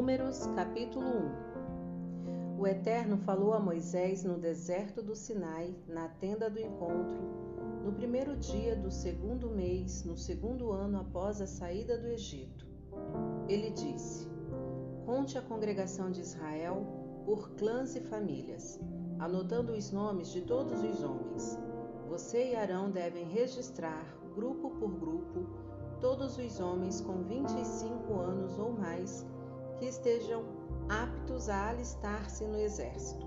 Números capítulo 1 O Eterno falou a Moisés no deserto do Sinai, na tenda do encontro, no primeiro dia do segundo mês, no segundo ano após a saída do Egito. Ele disse: Conte a congregação de Israel por clãs e famílias, anotando os nomes de todos os homens. Você e Arão devem registrar, grupo por grupo, todos os homens com 25 anos ou mais que estejam aptos a alistar-se no exército.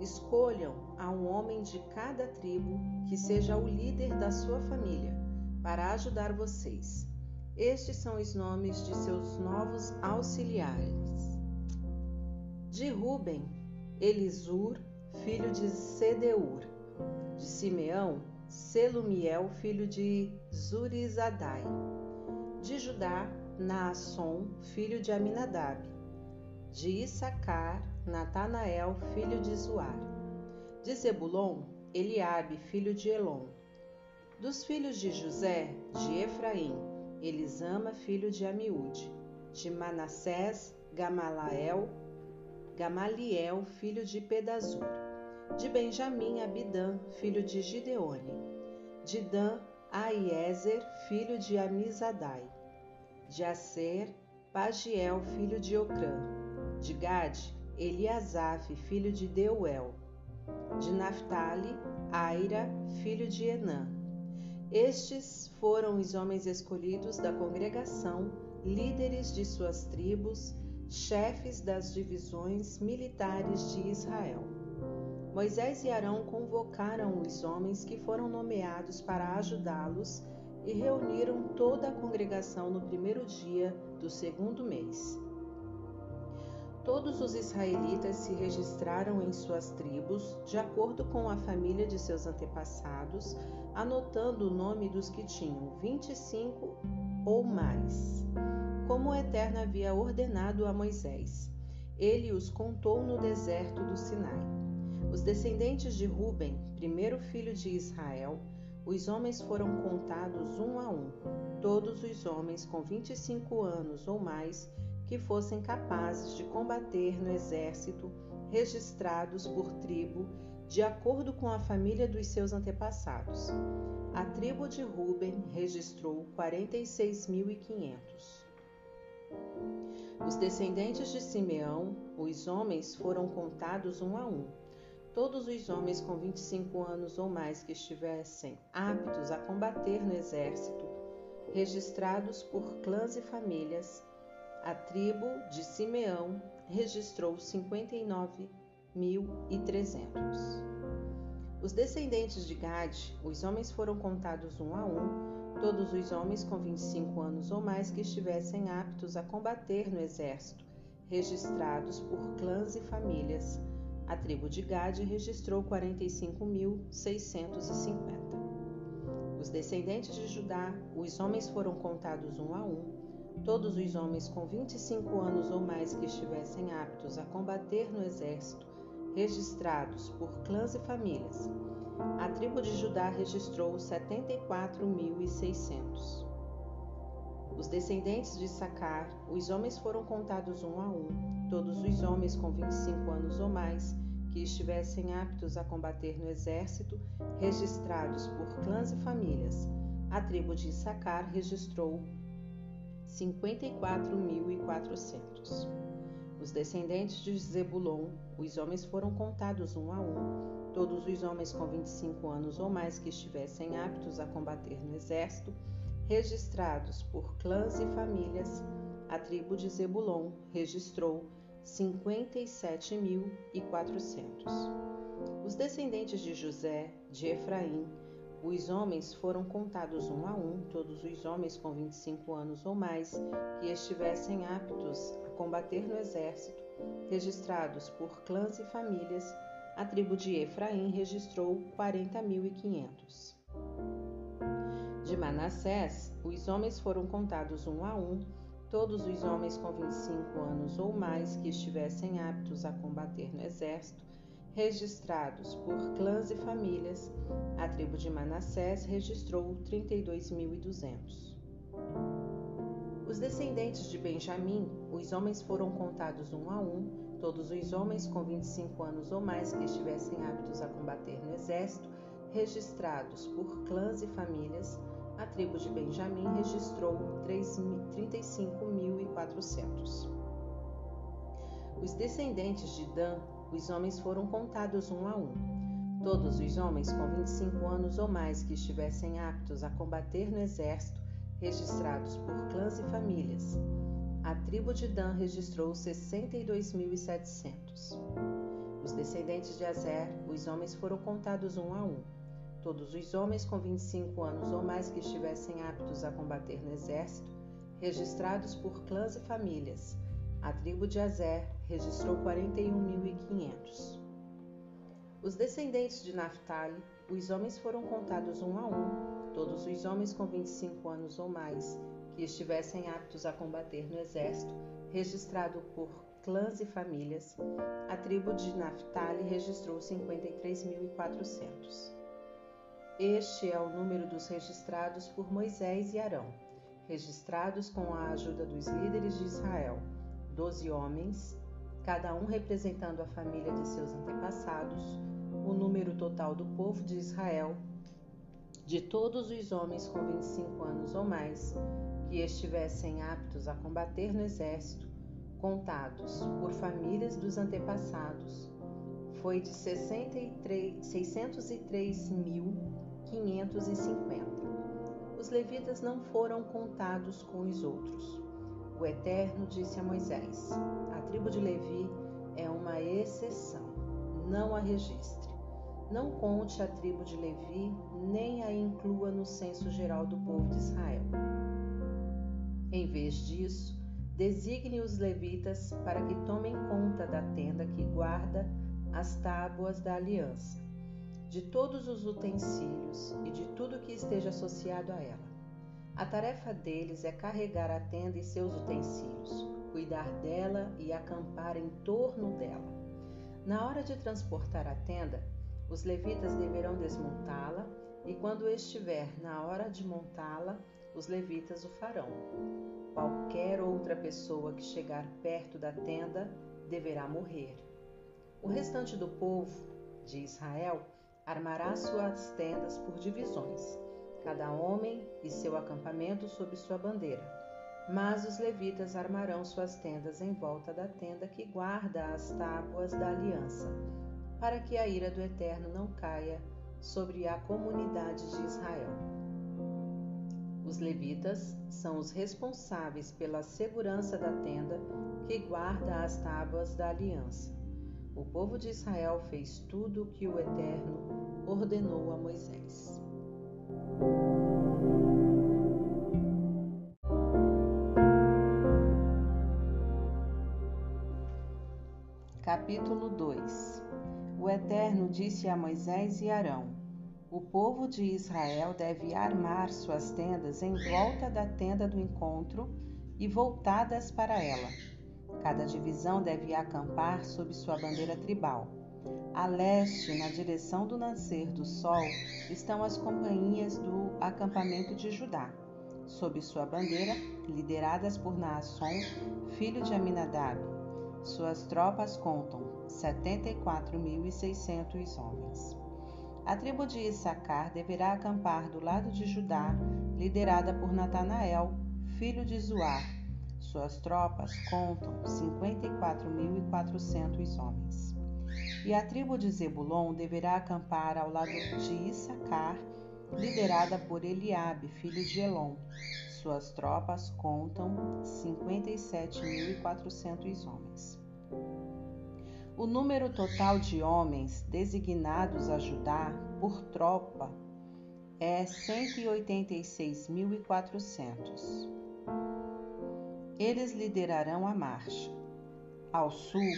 Escolham a um homem de cada tribo que seja o líder da sua família para ajudar vocês. Estes são os nomes de seus novos auxiliares. De Ruben, Elisur, filho de Sedeur. De Simeão, Selumiel, filho de Zurizadai. De Judá, Naasson, filho de Aminadab. De Issacar, Natanael, filho de Zuar. De Zebulon, Eliabe, filho de Elon. Dos filhos de José, de Efraim, Elisama, filho de Amiúde. De Manassés, Gamalael, Gamaliel, filho de Pedazur. De Benjamim, Abidã, filho de Gideone. De Dan, Aiezer, filho de Amizadai de Aser, Pagiel, filho de Ocrã, de Gade, Eliasaf, filho de Deuel, de Naphtali, Aira, filho de Enã. Estes foram os homens escolhidos da congregação, líderes de suas tribos, chefes das divisões militares de Israel. Moisés e Arão convocaram os homens que foram nomeados para ajudá-los e reuniram toda a congregação no primeiro dia do segundo mês. Todos os israelitas se registraram em suas tribos, de acordo com a família de seus antepassados, anotando o nome dos que tinham 25 ou mais, como o Eterno havia ordenado a Moisés. Ele os contou no deserto do Sinai. Os descendentes de Ruben, primeiro filho de Israel, os homens foram contados um a um, todos os homens com 25 anos ou mais que fossem capazes de combater no exército, registrados por tribo, de acordo com a família dos seus antepassados. A tribo de Ruben registrou 46.500. Os descendentes de Simeão, os homens, foram contados um a um todos os homens com 25 anos ou mais que estivessem aptos a combater no exército, registrados por clãs e famílias, a tribo de Simeão registrou 59.300. Os descendentes de Gade, os homens foram contados um a um, todos os homens com 25 anos ou mais que estivessem aptos a combater no exército, registrados por clãs e famílias, a tribo de Gade registrou 45.650. Os descendentes de Judá, os homens foram contados um a um, todos os homens com 25 anos ou mais que estivessem aptos a combater no exército, registrados por clãs e famílias. A tribo de Judá registrou 74.600. Os descendentes de Sacar, os homens foram contados um a um, todos os homens com 25 anos ou mais que estivessem aptos a combater no exército, registrados por clãs e famílias. A tribo de Issacar registrou 54.400. Os descendentes de Zebulon, os homens foram contados um a um. Todos os homens com 25 anos ou mais que estivessem aptos a combater no exército, registrados por clãs e famílias, a tribo de Zebulon registrou 57.400. Os descendentes de José, de Efraim, os homens foram contados um a um, todos os homens com 25 anos ou mais que estivessem aptos a combater no exército, registrados por clãs e famílias, a tribo de Efraim registrou 40.500. De Manassés, os homens foram contados um a um, Todos os homens com 25 anos ou mais que estivessem aptos a combater no exército, registrados por clãs e famílias, a tribo de Manassés registrou 32.200. Os descendentes de Benjamim, os homens foram contados um a um, todos os homens com 25 anos ou mais que estivessem aptos a combater no exército, registrados por clãs e famílias, a tribo de Benjamim registrou 35.400. Os descendentes de Dan, os homens foram contados um a um. Todos os homens com 25 anos ou mais que estivessem aptos a combater no exército, registrados por clãs e famílias. A tribo de Dan registrou 62.700. Os descendentes de Azer, os homens foram contados um a um. Todos os homens com 25 anos ou mais que estivessem aptos a combater no exército, registrados por clãs e famílias. A tribo de Azer registrou 41.500. Os descendentes de Naphtali, os homens foram contados um a um, todos os homens com 25 anos ou mais que estivessem aptos a combater no exército, registrado por clãs e famílias. A tribo de Naphtali registrou 53.400. Este é o número dos registrados por Moisés e Arão, registrados com a ajuda dos líderes de Israel, doze homens, cada um representando a família de seus antepassados, o número total do povo de Israel, de todos os homens com 25 anos ou mais que estivessem aptos a combater no exército, contados por famílias dos antepassados, foi de 63, 603 mil 550. Os levitas não foram contados com os outros. O Eterno disse a Moisés: A tribo de Levi é uma exceção, não a registre. Não conte a tribo de Levi, nem a inclua no censo geral do povo de Israel. Em vez disso, designe os levitas para que tomem conta da tenda que guarda as tábuas da aliança de todos os utensílios e de tudo que esteja associado a ela. A tarefa deles é carregar a tenda e seus utensílios, cuidar dela e acampar em torno dela. Na hora de transportar a tenda, os levitas deverão desmontá-la e, quando estiver na hora de montá-la, os levitas o farão. Qualquer outra pessoa que chegar perto da tenda deverá morrer. O restante do povo de Israel armará suas tendas por divisões, cada homem e seu acampamento sob sua bandeira. Mas os levitas armarão suas tendas em volta da tenda que guarda as tábuas da aliança, para que a ira do Eterno não caia sobre a comunidade de Israel. Os levitas são os responsáveis pela segurança da tenda que guarda as tábuas da aliança. O povo de Israel fez tudo o que o Eterno ordenou a Moisés. Capítulo 2 O Eterno disse a Moisés e Arão: O povo de Israel deve armar suas tendas em volta da tenda do encontro e voltadas para ela Cada divisão deve acampar sob sua bandeira tribal. A leste, na direção do nascer do sol, estão as companhias do acampamento de Judá. Sob sua bandeira, lideradas por Naasson, filho de Aminadab. Suas tropas contam 74.600 homens. A tribo de Issacar deverá acampar do lado de Judá, liderada por Natanael, filho de Zuar, suas tropas contam 54.400 homens. E a tribo de Zebulon deverá acampar ao lado de Issacar, liderada por Eliabe, filho de Elon. Suas tropas contam 57.400 homens. O número total de homens designados a Judá por tropa é 186.400. Eles liderarão a marcha. Ao sul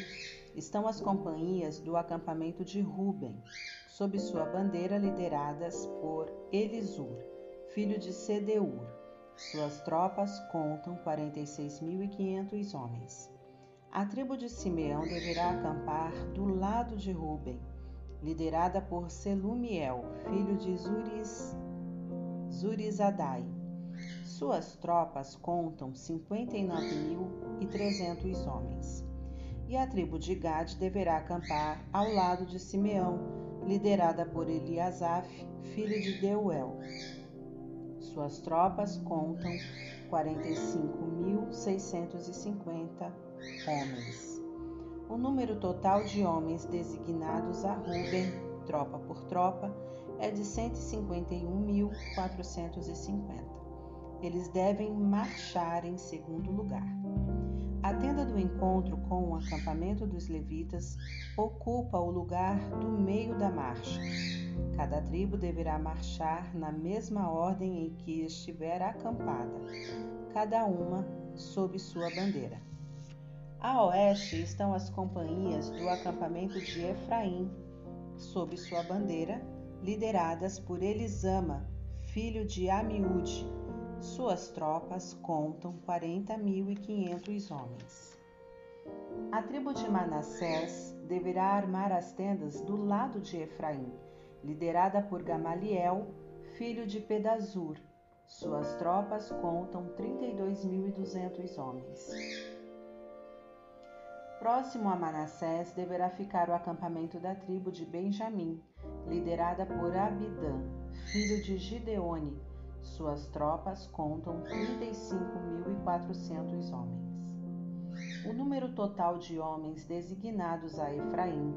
estão as companhias do acampamento de Ruben, sob sua bandeira lideradas por Elisur, filho de Sedeur. Suas tropas contam 46.500 homens. A tribo de Simeão deverá acampar do lado de Ruben, liderada por Selumiel, filho de Zuris, Zurizadai. Suas tropas contam 59.300 homens. E a tribo de Gad deverá acampar ao lado de Simeão, liderada por Eliasaf, filho de Deuel. Suas tropas contam 45.650 homens. O número total de homens designados a Ruben, tropa por tropa, é de 151.450 eles devem marchar em segundo lugar. A tenda do encontro com o acampamento dos levitas ocupa o lugar do meio da marcha. Cada tribo deverá marchar na mesma ordem em que estiver acampada, cada uma sob sua bandeira. A oeste estão as companhias do acampamento de Efraim, sob sua bandeira, lideradas por Elisama, filho de Amiúde, suas tropas contam 40.500 homens. A tribo de Manassés deverá armar as tendas do lado de Efraim, liderada por Gamaliel, filho de Pedazur. Suas tropas contam 32.200 homens. Próximo a Manassés deverá ficar o acampamento da tribo de Benjamim, liderada por Abidã, filho de Gideone, suas tropas contam 35.400 homens. O número total de homens designados a Efraim,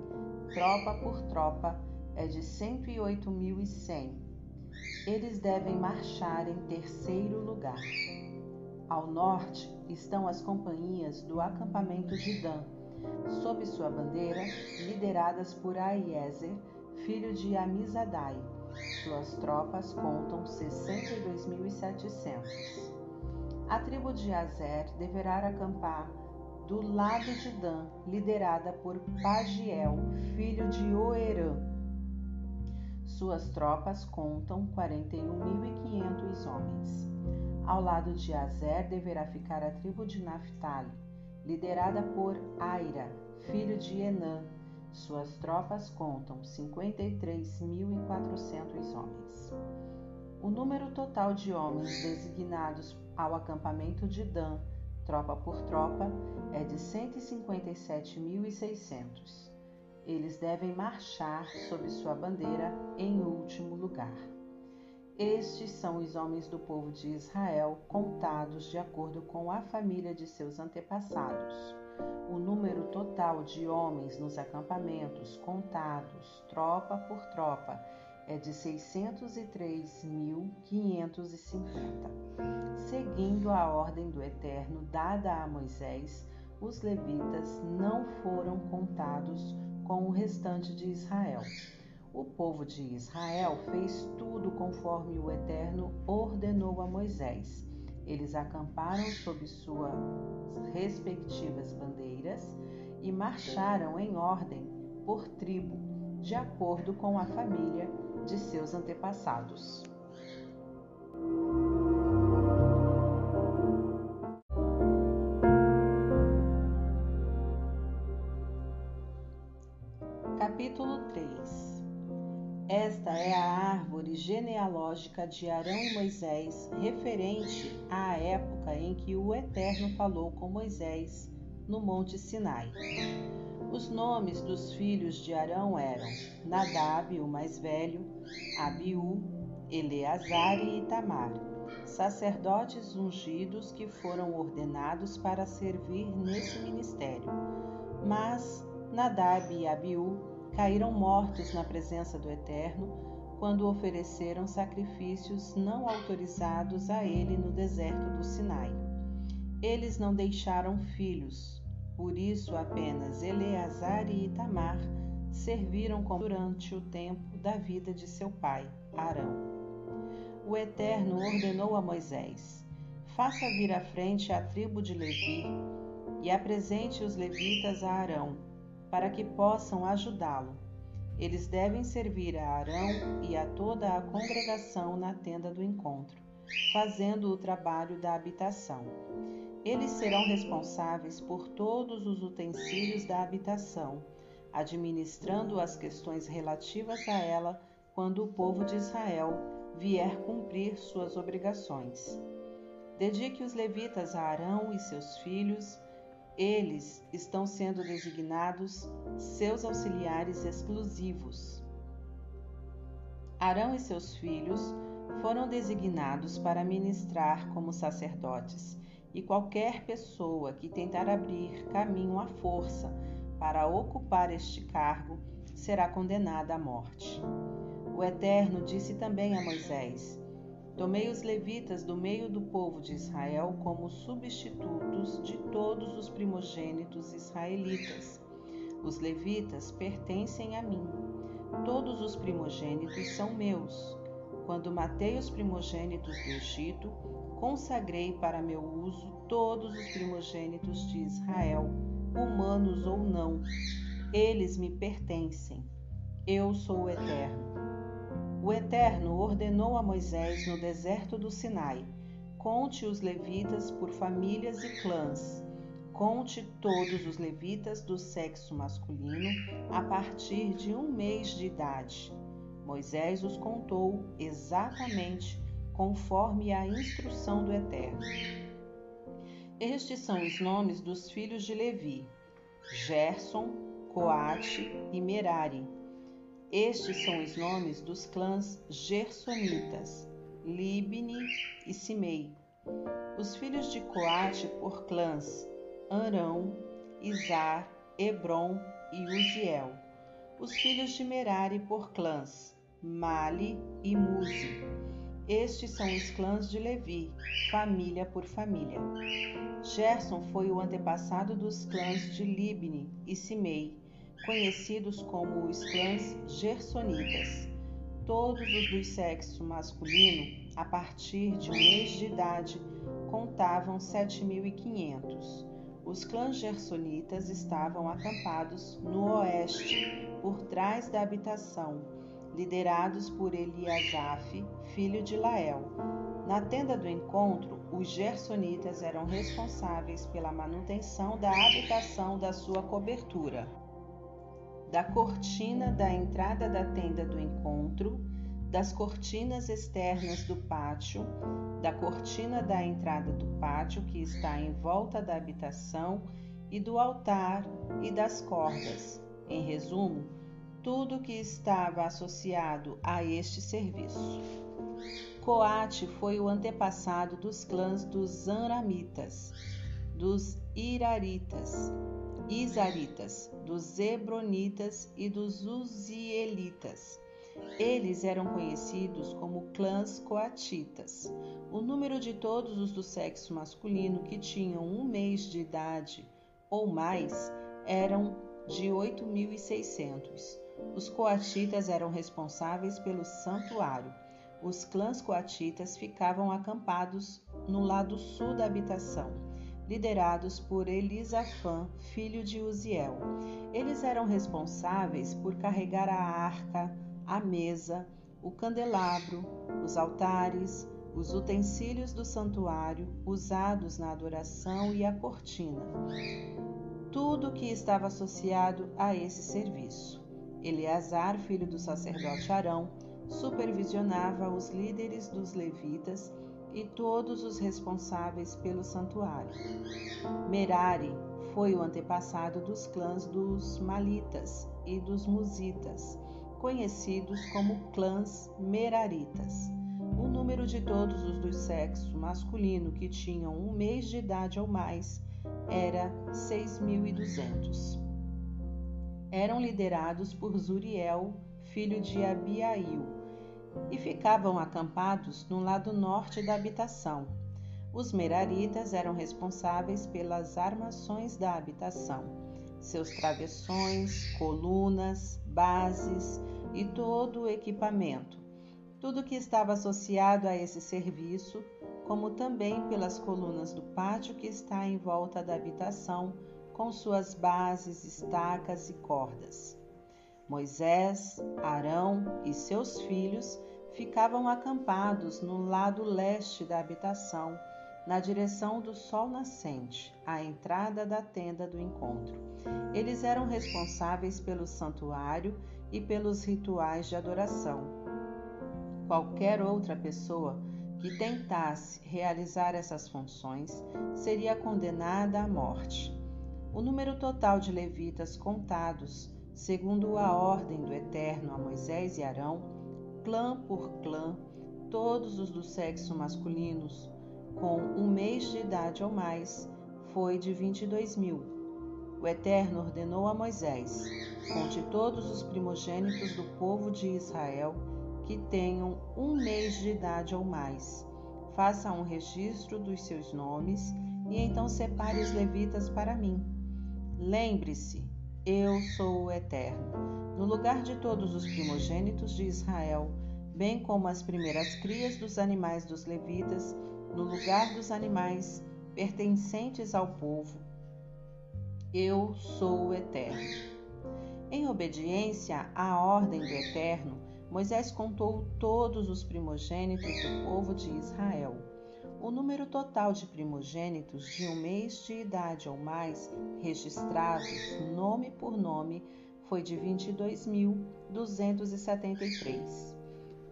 tropa por tropa, é de 108.100. Eles devem marchar em terceiro lugar. Ao norte estão as companhias do acampamento de Dan, sob sua bandeira, lideradas por Aiezer, filho de Amizadai suas tropas contam 62.700. A tribo de Azer deverá acampar do lado de Dan, liderada por Pagiel, filho de Oerã. Suas tropas contam 41.500 homens. Ao lado de Azer deverá ficar a tribo de Naphtali, liderada por Aira, filho de Enã, suas tropas contam 53.400 homens. O número total de homens designados ao acampamento de Dan, tropa por tropa, é de 157.600. Eles devem marchar sob sua bandeira em último lugar. Estes são os homens do povo de Israel, contados de acordo com a família de seus antepassados o número total de homens nos acampamentos contados, tropa por tropa, é de 603.550. Seguindo a ordem do Eterno dada a Moisés, os levitas não foram contados com o restante de Israel. O povo de Israel fez tudo conforme o Eterno ordenou a Moisés eles acamparam sob suas respectivas bandeiras e marcharam em ordem por tribo, de acordo com a família de seus antepassados. Genealógica de Arão e Moisés, referente à época em que o Eterno falou com Moisés no Monte Sinai. Os nomes dos filhos de Arão eram Nadab, o mais velho, Abiú, Eleazar e Itamar, sacerdotes ungidos que foram ordenados para servir nesse ministério. Mas Nadab e Abiú caíram mortos na presença do Eterno quando ofereceram sacrifícios não autorizados a ele no deserto do Sinai. Eles não deixaram filhos, por isso apenas Eleazar e Itamar serviram como durante o tempo da vida de seu pai, Arão. O Eterno ordenou a Moisés: Faça vir à frente a tribo de Levi e apresente os levitas a Arão para que possam ajudá-lo. Eles devem servir a Arão e a toda a congregação na tenda do encontro, fazendo o trabalho da habitação. Eles serão responsáveis por todos os utensílios da habitação, administrando as questões relativas a ela quando o povo de Israel vier cumprir suas obrigações. Dedique os levitas a Arão e seus filhos, eles estão sendo designados seus auxiliares exclusivos. Arão e seus filhos foram designados para ministrar como sacerdotes, e qualquer pessoa que tentar abrir caminho à força para ocupar este cargo será condenada à morte. O Eterno disse também a Moisés: Tomei os levitas do meio do povo de Israel como substitutos de todos os primogênitos israelitas. Os levitas pertencem a mim. Todos os primogênitos são meus. Quando matei os primogênitos do Egito, consagrei para meu uso todos os primogênitos de Israel, humanos ou não. Eles me pertencem. Eu sou o Eterno. O Eterno ordenou a Moisés no deserto do Sinai: Conte os levitas por famílias e clãs. Conte todos os levitas do sexo masculino a partir de um mês de idade. Moisés os contou exatamente conforme a instrução do Eterno. Estes são os nomes dos filhos de Levi: Gerson, Coate e Merari estes são os nomes dos clãs gersonitas, Libni e Simei. Os filhos de Coate por clãs, Arão, Izar, Hebron e Uziel. Os filhos de Merari por clãs, Mali e Muzi. Estes são os clãs de Levi, família por família. Gerson foi o antepassado dos clãs de Libni e Simei conhecidos como os clãs gersonitas. Todos os do sexo masculino, a partir de um mês de idade, contavam 7.500. Os clãs gersonitas estavam acampados no oeste, por trás da habitação, liderados por Eliasaf, filho de Lael. Na tenda do encontro, os gersonitas eram responsáveis pela manutenção da habitação da sua cobertura da cortina da entrada da tenda do encontro, das cortinas externas do pátio, da cortina da entrada do pátio que está em volta da habitação e do altar e das cordas. Em resumo, tudo que estava associado a este serviço. Coate foi o antepassado dos clãs dos Anramitas, dos Iraritas, Isaritas, dos Hebronitas e dos Uzielitas. Eles eram conhecidos como clãs coatitas. O número de todos os do sexo masculino que tinham um mês de idade ou mais eram de 8.600. Os coatitas eram responsáveis pelo santuário. Os clãs coatitas ficavam acampados no lado sul da habitação liderados por Elisafã, filho de Uziel. Eles eram responsáveis por carregar a arca, a mesa, o candelabro, os altares, os utensílios do santuário usados na adoração e a cortina. Tudo que estava associado a esse serviço. Eleazar, filho do sacerdote Arão, supervisionava os líderes dos levitas e todos os responsáveis pelo santuário. Merari foi o antepassado dos clãs dos Malitas e dos Musitas, conhecidos como clãs Meraritas. O número de todos os do sexo masculino que tinham um mês de idade ou mais era 6.200. Eram liderados por Zuriel, filho de Abiail, e ficavam acampados no lado norte da habitação. Os meraritas eram responsáveis pelas armações da habitação, seus travessões, colunas, bases e todo o equipamento, tudo que estava associado a esse serviço, como também pelas colunas do pátio que está em volta da habitação, com suas bases, estacas e cordas. Moisés, Arão e seus filhos ficavam acampados no lado leste da habitação, na direção do sol nascente, à entrada da tenda do encontro. Eles eram responsáveis pelo santuário e pelos rituais de adoração. Qualquer outra pessoa que tentasse realizar essas funções seria condenada à morte. O número total de levitas contados, segundo a ordem do Eterno a Moisés e Arão, clã por clã, todos os do sexo masculinos, com um mês de idade ou mais, foi de vinte e dois mil. O Eterno ordenou a Moisés: conte todos os primogênitos do povo de Israel que tenham um mês de idade ou mais. Faça um registro dos seus nomes e então separe os levitas para mim. Lembre-se, eu sou o Eterno. No lugar de todos os primogênitos de Israel, bem como as primeiras crias dos animais dos levitas, no lugar dos animais pertencentes ao povo, eu sou o Eterno. Em obediência à ordem do Eterno, Moisés contou todos os primogênitos do povo de Israel. O número total de primogênitos de um mês de idade ou mais, registrados nome por nome, foi de 22.273.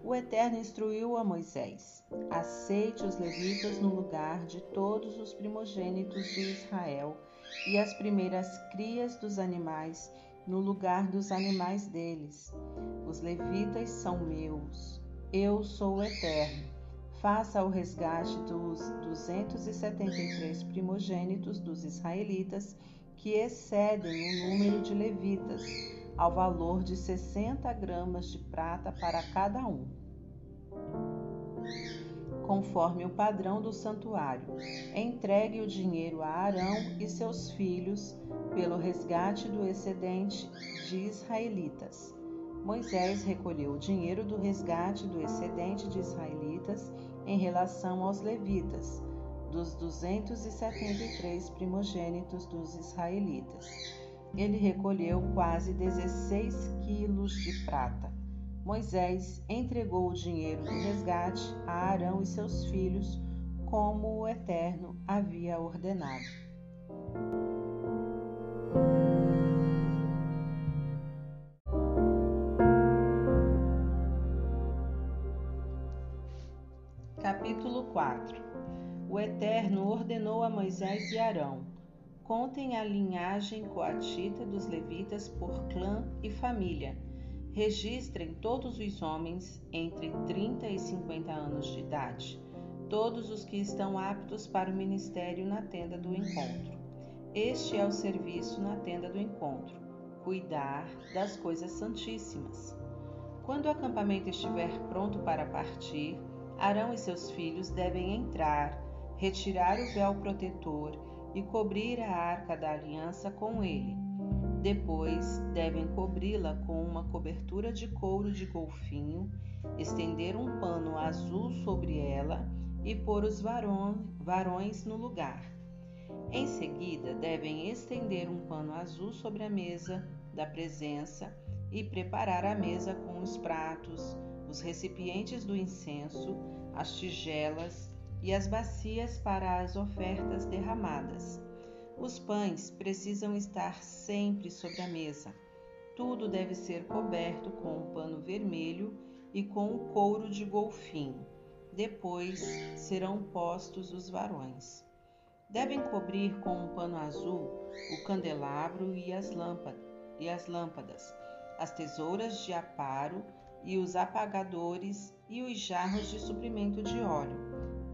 O Eterno instruiu a Moisés: aceite os levitas no lugar de todos os primogênitos de Israel e as primeiras crias dos animais no lugar dos animais deles. Os levitas são meus. Eu sou o Eterno. Faça o resgate dos 273 primogênitos dos israelitas que excedem o número de levitas, ao valor de 60 gramas de prata para cada um conforme o padrão do santuário. Entregue o dinheiro a Arão e seus filhos pelo resgate do excedente de israelitas. Moisés recolheu o dinheiro do resgate do excedente de israelitas em relação aos levitas, dos 273 primogênitos dos israelitas. Ele recolheu quase 16 quilos de prata Moisés entregou o dinheiro do resgate a Arão e seus filhos, como o Eterno havia ordenado. 4 O Eterno ordenou a Moisés e Arão: Contem a linhagem coatita dos levitas por clã e família Registrem todos os homens entre 30 e 50 anos de idade, todos os que estão aptos para o ministério na tenda do encontro. Este é o serviço na tenda do encontro: cuidar das coisas santíssimas. Quando o acampamento estiver pronto para partir, Arão e seus filhos devem entrar, retirar o véu protetor e cobrir a arca da aliança com ele depois devem cobri-la com uma cobertura de couro de golfinho, estender um pano azul sobre ela e pôr os varões no lugar. Em seguida, devem estender um pano azul sobre a mesa da presença e preparar a mesa com os pratos, os recipientes do incenso, as tigelas e as bacias para as ofertas derramadas. Os pães precisam estar sempre sobre a mesa. Tudo deve ser coberto com um pano vermelho e com um couro de golfinho. Depois serão postos os varões. Devem cobrir com um pano azul o candelabro e as lâmpadas, e as, lâmpadas, as tesouras de aparo e os apagadores e os jarros de suprimento de óleo.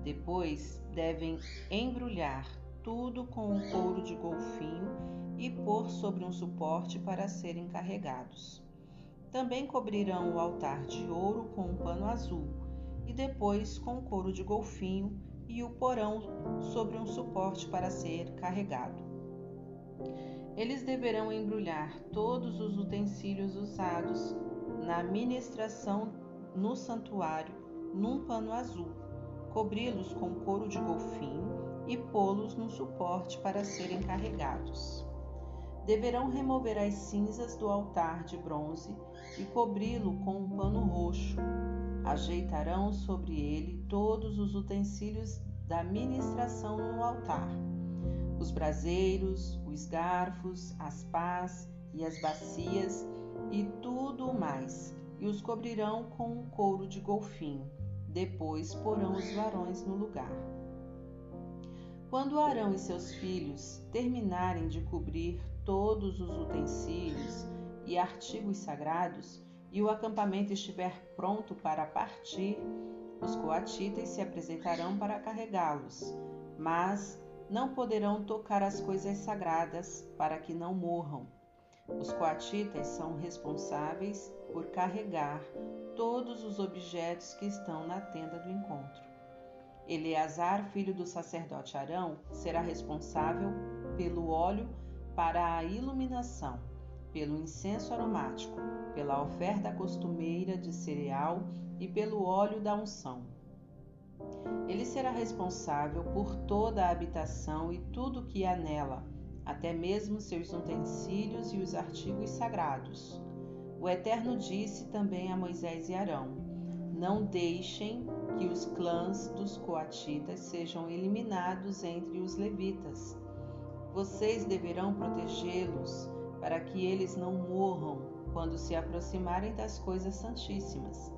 Depois devem embrulhar tudo com um couro de golfinho e pôr sobre um suporte para serem carregados. Também cobrirão o altar de ouro com um pano azul e depois com couro de golfinho e o porão sobre um suporte para ser carregado. Eles deverão embrulhar todos os utensílios usados na ministração no santuário num pano azul, cobri-los com couro de golfinho e pô-los no suporte para serem carregados. Deverão remover as cinzas do altar de bronze e cobri-lo com um pano roxo. Ajeitarão sobre ele todos os utensílios da ministração no altar: os braseiros, os garfos, as pás e as bacias e tudo mais, e os cobrirão com um couro de golfinho depois porão os varões no lugar. Quando Arão e seus filhos terminarem de cobrir todos os utensílios e artigos sagrados, e o acampamento estiver pronto para partir, os coatitas se apresentarão para carregá-los, mas não poderão tocar as coisas sagradas para que não morram. Os coatitas são responsáveis por carregar todos os objetos que estão na tenda do encontro. Eleazar, filho do sacerdote Arão, será responsável pelo óleo para a iluminação, pelo incenso aromático, pela oferta costumeira de cereal e pelo óleo da unção. Ele será responsável por toda a habitação e tudo que há nela, até mesmo seus utensílios e os artigos sagrados. O Eterno disse também a Moisés e Arão: Não deixem que os clãs dos coatitas sejam eliminados entre os levitas. Vocês deverão protegê-los para que eles não morram quando se aproximarem das coisas santíssimas.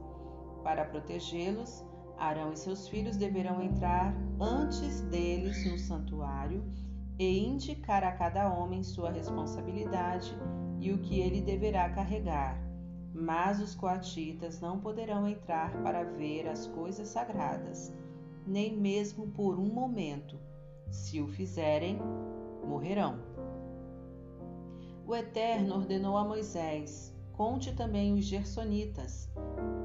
Para protegê-los, Arão e seus filhos deverão entrar antes deles no santuário e indicar a cada homem sua responsabilidade e o que ele deverá carregar mas os coatitas não poderão entrar para ver as coisas sagradas, nem mesmo por um momento. Se o fizerem, morrerão. O Eterno ordenou a Moisés: conte também os gersonitas,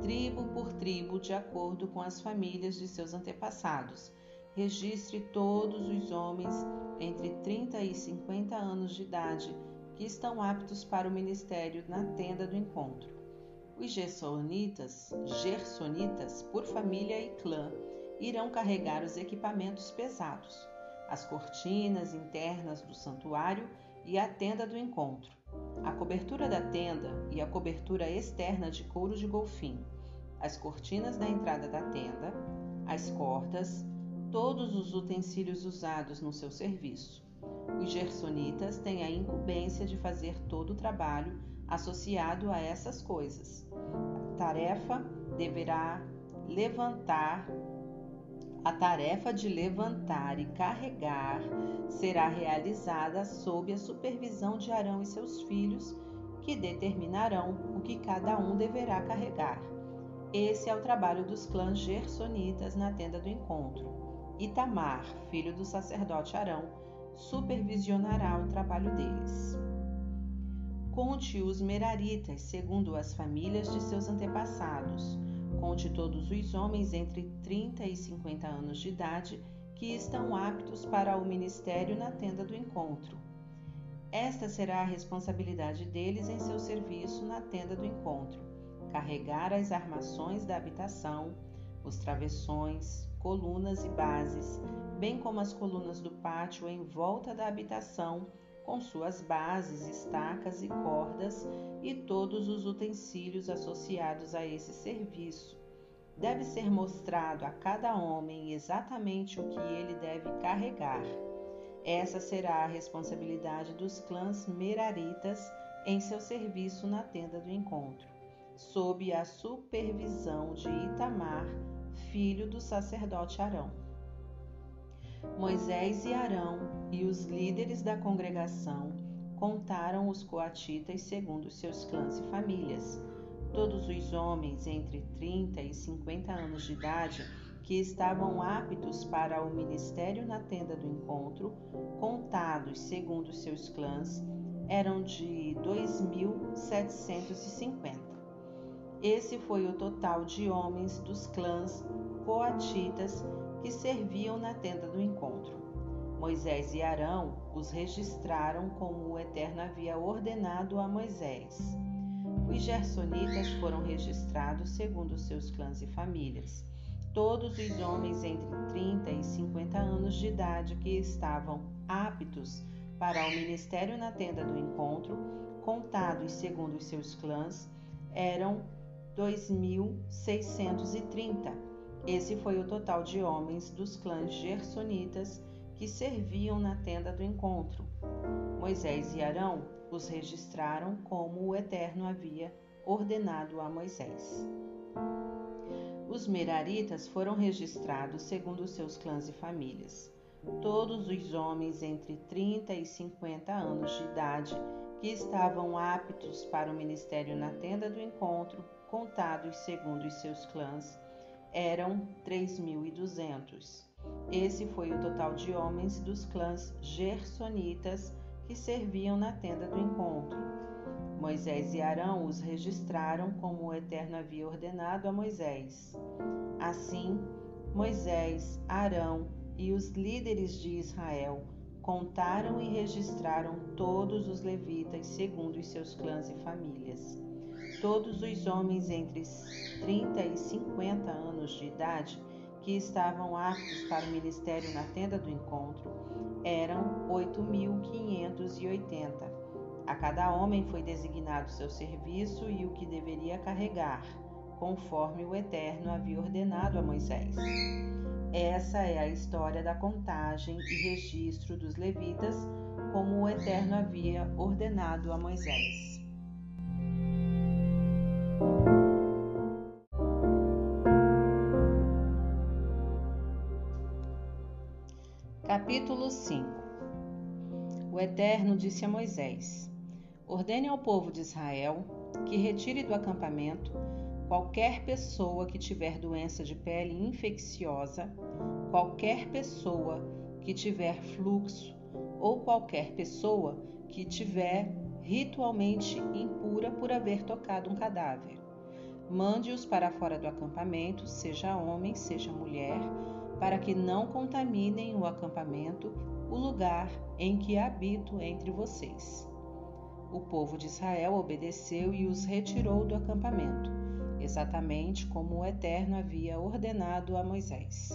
tribo por tribo, de acordo com as famílias de seus antepassados. Registre todos os homens entre 30 e 50 anos de idade que estão aptos para o ministério na tenda do encontro. Os gersonitas, gersonitas, por família e clã, irão carregar os equipamentos pesados, as cortinas internas do santuário e a tenda do encontro, a cobertura da tenda e a cobertura externa de couro de golfinho, as cortinas da entrada da tenda, as cordas, todos os utensílios usados no seu serviço. Os gersonitas têm a incumbência de fazer todo o trabalho associado a essas coisas. A tarefa deverá levantar a tarefa de levantar e carregar será realizada sob a supervisão de Arão e seus filhos, que determinarão o que cada um deverá carregar. Esse é o trabalho dos clãs gersonitas na tenda do encontro. Itamar, filho do sacerdote Arão, supervisionará o trabalho deles. Conte os Meraritas, segundo as famílias de seus antepassados. Conte todos os homens entre 30 e 50 anos de idade que estão aptos para o ministério na tenda do encontro. Esta será a responsabilidade deles em seu serviço na tenda do encontro: carregar as armações da habitação, os travessões, colunas e bases, bem como as colunas do pátio em volta da habitação com suas bases, estacas e cordas e todos os utensílios associados a esse serviço. Deve ser mostrado a cada homem exatamente o que ele deve carregar. Essa será a responsabilidade dos clãs meraritas em seu serviço na tenda do encontro, sob a supervisão de Itamar, filho do sacerdote Arão. Moisés e Arão e os líderes da congregação contaram os coatitas segundo seus clãs e famílias. Todos os homens entre 30 e 50 anos de idade que estavam aptos para o ministério na tenda do encontro, contados segundo seus clãs, eram de 2.750. Esse foi o total de homens dos clãs coatitas que serviam na tenda do encontro. Moisés e Arão os registraram como o Eterno havia ordenado a Moisés. Os gersonitas foram registrados segundo seus clãs e famílias. Todos os homens entre 30 e 50 anos de idade que estavam aptos para o ministério na tenda do encontro, contados segundo os seus clãs, eram 2.630 esse foi o total de homens dos clãs gersonitas que serviam na tenda do encontro. Moisés e Arão os registraram como o Eterno havia ordenado a Moisés. Os Meraritas foram registrados segundo seus clãs e famílias. Todos os homens entre 30 e 50 anos de idade que estavam aptos para o ministério na tenda do encontro, contados segundo os seus clãs, eram 3.200. Esse foi o total de homens dos clãs gersonitas que serviam na tenda do encontro. Moisés e Arão os registraram como o Eterno havia ordenado a Moisés. Assim, Moisés, Arão e os líderes de Israel contaram e registraram todos os levitas segundo os seus clãs e famílias. Todos os homens entre 30 e 50 anos de idade que estavam aptos para o ministério na tenda do encontro eram 8.580 a cada homem foi designado seu serviço e o que deveria carregar, conforme o Eterno havia ordenado a Moisés. Essa é a história da contagem e registro dos levitas, como o Eterno havia ordenado a Moisés. Capítulo 5 O Eterno disse a Moisés: Ordene ao povo de Israel que retire do acampamento qualquer pessoa que tiver doença de pele infecciosa, qualquer pessoa que tiver fluxo ou qualquer pessoa que tiver ritualmente impura por haver tocado um cadáver. Mande-os para fora do acampamento, seja homem, seja mulher, para que não contaminem o acampamento, o lugar em que habito entre vocês. O povo de Israel obedeceu e os retirou do acampamento, exatamente como o Eterno havia ordenado a Moisés.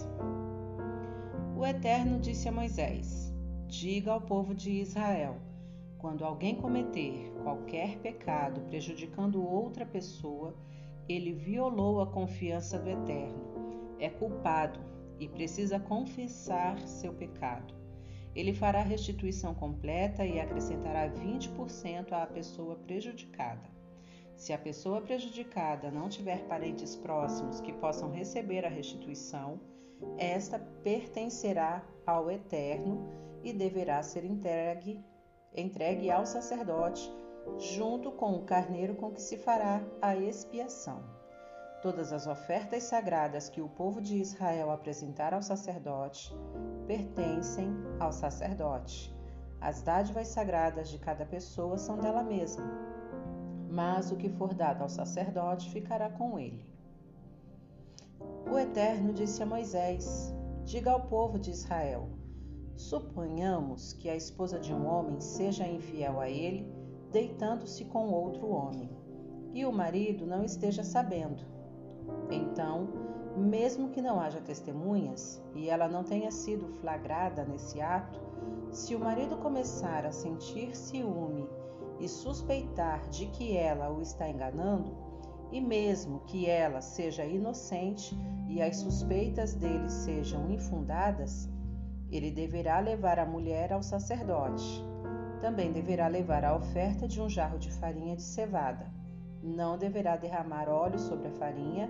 O Eterno disse a Moisés: Diga ao povo de Israel: quando alguém cometer qualquer pecado prejudicando outra pessoa, ele violou a confiança do Eterno, é culpado e precisa confessar seu pecado. Ele fará restituição completa e acrescentará 20% à pessoa prejudicada. Se a pessoa prejudicada não tiver parentes próximos que possam receber a restituição, esta pertencerá ao Eterno e deverá ser entregue, entregue ao sacerdote, junto com o carneiro com que se fará a expiação. Todas as ofertas sagradas que o povo de Israel apresentar ao sacerdote pertencem ao sacerdote. As dádivas sagradas de cada pessoa são dela mesma, mas o que for dado ao sacerdote ficará com ele. O Eterno disse a Moisés: Diga ao povo de Israel: Suponhamos que a esposa de um homem seja infiel a ele, deitando-se com outro homem, e o marido não esteja sabendo então, mesmo que não haja testemunhas e ela não tenha sido flagrada nesse ato, se o marido começar a sentir ciúme e suspeitar de que ela o está enganando, e mesmo que ela seja inocente e as suspeitas dele sejam infundadas, ele deverá levar a mulher ao sacerdote. Também deverá levar a oferta de um jarro de farinha de cevada não deverá derramar óleo sobre a farinha,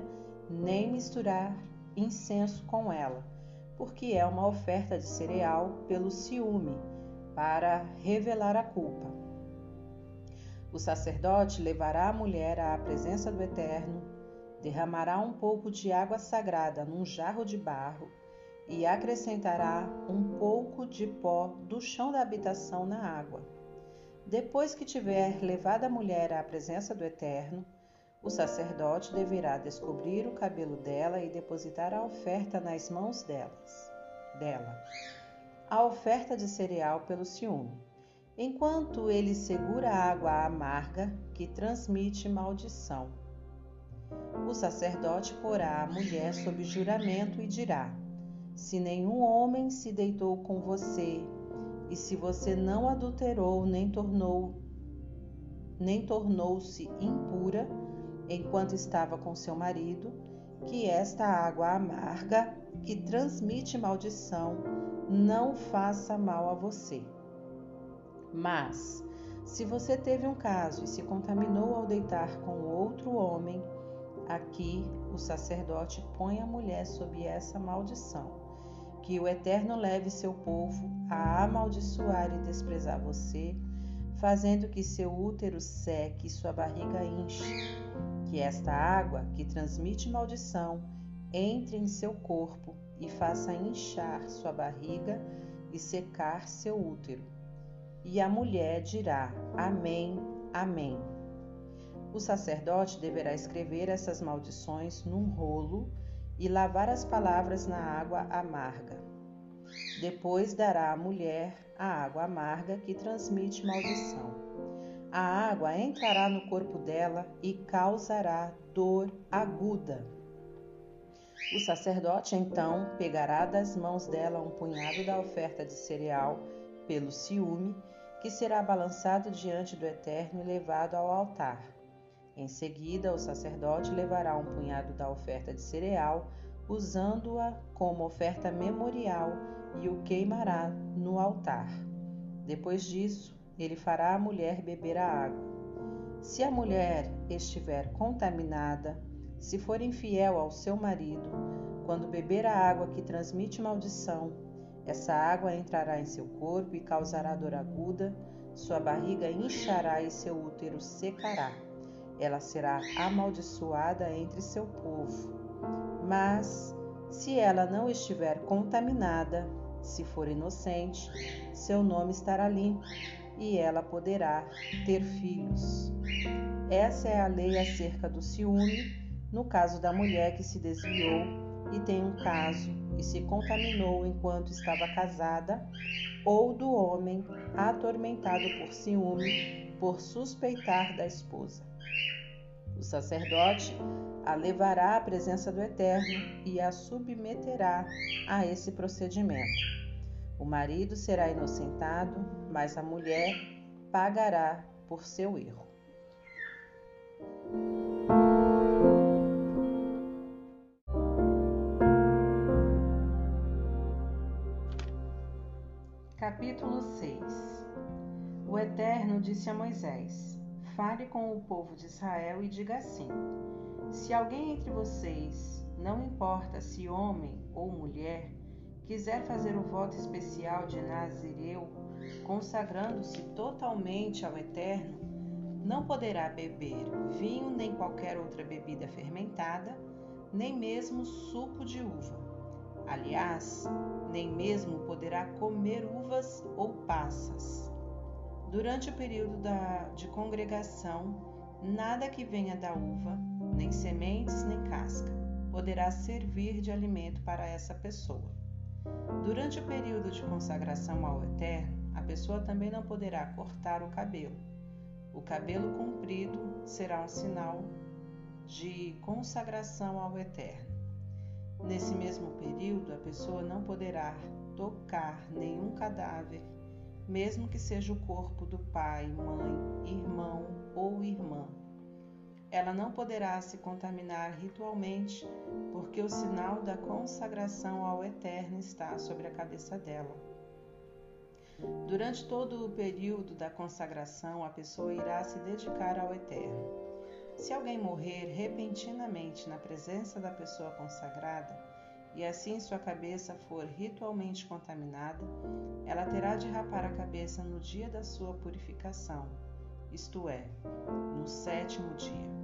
nem misturar incenso com ela, porque é uma oferta de cereal pelo ciúme, para revelar a culpa. O sacerdote levará a mulher à presença do Eterno, derramará um pouco de água sagrada num jarro de barro e acrescentará um pouco de pó do chão da habitação na água depois que tiver levado a mulher à presença do Eterno, o sacerdote deverá descobrir o cabelo dela e depositar a oferta nas mãos delas, dela. A oferta de cereal pelo ciúme, enquanto ele segura a água amarga que transmite maldição. O sacerdote porá a mulher sob juramento e dirá: Se nenhum homem se deitou com você e se você não adulterou nem tornou nem tornou-se impura enquanto estava com seu marido, que esta água amarga que transmite maldição não faça mal a você. Mas, se você teve um caso e se contaminou ao deitar com outro homem, Aqui o sacerdote põe a mulher sob essa maldição: que o Eterno leve seu povo a amaldiçoar e desprezar você, fazendo que seu útero seque e sua barriga enche, que esta água, que transmite maldição, entre em seu corpo e faça inchar sua barriga e secar seu útero. E a mulher dirá: Amém, Amém. O sacerdote deverá escrever essas maldições num rolo e lavar as palavras na água amarga. Depois dará à mulher a água amarga que transmite maldição. A água entrará no corpo dela e causará dor aguda. O sacerdote então pegará das mãos dela um punhado da oferta de cereal pelo ciúme, que será balançado diante do Eterno e levado ao altar. Em seguida, o sacerdote levará um punhado da oferta de cereal, usando-a como oferta memorial, e o queimará no altar. Depois disso, ele fará a mulher beber a água. Se a mulher estiver contaminada, se for infiel ao seu marido, quando beber a água que transmite maldição, essa água entrará em seu corpo e causará dor aguda, sua barriga inchará e seu útero secará ela será amaldiçoada entre seu povo. Mas, se ela não estiver contaminada, se for inocente, seu nome estará limpo e ela poderá ter filhos. Essa é a lei acerca do ciúme, no caso da mulher que se desviou e tem um caso e se contaminou enquanto estava casada, ou do homem atormentado por ciúme por suspeitar da esposa. O sacerdote a levará à presença do Eterno e a submeterá a esse procedimento. O marido será inocentado, mas a mulher pagará por seu erro. Capítulo 6 O Eterno disse a Moisés: Fale com o povo de Israel e diga assim: Se alguém entre vocês, não importa se homem ou mulher, quiser fazer o voto especial de Nazireu, consagrando-se totalmente ao Eterno, não poderá beber vinho nem qualquer outra bebida fermentada, nem mesmo suco de uva. Aliás, nem mesmo poderá comer uvas ou passas. Durante o período da, de congregação, nada que venha da uva, nem sementes, nem casca, poderá servir de alimento para essa pessoa. Durante o período de consagração ao Eterno, a pessoa também não poderá cortar o cabelo. O cabelo comprido será um sinal de consagração ao Eterno. Nesse mesmo período, a pessoa não poderá tocar nenhum cadáver mesmo que seja o corpo do pai, mãe, irmão ou irmã. Ela não poderá se contaminar ritualmente, porque o sinal da consagração ao Eterno está sobre a cabeça dela. Durante todo o período da consagração, a pessoa irá se dedicar ao Eterno. Se alguém morrer repentinamente na presença da pessoa consagrada, e assim sua cabeça for ritualmente contaminada, ela terá de rapar a cabeça no dia da sua purificação, isto é, no sétimo dia.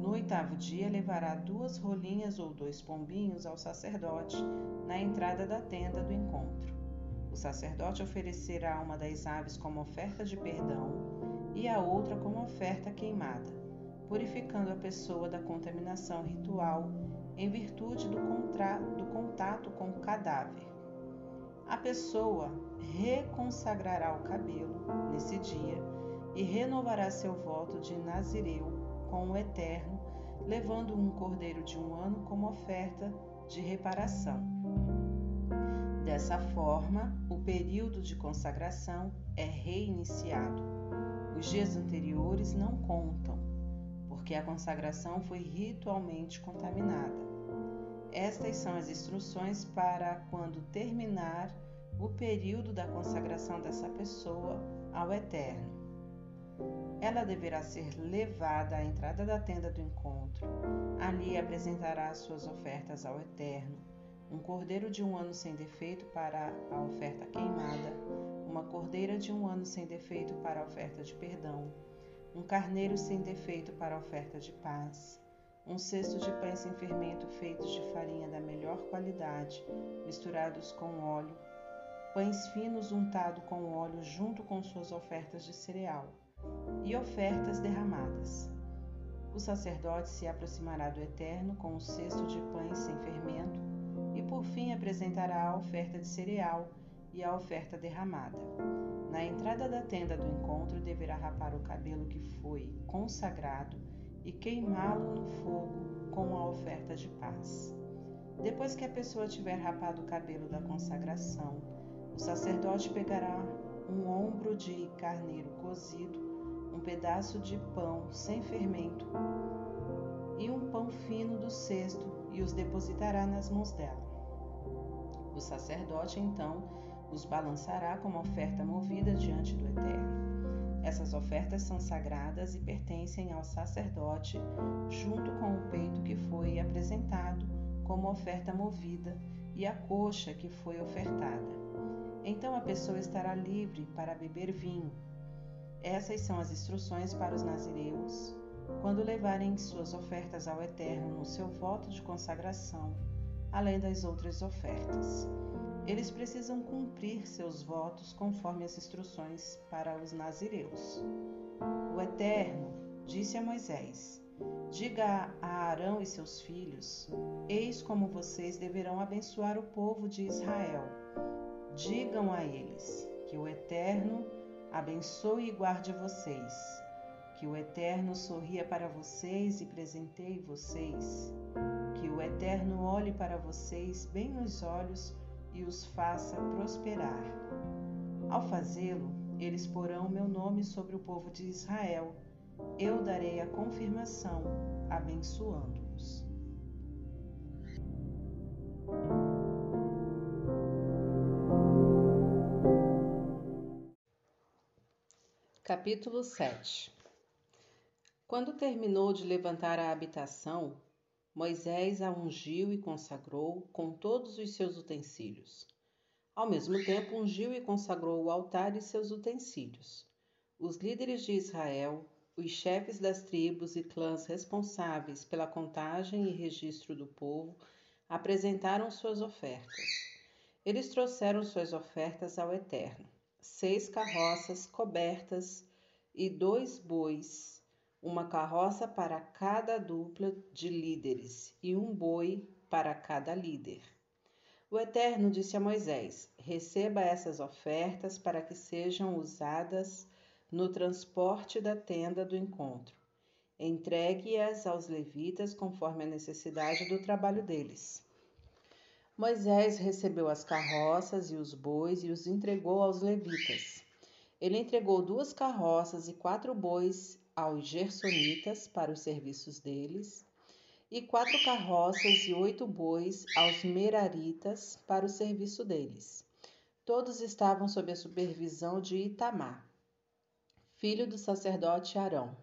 No oitavo dia, levará duas rolinhas ou dois pombinhos ao sacerdote na entrada da tenda do encontro. O sacerdote oferecerá uma das aves como oferta de perdão e a outra como oferta queimada, purificando a pessoa da contaminação ritual em virtude do, do contato com o cadáver. A pessoa reconsagrará o cabelo nesse dia e renovará seu voto de Nazireu com o Eterno, levando um cordeiro de um ano como oferta de reparação. Dessa forma, o período de consagração é reiniciado. Os dias anteriores não contam, porque a consagração foi ritualmente contaminada. Estas são as instruções para quando terminar o período da consagração dessa pessoa ao Eterno. Ela deverá ser levada à entrada da tenda do encontro. Ali apresentará suas ofertas ao Eterno: um cordeiro de um ano sem defeito para a oferta queimada, uma cordeira de um ano sem defeito para a oferta de perdão, um carneiro sem defeito para oferta de paz, um cesto de pães sem fermento feitos de farinha da melhor qualidade, misturados com óleo, pães finos untado com óleo junto com suas ofertas de cereal e ofertas derramadas. O sacerdote se aproximará do Eterno com um cesto de pães sem fermento e por fim apresentará a oferta de cereal e a oferta derramada. Na entrada da tenda do encontro deverá rapar o cabelo que foi consagrado e queimá-lo no fogo com a oferta de paz. Depois que a pessoa tiver rapado o cabelo da consagração, o sacerdote pegará um ombro de carneiro cozido, um pedaço de pão sem fermento e um pão fino do cesto e os depositará nas mãos dela. O sacerdote então os balançará como oferta movida diante do Eterno. Essas ofertas são sagradas e pertencem ao sacerdote, junto com o peito que foi apresentado como oferta movida e a coxa que foi ofertada. Então a pessoa estará livre para beber vinho. Essas são as instruções para os nazireus quando levarem suas ofertas ao Eterno no seu voto de consagração, além das outras ofertas. Eles precisam cumprir seus votos conforme as instruções para os nazireus. O Eterno disse a Moisés: Diga a Arão e seus filhos: Eis como vocês deverão abençoar o povo de Israel Digam a eles que o Eterno abençoe e guarde vocês, que o Eterno sorria para vocês e presenteie vocês, que o Eterno olhe para vocês bem nos olhos e os faça prosperar. Ao fazê-lo, eles porão meu nome sobre o povo de Israel. Eu darei a confirmação, abençoando-os. Capítulo 7 Quando terminou de levantar a habitação, Moisés a ungiu e consagrou com todos os seus utensílios. Ao mesmo tempo, ungiu e consagrou o altar e seus utensílios. Os líderes de Israel, os chefes das tribos e clãs responsáveis pela contagem e registro do povo, apresentaram suas ofertas. Eles trouxeram suas ofertas ao Eterno seis carroças cobertas e dois bois, uma carroça para cada dupla de líderes e um boi para cada líder. O Eterno disse a Moisés: Receba essas ofertas para que sejam usadas no transporte da tenda do encontro. Entregue-as aos levitas conforme a necessidade do trabalho deles. Moisés recebeu as carroças e os bois e os entregou aos levitas. Ele entregou duas carroças e quatro bois aos gersonitas para os serviços deles, e quatro carroças e oito bois aos meraritas para o serviço deles. Todos estavam sob a supervisão de Itamar, filho do sacerdote Arão.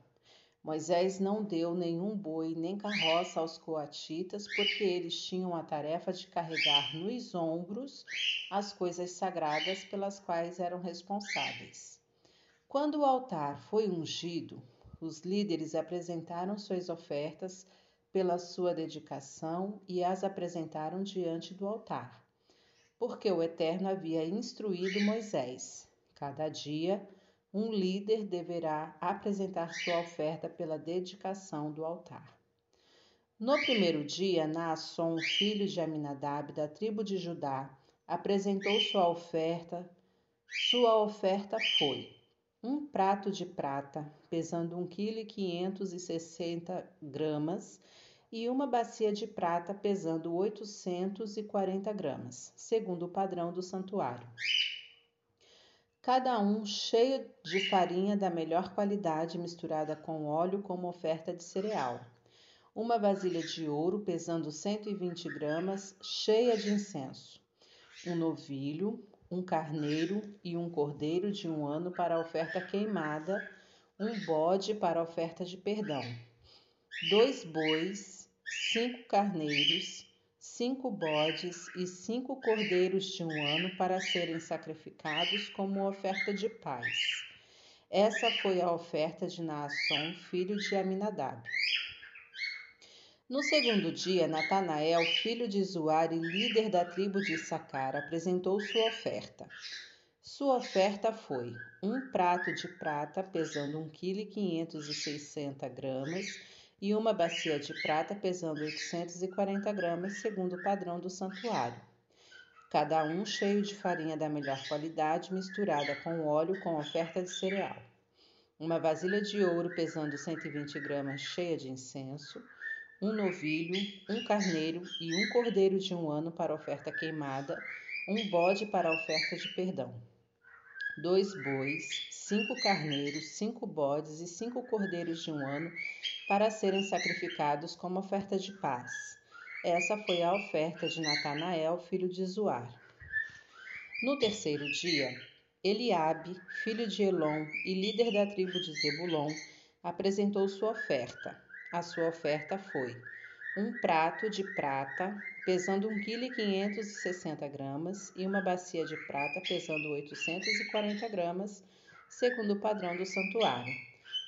Moisés não deu nenhum boi nem carroça aos coatitas, porque eles tinham a tarefa de carregar nos ombros as coisas sagradas pelas quais eram responsáveis. Quando o altar foi ungido, os líderes apresentaram suas ofertas pela sua dedicação e as apresentaram diante do altar, porque o Eterno havia instruído Moisés. Cada dia, um líder deverá apresentar sua oferta pela dedicação do altar. No primeiro dia, Naasson, filho de Aminadab, da tribo de Judá, apresentou sua oferta. Sua oferta foi um prato de prata, pesando 1,560 kg, e uma bacia de prata, pesando 840 gramas, segundo o padrão do santuário cada um cheio de farinha da melhor qualidade misturada com óleo como oferta de cereal. Uma vasilha de ouro pesando 120 gramas, cheia de incenso. Um novilho, um carneiro e um cordeiro de um ano para a oferta queimada, um bode para oferta de perdão, dois bois, cinco carneiros, cinco bodes e cinco cordeiros de um ano para serem sacrificados como oferta de paz. Essa foi a oferta de Naasson, filho de Aminadab. No segundo dia, Natanael, filho de Zuar e líder da tribo de Issacar, apresentou sua oferta. Sua oferta foi um prato de prata pesando 1,560 kg e uma bacia de prata pesando 840 gramas, segundo o padrão do santuário. Cada um cheio de farinha da melhor qualidade, misturada com óleo com oferta de cereal. Uma vasilha de ouro pesando 120 gramas, cheia de incenso um novilho, um carneiro e um cordeiro de um ano para oferta queimada, um bode para oferta de perdão, dois bois, cinco carneiros, cinco bodes e cinco cordeiros de um ano para serem sacrificados como oferta de paz. Essa foi a oferta de Natanael, filho de Zoar. No terceiro dia, Eliabe, filho de Elon e líder da tribo de Zebulon, apresentou sua oferta a sua oferta foi um prato de prata pesando 1,560 kg e uma bacia de prata pesando 840 gramas, segundo o padrão do santuário,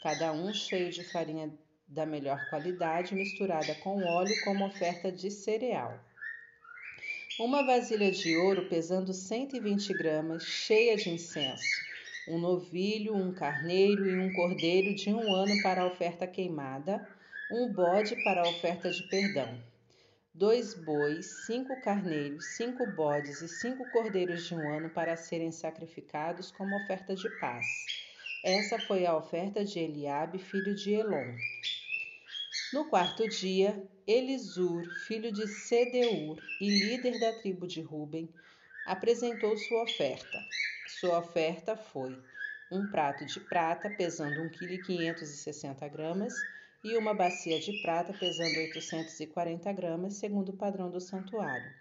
cada um cheio de farinha da melhor qualidade misturada com óleo como oferta de cereal. Uma vasilha de ouro pesando 120 gramas, cheia de incenso. Um novilho, um carneiro e um cordeiro de um ano para a oferta queimada um bode para a oferta de perdão, dois bois, cinco carneiros, cinco bodes e cinco cordeiros de um ano para serem sacrificados como oferta de paz. Essa foi a oferta de Eliabe, filho de Elon. No quarto dia, Elisur, filho de Sedeur e líder da tribo de Ruben, apresentou sua oferta. Sua oferta foi um prato de prata pesando 1,560 kg e uma bacia de prata pesando 840 gramas, segundo o padrão do santuário.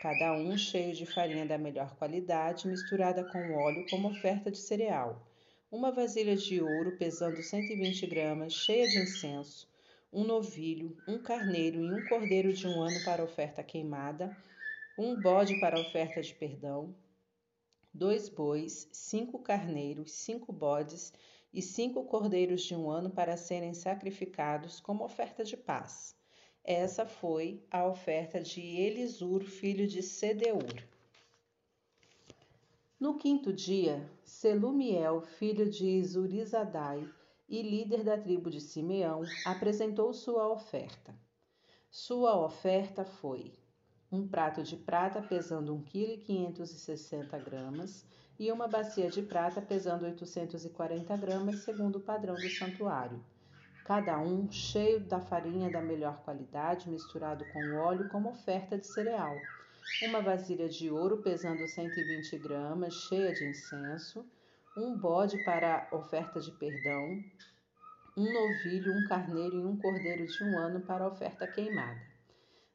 Cada um cheio de farinha da melhor qualidade, misturada com óleo como oferta de cereal. Uma vasilha de ouro pesando 120 gramas, cheia de incenso. Um novilho, um carneiro e um cordeiro de um ano para oferta queimada. Um bode para oferta de perdão. Dois bois, cinco carneiros, cinco bodes e cinco cordeiros de um ano para serem sacrificados como oferta de paz. Essa foi a oferta de Elisur, filho de Sedeur. No quinto dia, Selumiel, filho de Izurizadai e líder da tribo de Simeão, apresentou sua oferta. Sua oferta foi um prato de prata pesando 1,560 kg e uma bacia de prata pesando 840 gramas, segundo o padrão do santuário. Cada um cheio da farinha da melhor qualidade, misturado com óleo como oferta de cereal. Uma vasilha de ouro pesando 120 gramas, cheia de incenso. Um bode para oferta de perdão. Um novilho, um carneiro e um cordeiro de um ano para oferta queimada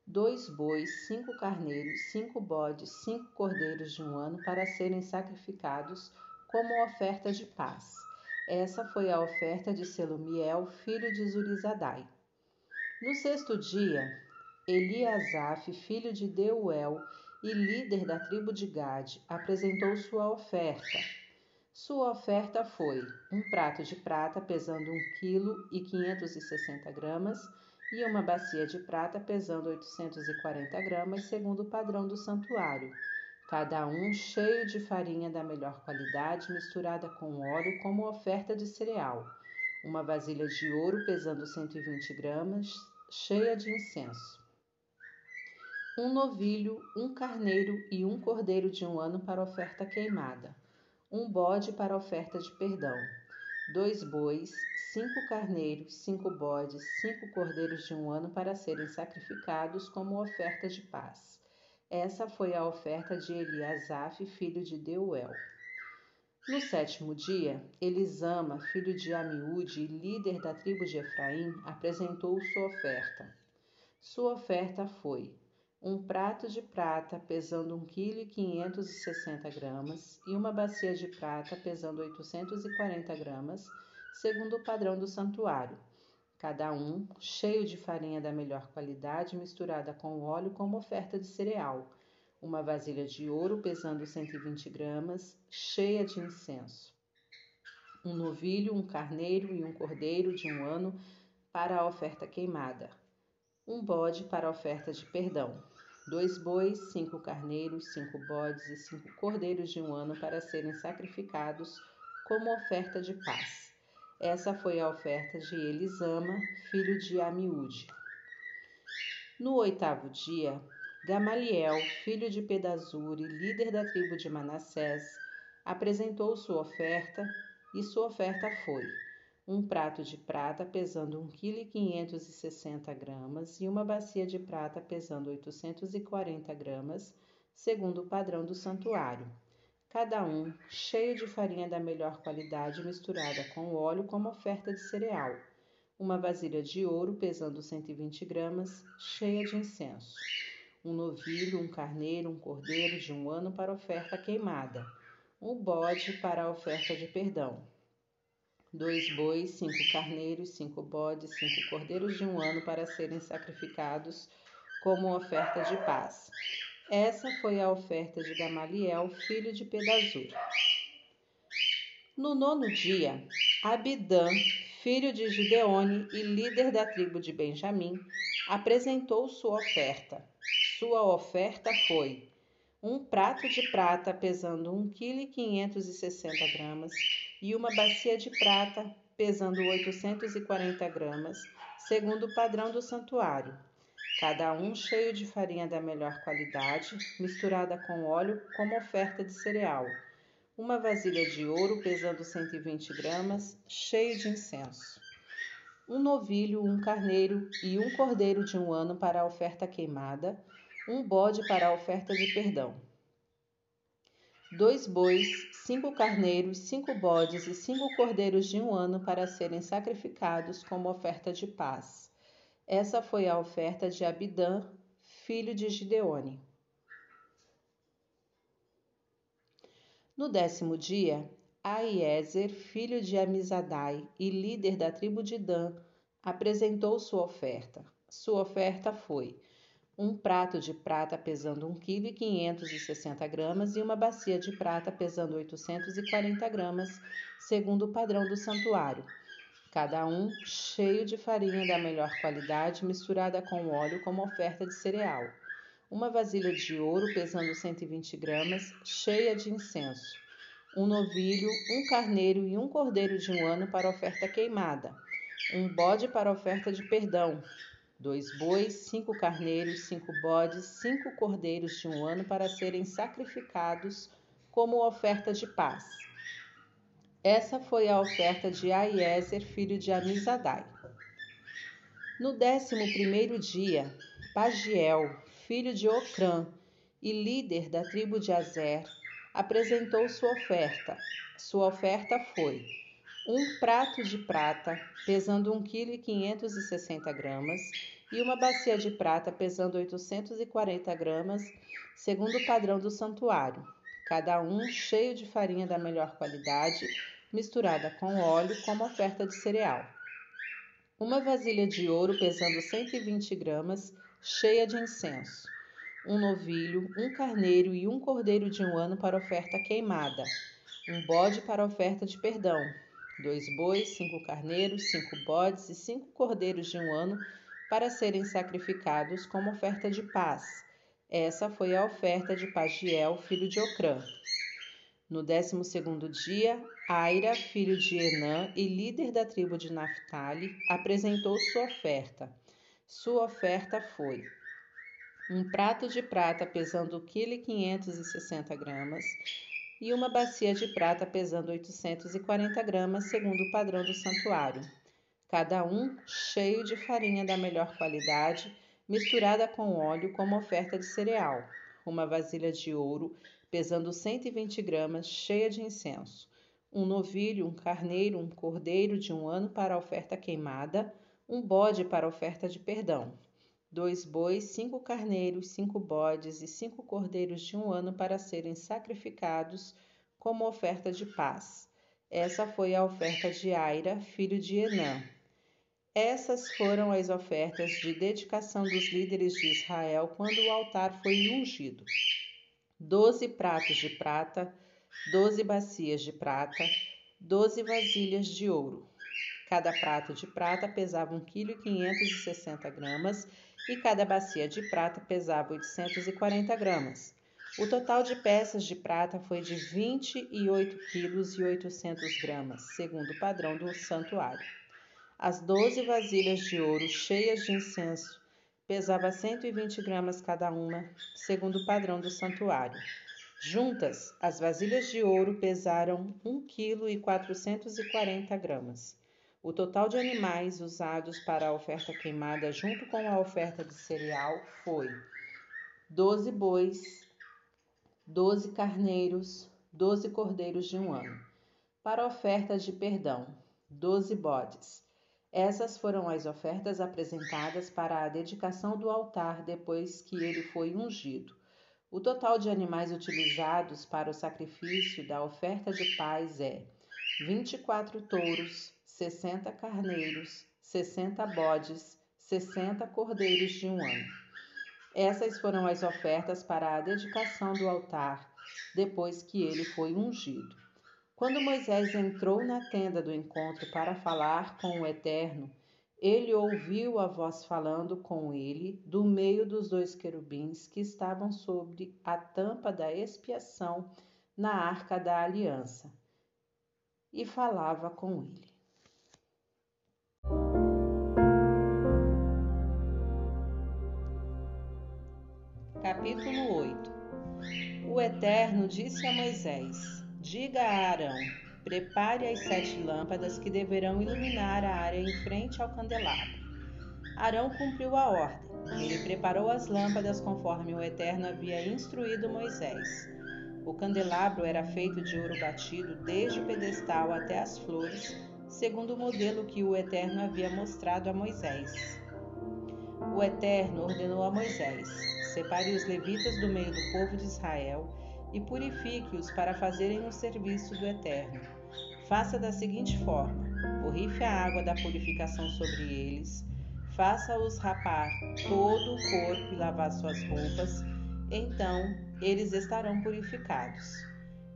dois bois, cinco carneiros, cinco bodes, cinco cordeiros de um ano para serem sacrificados como oferta de paz. Essa foi a oferta de Selumiel, filho de Zurizadai. No sexto dia, Eliasaf, filho de Deuel e líder da tribo de Gade, apresentou sua oferta. Sua oferta foi um prato de prata pesando 1 kg e 560 gramas, e uma bacia de prata pesando 840 gramas, segundo o padrão do santuário, cada um cheio de farinha da melhor qualidade misturada com óleo como oferta de cereal, uma vasilha de ouro pesando 120 gramas, cheia de incenso. Um novilho, um carneiro e um cordeiro de um ano para oferta queimada, um bode para oferta de perdão, dois bois, cinco carneiros, cinco bodes, cinco cordeiros de um ano para serem sacrificados como oferta de paz. Essa foi a oferta de Eliasaf, filho de Deuel. No sétimo dia, Elisama, filho de Amiúde e líder da tribo de Efraim, apresentou sua oferta. Sua oferta foi um prato de prata pesando 1,560 kg e uma bacia de prata pesando 840 gramas, segundo o padrão do santuário, cada um cheio de farinha da melhor qualidade misturada com óleo como oferta de cereal, uma vasilha de ouro pesando 120 gramas, cheia de incenso, um novilho, um carneiro e um cordeiro de um ano para a oferta queimada, um bode para a oferta de perdão, dois bois, cinco carneiros, cinco bodes e cinco cordeiros de um ano para serem sacrificados como oferta de paz. Essa foi a oferta de Elisama, filho de Amiúde. No oitavo dia, Gamaliel, filho de Pedazuri, líder da tribo de Manassés, apresentou sua oferta, e sua oferta foi um prato de prata pesando 1,560 kg e uma bacia de prata pesando 840 gramas, segundo o padrão do santuário. Cada um cheio de farinha da melhor qualidade misturada com óleo como oferta de cereal, uma vasilha de ouro pesando 120 gramas, cheia de incenso, um novilho, um carneiro, um cordeiro de um ano para oferta queimada, um bode para a oferta de perdão, dois bois, cinco carneiros, cinco bodes, cinco cordeiros de um ano para serem sacrificados como oferta de paz, essa foi a oferta de Gamaliel, filho de Pedazur. No nono dia, Abidã, filho de Gideone e líder da tribo de Benjamim, apresentou sua oferta. Sua oferta foi um prato de prata pesando 1,560 kg e uma bacia de prata pesando 840 gramas, segundo o padrão do santuário cada um cheio de farinha da melhor qualidade, misturada com óleo como oferta de cereal. Uma vasilha de ouro pesando 120 gramas, cheio de incenso. Um novilho, um carneiro e um cordeiro de um ano para a oferta queimada, um bode para a oferta de perdão. Dois bois, cinco carneiros, cinco bodes e cinco cordeiros de um ano para serem sacrificados como oferta de paz essa foi a oferta de Abidã, filho de Gideone. No décimo dia, Aiezer, filho de Amizadai e líder da tribo de Dan, apresentou sua oferta. Sua oferta foi um prato de prata pesando 1,560 kg e uma bacia de prata pesando 840 gramas, segundo o padrão do santuário cada um cheio de farinha da melhor qualidade misturada com óleo como oferta de cereal. Uma vasilha de ouro pesando 120 gramas, cheia de incenso. Um novilho, um carneiro e um cordeiro de um ano para oferta queimada. Um bode para oferta de perdão. Dois bois, cinco carneiros, cinco bodes, cinco cordeiros de um ano para serem sacrificados como oferta de paz essa foi a oferta de Aiezer, filho de Amizadai. No décimo primeiro dia, Pagiel, filho de Ocrã e líder da tribo de Azer, apresentou sua oferta. Sua oferta foi um prato de prata pesando 1,560 kg e uma bacia de prata pesando 840 gramas, segundo o padrão do santuário, cada um cheio de farinha da melhor qualidade misturada com óleo como oferta de cereal. Uma vasilha de ouro pesando 120 gramas, cheia de incenso. Um novilho, um carneiro e um cordeiro de um ano para oferta queimada. Um bode para oferta de perdão. Dois bois, cinco carneiros, cinco bodes e cinco cordeiros de um ano para serem sacrificados como oferta de paz. Essa foi a oferta de Pagiel, filho de Ocrã. No décimo segundo dia, Aira, filho de Enã e líder da tribo de Naphtali, apresentou sua oferta. Sua oferta foi um prato de prata pesando 1,560 gramas e uma bacia de prata pesando 840 gramas, segundo o padrão do santuário. Cada um cheio de farinha da melhor qualidade, misturada com óleo como oferta de cereal. Uma vasilha de ouro pesando 120 gramas, cheia de incenso, um novilho, um carneiro, um cordeiro de um ano para a oferta queimada, um bode para a oferta de perdão, dois bois, cinco carneiros, cinco bodes e cinco cordeiros de um ano para serem sacrificados como oferta de paz. Essa foi a oferta de Aira, filho de Enã. Essas foram as ofertas de dedicação dos líderes de Israel quando o altar foi ungido: doze pratos de prata, doze bacias de prata, doze vasilhas de ouro. Cada prato de prata pesava 1,560 kg e cada bacia de prata pesava 840 gramas. O total de peças de prata foi de 28 quilos e 800 gramas, segundo o padrão do santuário. As doze vasilhas de ouro cheias de incenso pesava 120 gramas cada uma, segundo o padrão do santuário. Juntas, as vasilhas de ouro pesaram 1 kg e 440 gramas. O total de animais usados para a oferta queimada junto com a oferta de cereal foi 12 bois, doze carneiros, doze cordeiros de um ano. Para ofertas de perdão, doze bodes. Essas foram as ofertas apresentadas para a dedicação do altar depois que ele foi ungido. O total de animais utilizados para o sacrifício da oferta de paz é 24 touros, 60 carneiros, 60 bodes, 60 cordeiros de um ano. Essas foram as ofertas para a dedicação do altar, depois que ele foi ungido. Quando Moisés entrou na tenda do encontro para falar com o Eterno, ele ouviu a voz falando com ele do meio dos dois querubins que estavam sobre a tampa da expiação na arca da aliança, e falava com ele. Capítulo 8 O Eterno disse a Moisés: Diga a Arão: Prepare as sete lâmpadas que deverão iluminar a área em frente ao candelabro. Arão cumpriu a ordem. Ele preparou as lâmpadas conforme o Eterno havia instruído Moisés. O candelabro era feito de ouro batido desde o pedestal até as flores, segundo o modelo que o Eterno havia mostrado a Moisés. O Eterno ordenou a Moisés: Separe os levitas do meio do povo de Israel e purifique-os para fazerem o serviço do Eterno. Faça da seguinte forma: borrife a água da purificação sobre eles, faça-os rapar todo o corpo e lavar suas roupas, então eles estarão purificados.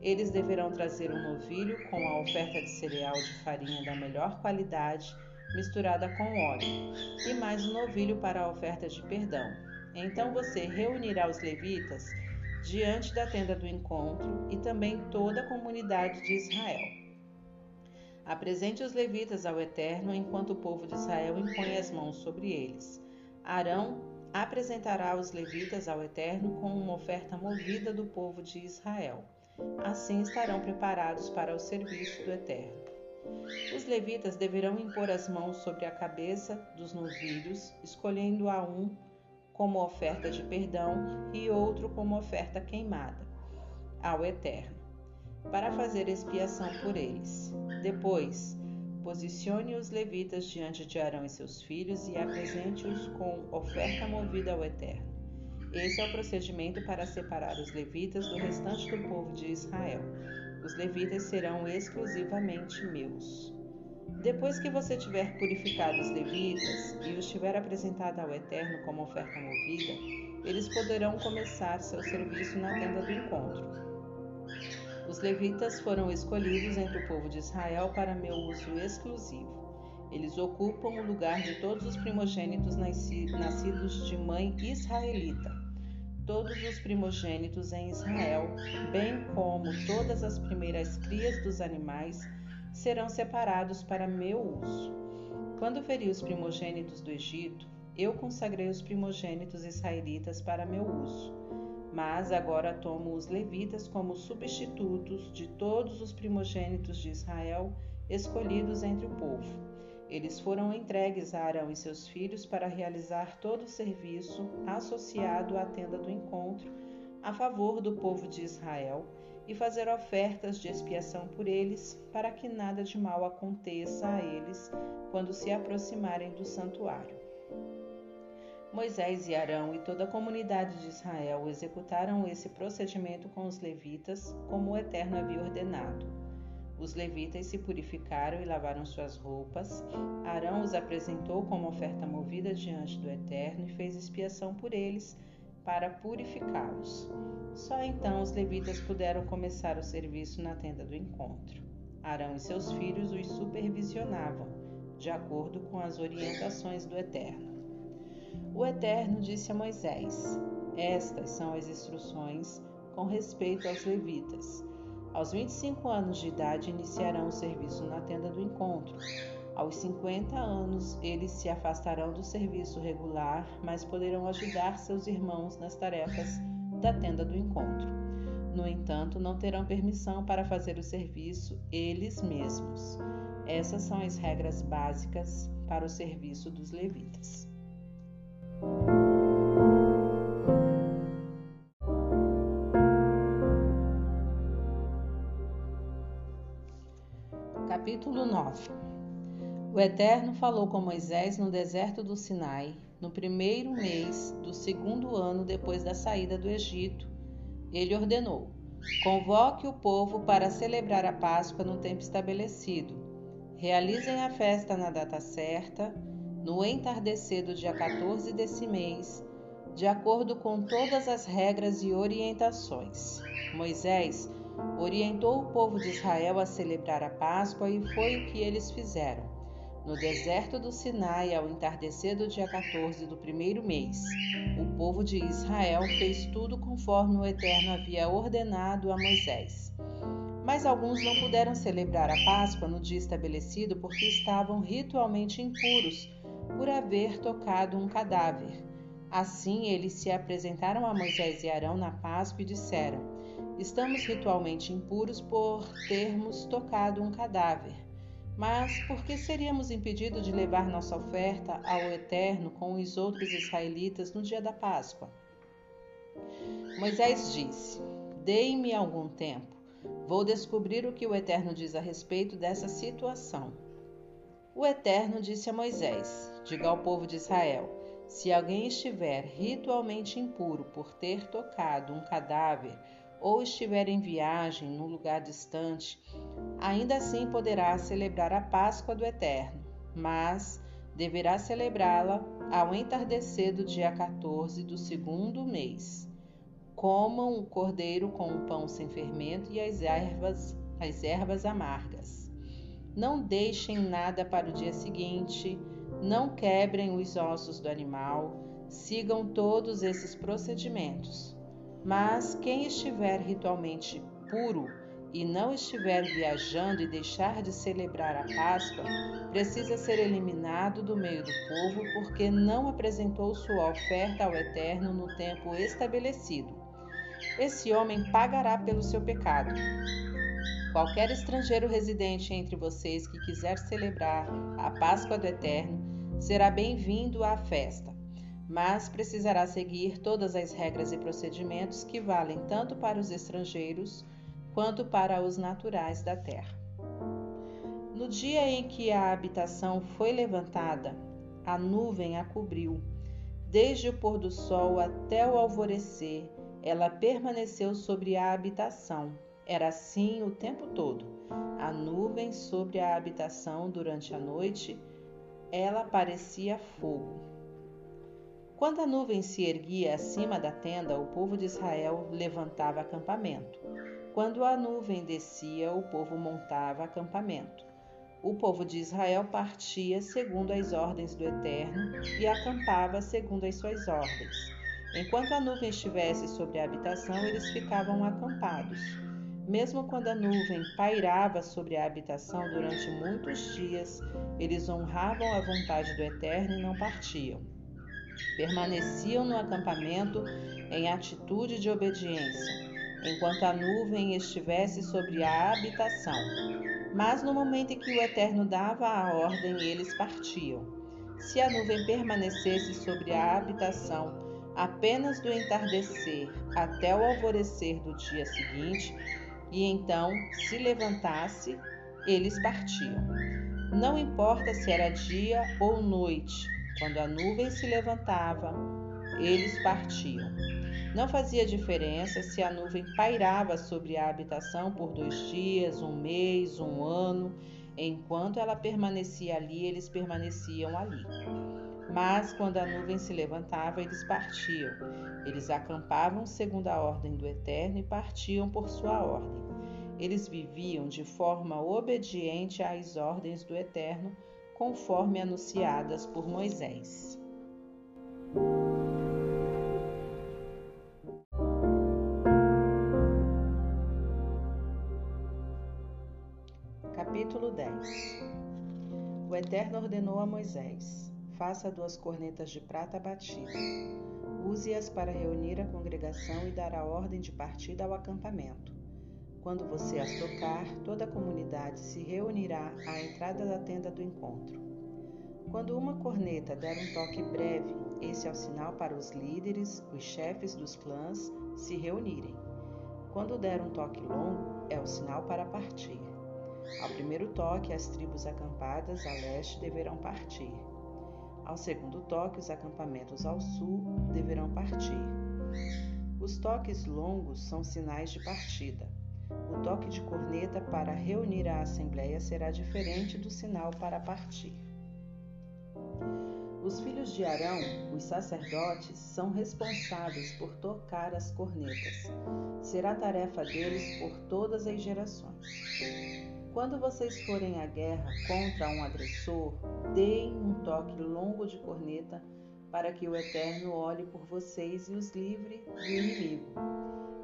Eles deverão trazer um novilho com a oferta de cereal de farinha da melhor qualidade, misturada com óleo, e mais um novilho para a oferta de perdão então você reunirá os levitas diante da tenda do encontro e também toda a comunidade de Israel. Apresente os levitas ao Eterno enquanto o povo de Israel impõe as mãos sobre eles. Arão apresentará os levitas ao Eterno com uma oferta movida do povo de Israel. Assim estarão preparados para o serviço do Eterno. Os levitas deverão impor as mãos sobre a cabeça dos novilhos, escolhendo a um como oferta de perdão e outro como oferta queimada ao Eterno, para fazer expiação por eles. Depois, posicione os levitas diante de Arão e seus filhos e apresente-os com oferta movida ao Eterno. Esse é o procedimento para separar os levitas do restante do povo de Israel. Os levitas serão exclusivamente meus. Depois que você tiver purificado os levitas e os tiver apresentado ao Eterno como oferta movida, eles poderão começar seu serviço na tenda do encontro. Os levitas foram escolhidos entre o povo de Israel para meu uso exclusivo. Eles ocupam o lugar de todos os primogênitos nascidos de mãe israelita. Todos os primogênitos em Israel, bem como todas as primeiras crias dos animais, serão separados para meu uso. Quando feri os primogênitos do Egito, eu consagrei os primogênitos israelitas para meu uso. Mas agora tomo os levitas como substitutos de todos os primogênitos de Israel escolhidos entre o povo. Eles foram entregues a Arão e seus filhos para realizar todo o serviço associado à tenda do encontro a favor do povo de Israel e fazer ofertas de expiação por eles, para que nada de mal aconteça a eles quando se aproximarem do santuário. Moisés e Arão e toda a comunidade de Israel executaram esse procedimento com os levitas, como o Eterno havia ordenado. Os levitas se purificaram e lavaram suas roupas. Arão os apresentou como oferta movida diante do Eterno e fez expiação por eles para purificá-los. Só então os levitas puderam começar o serviço na tenda do encontro. Arão e seus filhos os supervisionavam, de acordo com as orientações do Eterno. O Eterno disse a Moisés: Estas são as instruções com respeito aos levitas. Aos 25 anos de idade iniciarão o serviço na tenda do encontro. Aos 50 anos, eles se afastarão do serviço regular, mas poderão ajudar seus irmãos nas tarefas da tenda do encontro. No entanto, não terão permissão para fazer o serviço eles mesmos. Essas são as regras básicas para o serviço dos levitas. Capítulo 9 o Eterno falou com Moisés no deserto do Sinai, no primeiro mês do segundo ano depois da saída do Egito. Ele ordenou: Convoque o povo para celebrar a Páscoa no tempo estabelecido. Realizem a festa na data certa, no entardecer do dia 14 desse mês, de acordo com todas as regras e orientações. Moisés orientou o povo de Israel a celebrar a Páscoa e foi o que eles fizeram no deserto do Sinai, ao entardecer do dia 14 do primeiro mês. O povo de Israel fez tudo conforme o Eterno havia ordenado a Moisés. Mas alguns não puderam celebrar a Páscoa no dia estabelecido porque estavam ritualmente impuros por haver tocado um cadáver. Assim, eles se apresentaram a Moisés e Arão na Páscoa e disseram: Estamos ritualmente impuros por termos tocado um cadáver. Mas por que seríamos impedidos de levar nossa oferta ao Eterno com os outros israelitas no dia da Páscoa? Moisés disse: Dei-me algum tempo. Vou descobrir o que o Eterno diz a respeito dessa situação. O Eterno disse a Moisés: Diga ao povo de Israel: Se alguém estiver ritualmente impuro por ter tocado um cadáver ou estiver em viagem num lugar distante, ainda assim poderá celebrar a Páscoa do Eterno, mas deverá celebrá-la ao entardecer do dia 14 do segundo mês. Comam o cordeiro com o pão sem fermento e as ervas, as ervas amargas. Não deixem nada para o dia seguinte, não quebrem os ossos do animal, sigam todos esses procedimentos. Mas quem estiver ritualmente puro e não estiver viajando e deixar de celebrar a Páscoa, precisa ser eliminado do meio do povo, porque não apresentou sua oferta ao Eterno no tempo estabelecido. Esse homem pagará pelo seu pecado. Qualquer estrangeiro residente entre vocês que quiser celebrar a Páscoa do Eterno será bem-vindo à festa mas precisará seguir todas as regras e procedimentos que valem tanto para os estrangeiros quanto para os naturais da terra. No dia em que a habitação foi levantada, a nuvem a cobriu. Desde o pôr do sol até o alvorecer, ela permaneceu sobre a habitação. Era assim o tempo todo. A nuvem sobre a habitação durante a noite, ela parecia fogo. Quando a nuvem se erguia acima da tenda, o povo de Israel levantava acampamento. Quando a nuvem descia, o povo montava acampamento. O povo de Israel partia segundo as ordens do Eterno e acampava segundo as suas ordens. Enquanto a nuvem estivesse sobre a habitação, eles ficavam acampados. Mesmo quando a nuvem pairava sobre a habitação durante muitos dias, eles honravam a vontade do Eterno e não partiam permaneciam no acampamento em atitude de obediência, enquanto a nuvem estivesse sobre a habitação. Mas no momento em que o Eterno dava a ordem, eles partiam. Se a nuvem permanecesse sobre a habitação apenas do entardecer até o alvorecer do dia seguinte, e então se levantasse, eles partiam. Não importa se era dia ou noite, quando a nuvem se levantava, eles partiam. Não fazia diferença se a nuvem pairava sobre a habitação por dois dias, um mês, um ano. Enquanto ela permanecia ali, eles permaneciam ali. Mas quando a nuvem se levantava, eles partiam. Eles acampavam segundo a ordem do Eterno e partiam por sua ordem. Eles viviam de forma obediente às ordens do Eterno, conforme anunciadas por Moisés. Capítulo 10 O Eterno ordenou a Moisés: Faça duas cornetas de prata batida. Use-as para reunir a congregação e dar a ordem de partida ao acampamento. Quando você as tocar, toda a comunidade se reunirá à entrada da tenda do encontro. Quando uma corneta der um toque breve, esse é o sinal para os líderes, os chefes dos clãs, se reunirem. Quando der um toque longo, é o sinal para partir. Ao primeiro toque, as tribos acampadas a leste deverão partir. Ao segundo toque, os acampamentos ao sul deverão partir. Os toques longos são sinais de partida. O toque de corneta para reunir a assembleia será diferente do sinal para partir. Os filhos de Arão, os sacerdotes, são responsáveis por tocar as cornetas. Será tarefa deles por todas as gerações. Quando vocês forem à guerra contra um agressor, deem um toque longo de corneta para que o Eterno olhe por vocês e os livre do inimigo.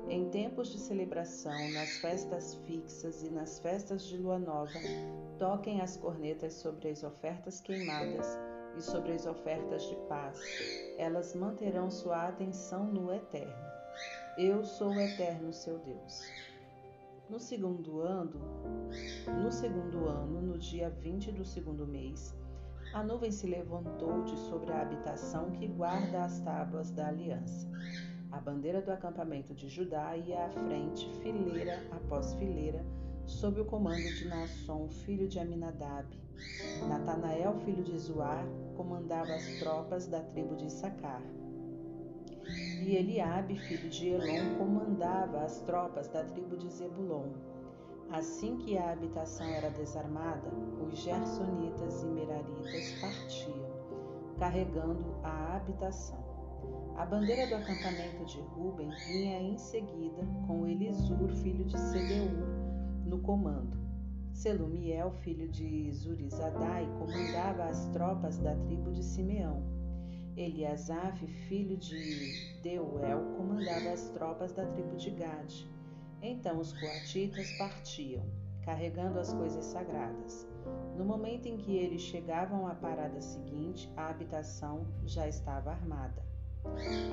Em tempos de celebração, nas festas fixas e nas festas de lua nova, toquem as cornetas sobre as ofertas queimadas e sobre as ofertas de paz. Elas manterão sua atenção no Eterno. Eu sou o Eterno, seu Deus. No segundo ano, no segundo ano, no dia 20 do segundo mês, a nuvem se levantou de sobre a habitação que guarda as tábuas da aliança. A bandeira do acampamento de Judá ia à frente, fileira após fileira, sob o comando de Naasson, filho de Aminadab. Natanael, filho de Zuar, comandava as tropas da tribo de Issacar. E Eliabe, filho de Elon, comandava as tropas da tribo de Zebulon. Assim que a habitação era desarmada, os gersonitas e meraritas partiam, carregando a habitação. A bandeira do acampamento de Ruben vinha em seguida, com Elisur, filho de Sedeur, no comando. Selumiel, filho de Zurizadai, comandava as tropas da tribo de Simeão. Eliasaf, filho de Deuel, comandava as tropas da tribo de Gade. Então os coatitas partiam, carregando as coisas sagradas. No momento em que eles chegavam à parada seguinte, a habitação já estava armada.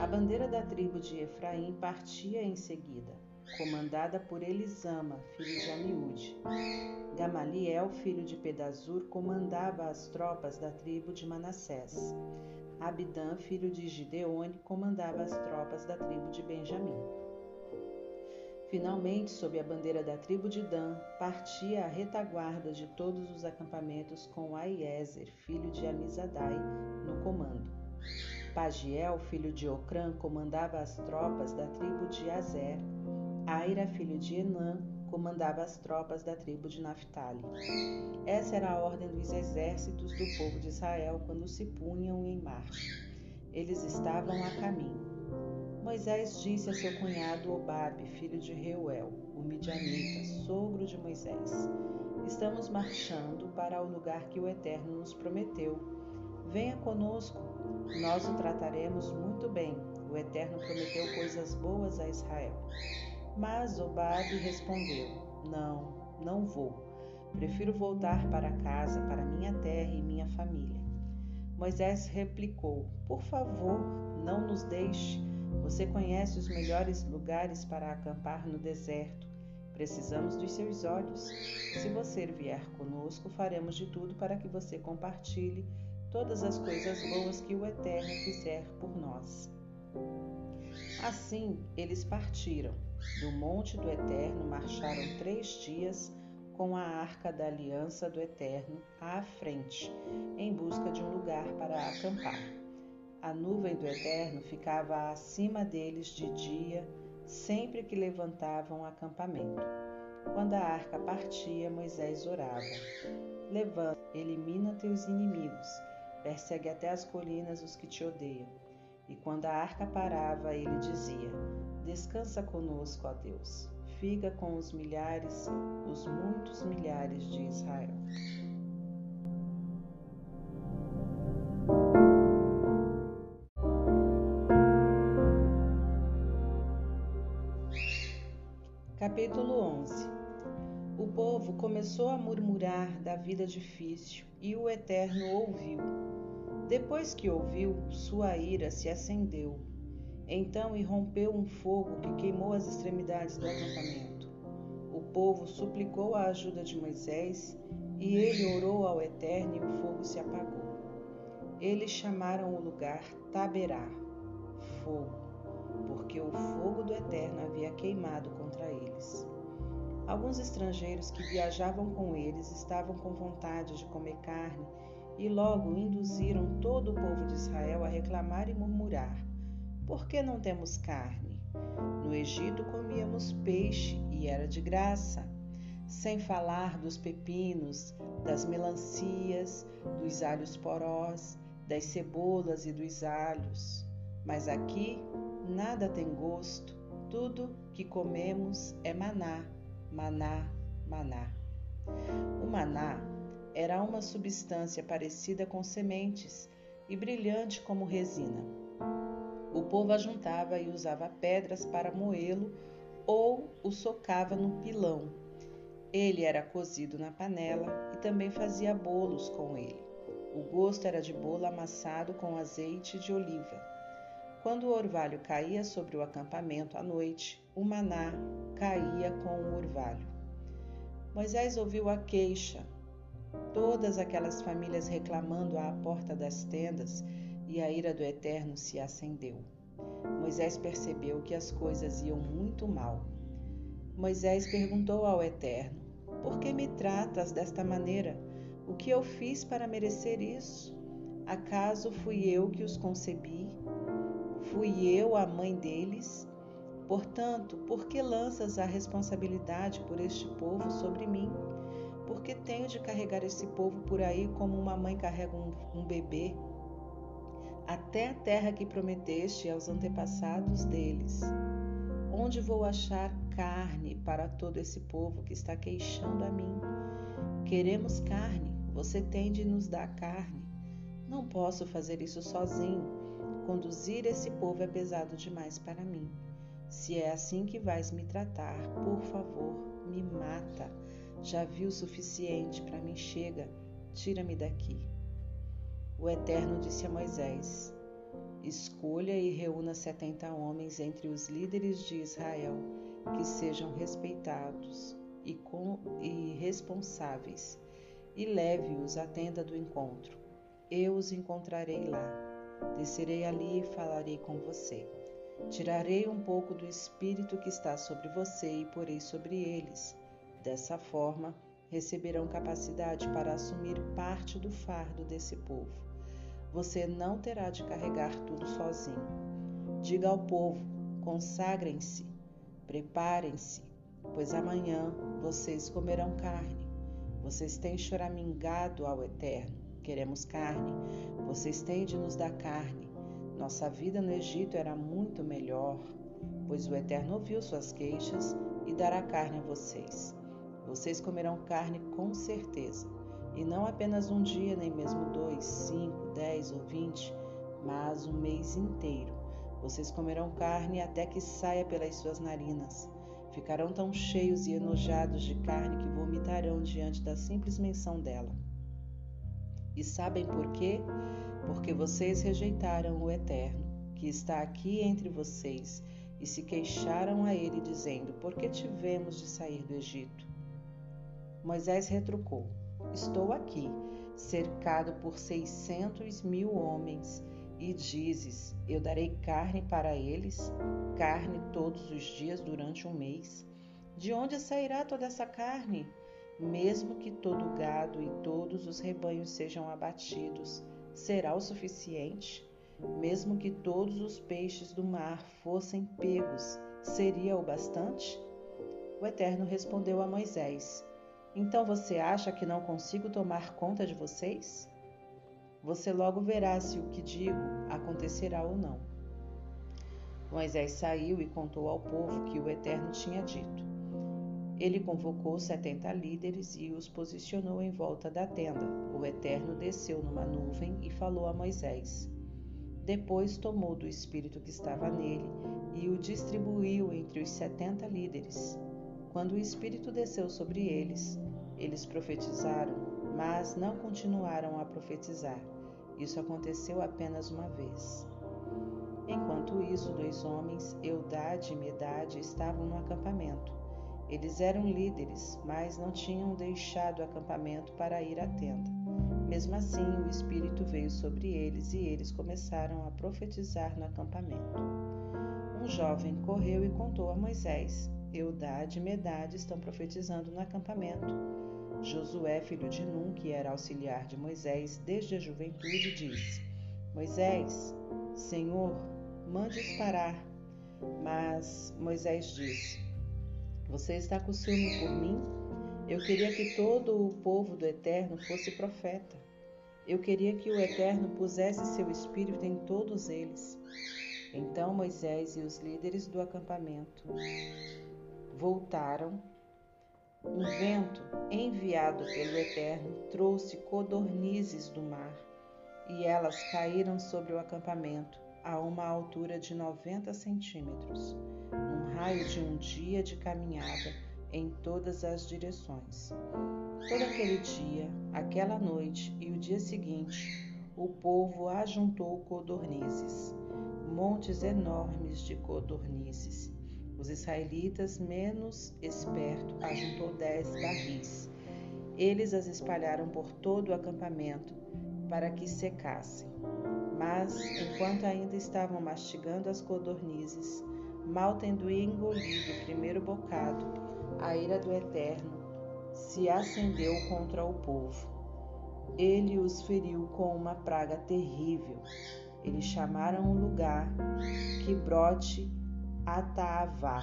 A bandeira da tribo de Efraim partia em seguida, comandada por Elisama, filho de Amiúde. Gamaliel, filho de Pedazur, comandava as tropas da tribo de Manassés. Abidã, filho de Gideone, comandava as tropas da tribo de Benjamim. Finalmente, sob a bandeira da tribo de Dan, partia a retaguarda de todos os acampamentos com Aiezer, filho de Amizadai, no comando. Pagiel, filho de Ocrã, comandava as tropas da tribo de Azer. Aira, filho de Enã, comandava as tropas da tribo de Naphtali. Essa era a ordem dos exércitos do povo de Israel quando se punham em marcha. Eles estavam a caminho. Moisés disse a seu cunhado Obabe, filho de Reuel, o midianita, sogro de Moisés: Estamos marchando para o lugar que o Eterno nos prometeu. Venha conosco, nós o trataremos muito bem. O Eterno prometeu coisas boas a Israel. Mas Obabe respondeu: Não, não vou. Prefiro voltar para casa, para minha terra e minha família. Moisés replicou: Por favor, não nos deixe. Você conhece os melhores lugares para acampar no deserto. Precisamos dos seus olhos. Se você vier conosco, faremos de tudo para que você compartilhe todas as coisas boas que o Eterno fizer por nós. Assim eles partiram. Do monte do Eterno marcharam três dias com a arca da aliança do Eterno à frente, em busca de um lugar para acampar. A nuvem do Eterno ficava acima deles de dia, sempre que levantavam acampamento. Quando a arca partia, Moisés orava: Levanta, elimina teus inimigos, persegue até as colinas os que te odeiam. E quando a arca parava, ele dizia: Descansa conosco, ó Deus. Fica com os milhares, os muitos milhares de Israel. Capítulo 11 O povo começou a murmurar da vida difícil e o Eterno ouviu. Depois que ouviu, sua ira se acendeu. Então irrompeu um fogo que queimou as extremidades do acampamento. O povo suplicou a ajuda de Moisés e ele orou ao Eterno e o fogo se apagou. Eles chamaram o lugar Taberá, fogo, porque o fogo do Eterno havia queimado contra eles. Alguns estrangeiros que viajavam com eles estavam com vontade de comer carne e logo induziram todo o povo de Israel a reclamar e murmurar: Por que não temos carne? No Egito comíamos peixe e era de graça. Sem falar dos pepinos, das melancias, dos alhos porós, das cebolas e dos alhos. Mas aqui nada tem gosto, tudo que comemos é maná, maná, maná. O maná era uma substância parecida com sementes e brilhante como resina. O povo ajuntava e usava pedras para moê-lo ou o socava no pilão. Ele era cozido na panela e também fazia bolos com ele. O gosto era de bolo amassado com azeite de oliva. Quando o orvalho caía sobre o acampamento à noite, o maná caía com o orvalho. Moisés ouviu a queixa, todas aquelas famílias reclamando à porta das tendas, e a ira do Eterno se acendeu. Moisés percebeu que as coisas iam muito mal. Moisés perguntou ao Eterno: Por que me tratas desta maneira? O que eu fiz para merecer isso? Acaso fui eu que os concebi? Fui eu a mãe deles? Portanto, por que lanças a responsabilidade por este povo sobre mim? porque tenho de carregar esse povo por aí como uma mãe carrega um, um bebê, até a terra que prometeste aos antepassados deles. Onde vou achar carne para todo esse povo que está queixando a mim? Queremos carne, você tem de nos dar carne. Não posso fazer isso sozinho. Conduzir esse povo é pesado demais para mim. Se é assim que vais me tratar, por favor, me mata já vi o suficiente para mim, chega, tira-me daqui. O Eterno disse a Moisés: Escolha e reúna setenta homens entre os líderes de Israel que sejam respeitados e, com, e responsáveis, e leve-os à tenda do encontro. Eu os encontrarei lá. Descerei ali e falarei com você. Tirarei um pouco do espírito que está sobre você e porei sobre eles Dessa forma, receberão capacidade para assumir parte do fardo desse povo. Você não terá de carregar tudo sozinho. Diga ao povo: consagrem-se, preparem-se, pois amanhã vocês comerão carne. Vocês têm choramingado ao Eterno. Queremos carne. Vocês têm de nos dar carne. Nossa vida no Egito era muito melhor, pois o Eterno ouviu suas queixas e dará carne a vocês. Vocês comerão carne com certeza, e não apenas um dia, nem mesmo dois, cinco, dez ou vinte, mas um mês inteiro. Vocês comerão carne até que saia pelas suas narinas. Ficarão tão cheios e enojados de carne que vomitarão diante da simples menção dela. E sabem por quê? Porque vocês rejeitaram o Eterno, que está aqui entre vocês, e se queixaram a ele, dizendo: Por que tivemos de sair do Egito? Moisés retrucou: Estou aqui, cercado por seiscentos mil homens, e dizes: Eu darei carne para eles, carne todos os dias durante um mês. De onde sairá toda essa carne? Mesmo que todo o gado e todos os rebanhos sejam abatidos, será o suficiente? mesmo que todos os peixes do mar fossem pegos, seria o bastante? O Eterno respondeu a Moisés: Então você acha que não consigo tomar conta de vocês? Você logo verá se o que digo acontecerá ou não. Moisés saiu e contou ao povo que o Eterno tinha dito. Ele convocou setenta líderes e os posicionou em volta da tenda. O Eterno desceu numa nuvem e falou a Moisés. Depois tomou do espírito que estava nele e o distribuiu entre os setenta líderes. Quando o espírito desceu sobre eles, eles profetizaram, mas não continuaram a profetizar. Isso aconteceu apenas uma vez. Enquanto isso, dois homens, Eudade e Medade, estavam no acampamento. Eles eram líderes, mas não tinham deixado o acampamento para ir à tenda. Mesmo assim, o Espírito veio sobre eles e eles começaram a profetizar no acampamento. Um jovem correu e contou a Moisés: Eudade e Medade estão profetizando no acampamento. Josué, filho de Num, que era auxiliar de Moisés desde a juventude, disse: Moisés, Senhor, mande-os parar. Mas Moisés disse: Você está com ciúme por mim? Eu queria que todo o povo do Eterno fosse profeta. Eu queria que o Eterno pusesse seu espírito em todos eles. Então Moisés e os líderes do acampamento voltaram. Um vento enviado pelo Eterno trouxe codornizes do mar, e elas caíram sobre o acampamento a uma altura de 90 centímetros, num raio de um dia de caminhada em todas as direções. Todo aquele dia, aquela noite e o dia seguinte, o povo ajuntou codornizes, montes enormes de codornizes. Os israelitas, menos esperto, ajuntou dez barris. Eles as espalharam por todo o acampamento para que secassem. Mas, enquanto ainda estavam mastigando as codornizes, mal tendo engolido o primeiro bocado, a ira do Eterno se acendeu contra o povo. Ele os feriu com uma praga terrível. Eles chamaram o lugar que brote Ataavá,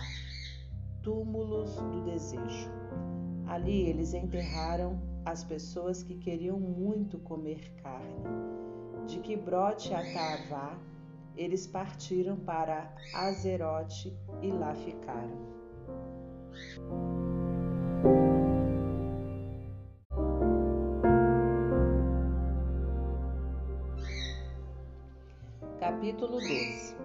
túmulos do desejo. Ali eles enterraram as pessoas que queriam muito comer carne de que brote Atavá, eles partiram para Azerote e lá ficaram. Capítulo 12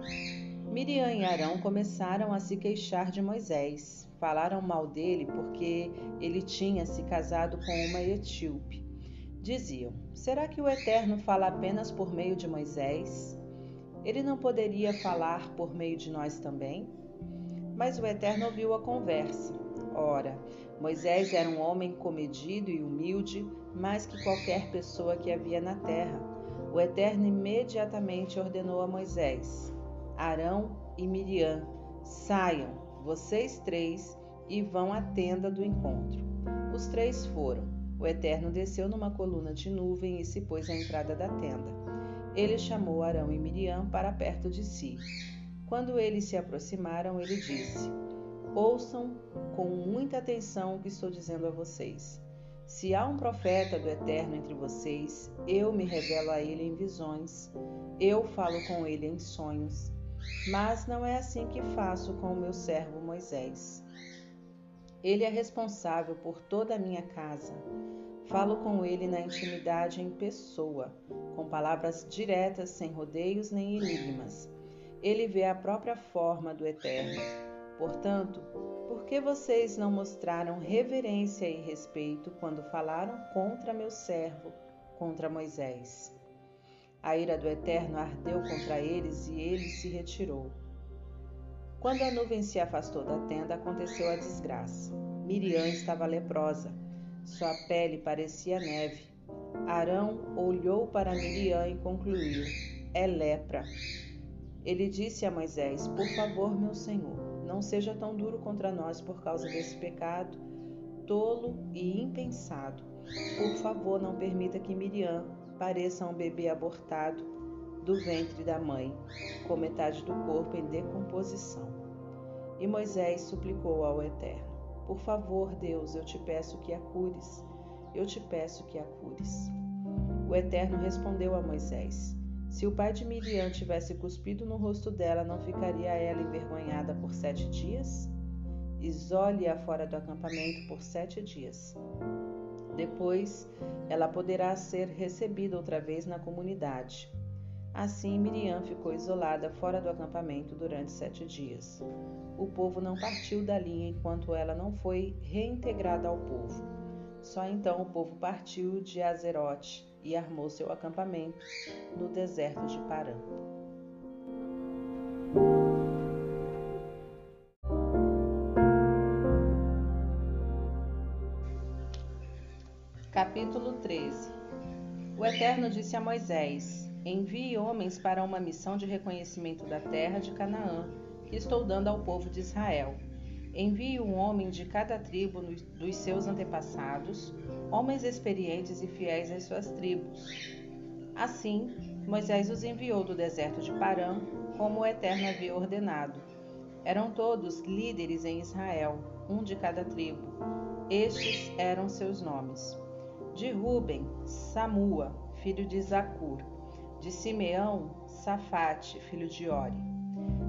Miriam e Arão começaram a se queixar de Moisés. Falaram mal dele porque ele tinha se casado com uma etíope Diziam: Será que o Eterno fala apenas por meio de Moisés? Ele não poderia falar por meio de nós também? Mas o Eterno ouviu a conversa. Ora, Moisés era um homem comedido e humilde, mais que qualquer pessoa que havia na terra. O Eterno imediatamente ordenou a Moisés: Arão e Miriam, saiam, vocês três, e vão à tenda do encontro. Os três foram. O Eterno desceu numa coluna de nuvem e se pôs à entrada da tenda. Ele chamou Arão e Miriam para perto de si. Quando eles se aproximaram, ele disse: Ouçam com muita atenção o que estou dizendo a vocês. Se há um profeta do Eterno entre vocês, eu me revelo a ele em visões, eu falo com ele em sonhos. Mas não é assim que faço com o meu servo Moisés. Ele é responsável por toda a minha casa. Falo com ele na intimidade em pessoa, com palavras diretas, sem rodeios nem enigmas. Ele vê a própria forma do Eterno. Portanto, por que vocês não mostraram reverência e respeito quando falaram contra meu servo, contra Moisés? A ira do Eterno ardeu contra eles e ele se retirou. Quando a nuvem se afastou da tenda, aconteceu a desgraça. Miriam estava leprosa. Sua pele parecia neve. Arão olhou para Miriam e concluiu: É lepra. Ele disse a Moisés: Por favor, meu senhor, não seja tão duro contra nós por causa desse pecado tolo e impensado. Por favor, não permita que Miriam pareça um bebê abortado do ventre da mãe, com metade do corpo em decomposição. E Moisés suplicou ao Eterno: Por favor, Deus, eu te peço que a cures. Eu te peço que a cures. O Eterno respondeu a Moisés: Se o pai de Miriam tivesse cuspido no rosto dela, não ficaria ela envergonhada por sete dias? Isole-a fora do acampamento por sete dias. Depois, ela poderá ser recebida outra vez na comunidade. Assim, Miriam ficou isolada fora do acampamento durante sete dias. O povo não partiu dali enquanto ela não foi reintegrada ao povo. Só então o povo partiu de Azerote e armou seu acampamento no deserto de Parã. Capítulo 13 O Eterno disse a Moisés: Envie homens para uma missão de reconhecimento da terra de Canaã, que estou dando ao povo de Israel. Envie um homem de cada tribo dos seus antepassados, homens experientes e fiéis às suas tribos. Assim, Moisés os enviou do deserto de Parã, como o Eterno havia ordenado. Eram todos líderes em Israel, um de cada tribo. Estes eram seus nomes. De Ruben, Samua, filho de Zacur. De Simeão, Safate, filho de Ori.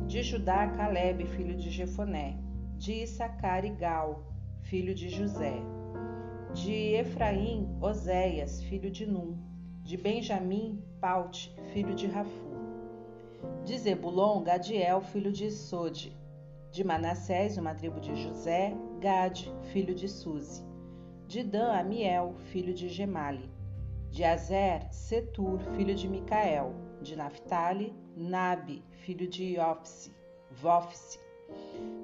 De Judá, Caleb, filho de Jefoné. De Issacar e Gal, filho de José. De Efraim, Oséias, filho de Num. De Benjamim, Paute, filho de Rafu. De Zebulon, Gadiel, filho de Sode. De Manassés, uma tribo de José, Gade, filho de Suzi de Dan, Amiel, filho de Gemali. De Azer, Setur, filho de Micael. De Naphtali, Nabi, filho de Iopse, Vofse.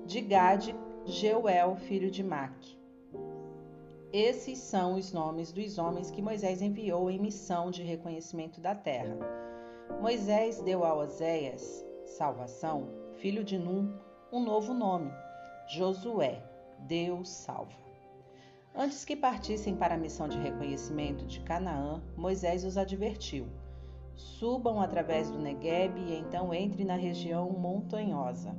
De Gade, Jeuel, filho de Maque. Esses são os nomes dos homens que Moisés enviou em missão de reconhecimento da terra. Moisés deu a Oséias, salvação, filho de Num, um novo nome, Josué, Deus salva. Antes que partissem para a missão de reconhecimento de Canaã, Moisés os advertiu: Subam através do Negueb e então entrem na região montanhosa.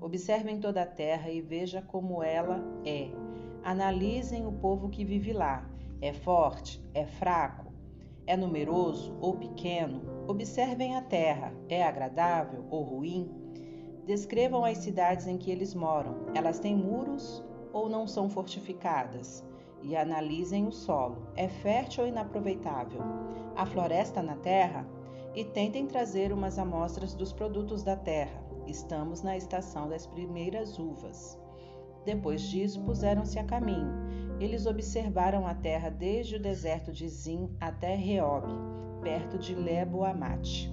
Observem toda a terra e veja como ela é. Analisem o povo que vive lá. É forte? É fraco? É numeroso ou pequeno? Observem a terra. É agradável ou ruim? Descrevam as cidades em que eles moram. Elas têm muros ou não são fortificadas? E analisem o solo. É fértil ou inaproveitável? A floresta na terra? E tentem trazer umas amostras dos produtos da terra. Estamos na estação das primeiras uvas. Depois disso, puseram-se a caminho. Eles observaram a terra desde o deserto de Zin até Reob, perto de Lebo-Amate.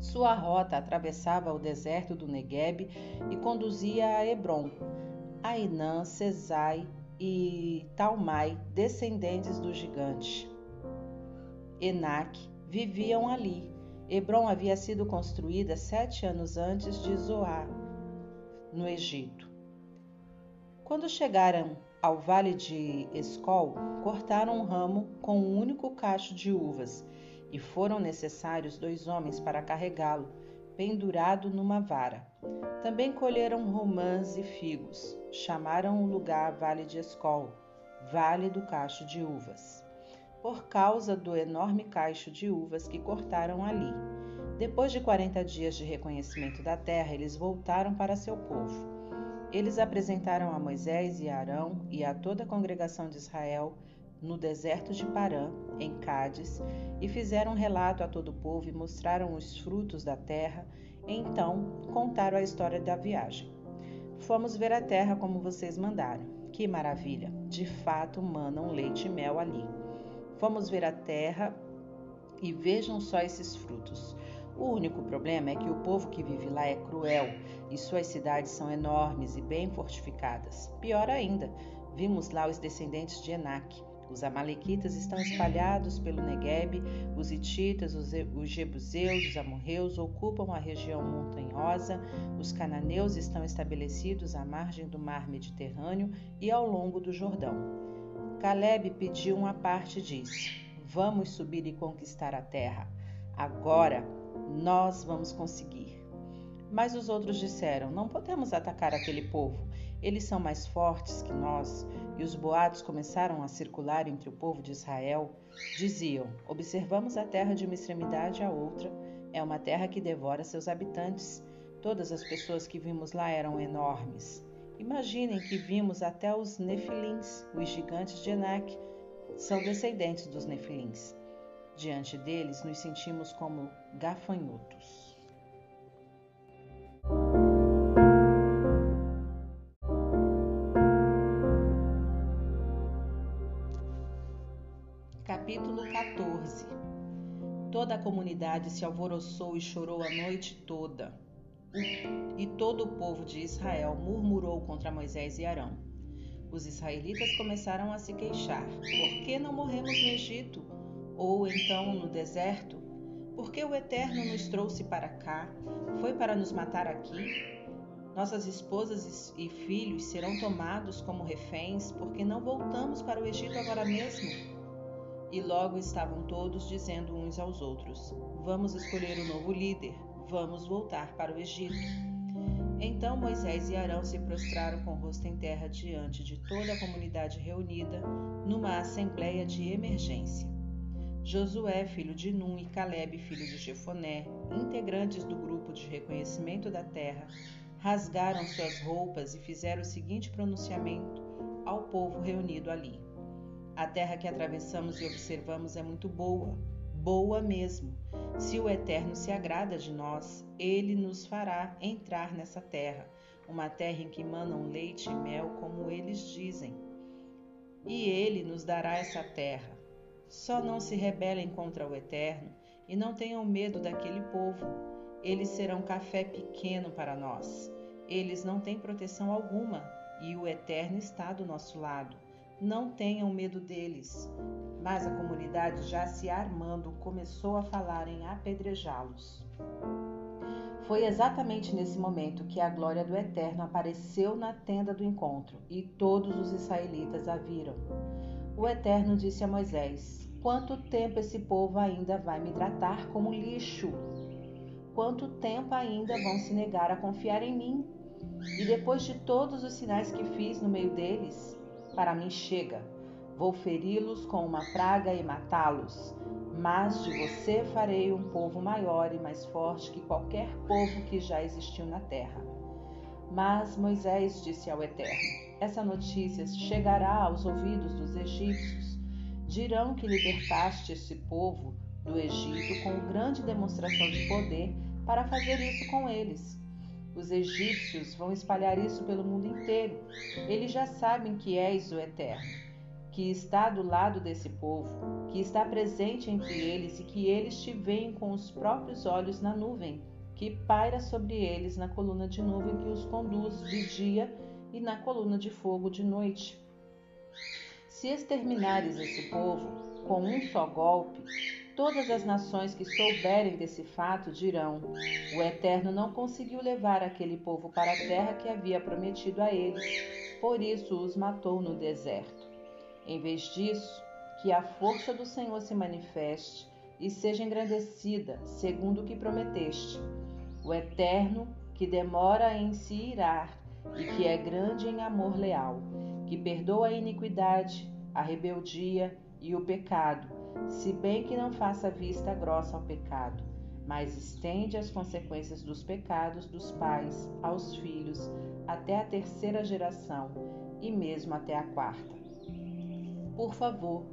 Sua rota atravessava o deserto do Negueb e conduzia a Hebron, Ainã, Cesai, e Talmai, descendentes do gigante Enac, viviam ali. Hebron havia sido construída sete anos antes de Zoar, no Egito. Quando chegaram ao vale de Escol, cortaram um ramo com um único cacho de uvas, e foram necessários dois homens para carregá-lo, pendurado numa vara. Também colheram romãs e figos. Chamaram o lugar Vale de Escol, Vale do Cacho de Uvas, por causa do enorme cacho de uvas que cortaram ali. Depois de quarenta dias de reconhecimento da terra, eles voltaram para seu povo. Eles apresentaram a Moisés e a Arão e a toda a congregação de Israel no deserto de Parã, em Cádiz, e fizeram relato a todo o povo e mostraram os frutos da terra, então contaram a história da viagem. Fomos ver a terra como vocês mandaram. Que maravilha! De fato, manam leite e mel ali. Fomos ver a terra e vejam só esses frutos. O único problema é que o povo que vive lá é cruel e suas cidades são enormes e bem fortificadas. Pior ainda, vimos lá os descendentes de Enac. Os amalequitas estão espalhados pelo Negueb, os hititas, os jebuseus, os amorreus ocupam a região montanhosa, os cananeus estão estabelecidos à margem do mar Mediterrâneo e ao longo do Jordão. Caleb pediu uma parte e disse: Vamos subir e conquistar a terra. Agora, Nós vamos conseguir. Mas os outros disseram: Não podemos atacar aquele povo. Eles são mais fortes que nós. E os boatos começaram a circular entre o povo de Israel. Diziam: Observamos a terra de uma extremidade à outra. É uma terra que devora seus habitantes. Todas as pessoas que vimos lá eram enormes. Imaginem que vimos até os nefilins, os gigantes de Enac, são descendentes dos nefilins. Diante deles, nos sentimos como gafanhotos. Comunidade se alvoroçou e chorou a noite toda. E todo o povo de Israel murmurou contra Moisés e Arão. Os israelitas começaram a se queixar: Por que não morremos no Egito? Ou então no deserto? Por que o Eterno nos trouxe para cá? Foi para nos matar aqui? Nossas esposas e filhos serão tomados como reféns, porque não voltamos para o Egito agora mesmo? E logo estavam todos dizendo uns aos outros: Vamos escolher um novo líder, vamos voltar para o Egito. Então Moisés e Arão se prostraram com o rosto em terra diante de toda a comunidade reunida numa assembleia de emergência. Josué, filho de Num, e Caleb, filho de Jefoné, integrantes do grupo de reconhecimento da terra, rasgaram suas roupas e fizeram o seguinte pronunciamento ao povo reunido ali: A terra que atravessamos e observamos é muito boa, boa mesmo. Se o Eterno se agrada de nós, ele nos fará entrar nessa terra, uma terra em que manam leite e mel, como eles dizem. E ele nos dará essa terra. Só não se rebelem contra o Eterno e não tenham medo daquele povo. Eles serão café pequeno para nós. Eles não têm proteção alguma e o Eterno está do nosso lado. Não tenham medo deles. Mas a comunidade, já se armando, começou a falar em apedrejá-los. Foi exatamente nesse momento que a glória do Eterno apareceu na tenda do encontro e todos os israelitas a viram. O Eterno disse a Moisés: Quanto tempo esse povo ainda vai me tratar como lixo? Quanto tempo ainda vão se negar a confiar em mim? E depois de todos os sinais que fiz no meio deles, para mim chega. Vou feri-los com uma praga e matá-los. Mas de você farei um povo maior e mais forte que qualquer povo que já existiu na terra. Mas Moisés disse ao Eterno: Essa notícia chegará aos ouvidos dos egípcios. Dirão que libertaste esse povo do Egito com grande demonstração de poder para fazer isso com eles. Os egípcios vão espalhar isso pelo mundo inteiro. Eles já sabem que és o Eterno, que está do lado desse povo, que está presente entre eles e que eles te veem com os próprios olhos na nuvem, que paira sobre eles na coluna de nuvem que os conduz de dia e na coluna de fogo de noite. Se exterminares esse povo com um só golpe, Todas as nações que souberem desse fato dirão: O Eterno não conseguiu levar aquele povo para a terra que havia prometido a eles, por isso os matou no deserto. Em vez disso, que a força do Senhor se manifeste e seja engrandecida, segundo o que prometeste. O Eterno, que demora em se irar e que é grande em amor leal, que perdoa a iniquidade, a rebeldia e o pecado se bem que não faça vista grossa ao pecado, mas estende as consequências dos pecados dos pais aos filhos até a terceira geração e mesmo até a quarta. Por favor,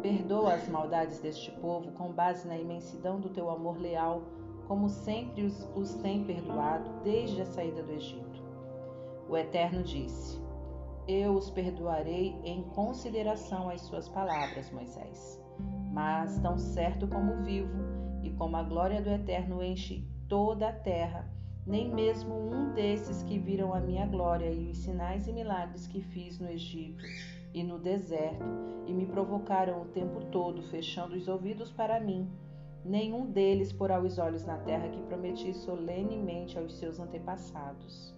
perdoa as maldades deste povo com base na imensidão do teu amor leal, como sempre os, os tem perdoado desde a saída do Egito. O Eterno disse: Eu os perdoarei em consideração às suas palavras, Moisés. Mas, tão certo como vivo, e como a glória do Eterno enche toda a terra, nem mesmo um desses que viram a minha glória e os sinais e milagres que fiz no Egito e no deserto, e me provocaram o tempo todo, fechando os ouvidos para mim, nenhum deles porá os olhos na terra que prometi solenemente aos seus antepassados.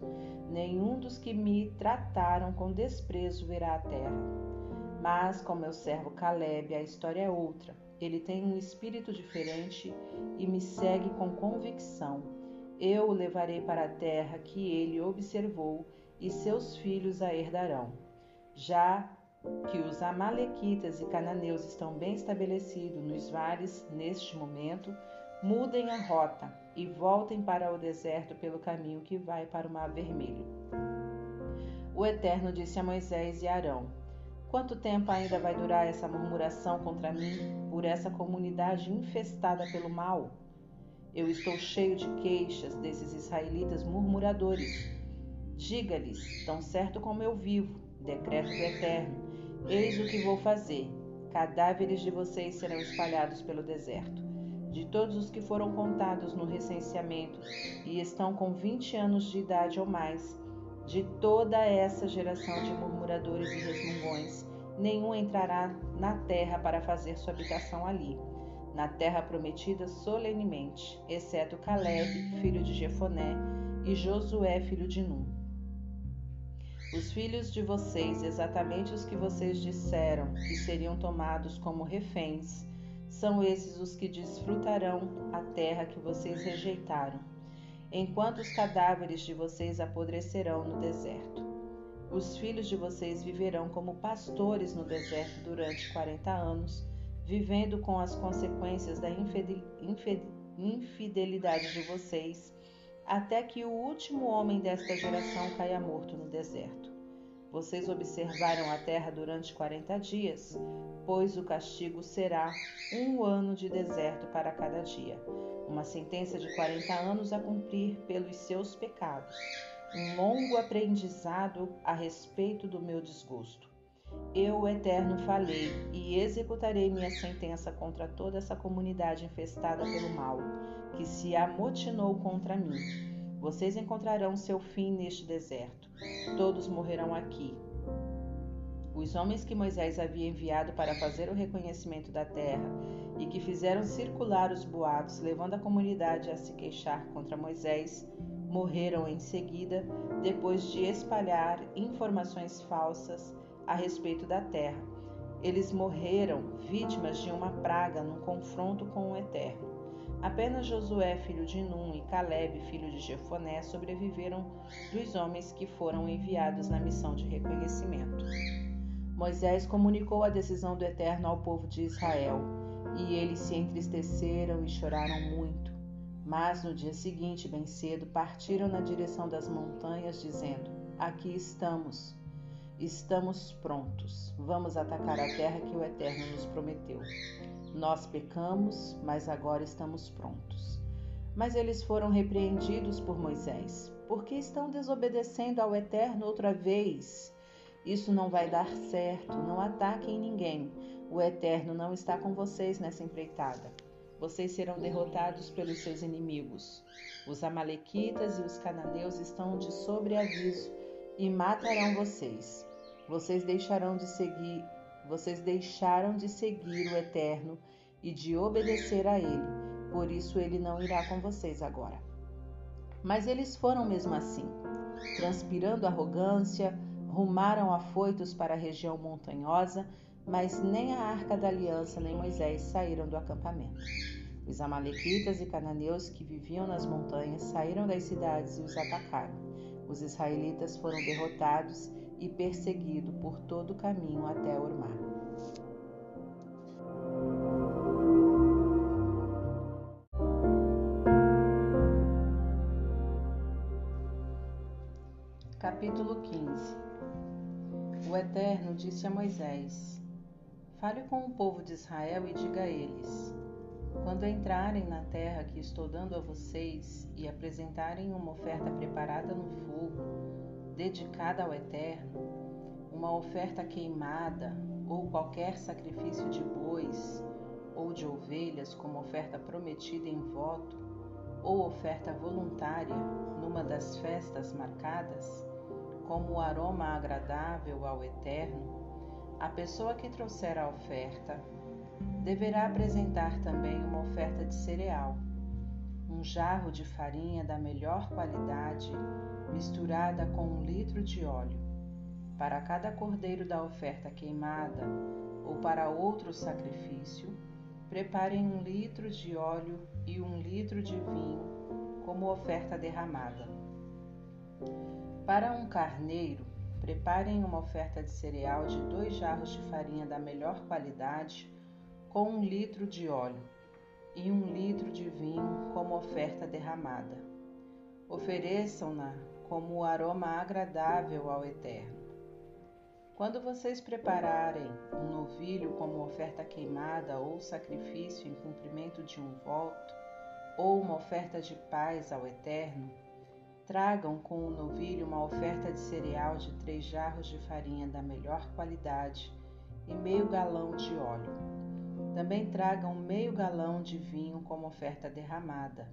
Nenhum dos que me trataram com desprezo verá a terra. Mas com meu servo Caleb a história é outra. ele tem um espírito diferente e me segue com convicção. Eu o levarei para a terra que ele observou e seus filhos a herdarão. Já que os Amalequitas e cananeus estão bem estabelecidos nos vales neste momento, mudem a rota e voltem para o deserto pelo caminho que vai para o Mar Vermelho. O Eterno disse a Moisés e Arão: Quanto tempo ainda vai durar essa murmuração contra mim por essa comunidade infestada pelo mal? Eu estou cheio de queixas desses israelitas murmuradores. Diga-lhes, tão certo como eu vivo, decreto do Eterno, eis o que vou fazer. Cadáveres de vocês serão espalhados pelo deserto. De todos os que foram contados no recenseamento e estão com 20 anos de idade ou mais, de toda essa geração de murmuradores e resmungões, nenhum entrará na terra para fazer sua habitação ali, na terra prometida solenemente, exceto Caleb, filho de Jefoné, e Josué, filho de Num. Os filhos de vocês, exatamente os que vocês disseram que seriam tomados como reféns, são esses os que desfrutarão a terra que vocês rejeitaram enquanto os cadáveres de vocês apodrecerão no deserto. Os filhos de vocês viverão como pastores no deserto durante quarenta anos, vivendo com as consequências da infidelidade de vocês, até que o último homem desta geração caia morto no deserto. Vocês observaram a terra durante quarenta dias, pois o castigo será um ano de deserto para cada dia uma sentença de 40 anos a cumprir pelos seus pecados, um longo aprendizado a respeito do meu desgosto. Eu, Eterno, falei e executarei minha sentença contra toda essa comunidade infestada pelo mal, que se amotinou contra mim. Vocês encontrarão seu fim neste deserto. Todos morrerão aqui, os homens que Moisés havia enviado para fazer o reconhecimento da terra e que fizeram circular os boatos, levando a comunidade a se queixar contra Moisés, morreram em seguida, depois de espalhar informações falsas a respeito da terra. Eles morreram vítimas de uma praga num confronto com o Eterno. Apenas Josué, filho de Num, e Caleb, filho de Jefoné, sobreviveram dos homens que foram enviados na missão de reconhecimento. Moisés comunicou a decisão do Eterno ao povo de Israel, e eles se entristeceram e choraram muito. Mas no dia seguinte, bem cedo, partiram na direção das montanhas, dizendo: Aqui estamos, estamos prontos. Vamos atacar a terra que o Eterno nos prometeu. Nós pecamos, mas agora estamos prontos. Mas eles foram repreendidos por Moisés. Por que estão desobedecendo ao Eterno outra vez? Isso não vai dar certo, não ataquem ninguém. O Eterno não está com vocês nessa empreitada. Vocês serão derrotados pelos seus inimigos. Os Amalequitas e os cananeus estão de sobreaviso e matarão vocês. Vocês deixarão de seguir, vocês deixaram de seguir o Eterno e de obedecer a ele. Por isso ele não irá com vocês agora. Mas eles foram mesmo assim, transpirando arrogância, rumaram afoitos para a região montanhosa, mas nem a arca da aliança nem Moisés saíram do acampamento. Os amalequitas e cananeus que viviam nas montanhas saíram das cidades e os atacaram. Os israelitas foram derrotados e perseguidos por todo o caminho até Ormar. Capítulo 15 o Eterno disse a Moisés: Fale com o povo de Israel e diga a eles: Quando entrarem na terra que estou dando a vocês e apresentarem uma oferta preparada no fogo, dedicada ao Eterno, uma oferta queimada ou qualquer sacrifício de bois ou de ovelhas como oferta prometida em voto, ou oferta voluntária numa das festas marcadas, como aroma agradável ao Eterno, a pessoa que trouxer a oferta deverá apresentar também uma oferta de cereal, um jarro de farinha da melhor qualidade misturada com um litro de óleo. Para cada cordeiro da oferta queimada ou para outro sacrifício, preparem um litro de óleo e um litro de vinho como oferta derramada. Para um carneiro, preparem uma oferta de cereal de dois jarros de farinha da melhor qualidade com um litro de óleo e um litro de vinho como oferta derramada. Ofereçam-na como aroma agradável ao Eterno. Quando vocês prepararem um novilho como oferta queimada ou sacrifício em cumprimento de um voto, ou uma oferta de paz ao Eterno, tragam com o novilho uma oferta de cereal de três jarros de farinha da melhor qualidade e meio galão de óleo. Também tragam meio galão de vinho como oferta derramada.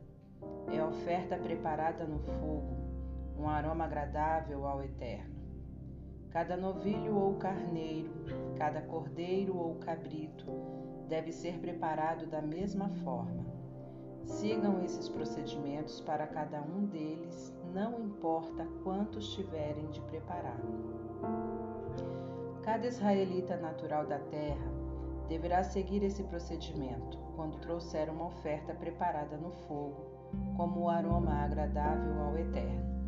É oferta preparada no fogo, um aroma agradável ao Eterno. Cada novilho ou carneiro, cada cordeiro ou cabrito deve ser preparado da mesma forma. Sigam esses procedimentos para cada um deles, não importa quantos tiverem de preparar. Cada israelita natural da terra deverá seguir esse procedimento quando trouxer uma oferta preparada no fogo, como aroma agradável ao Eterno.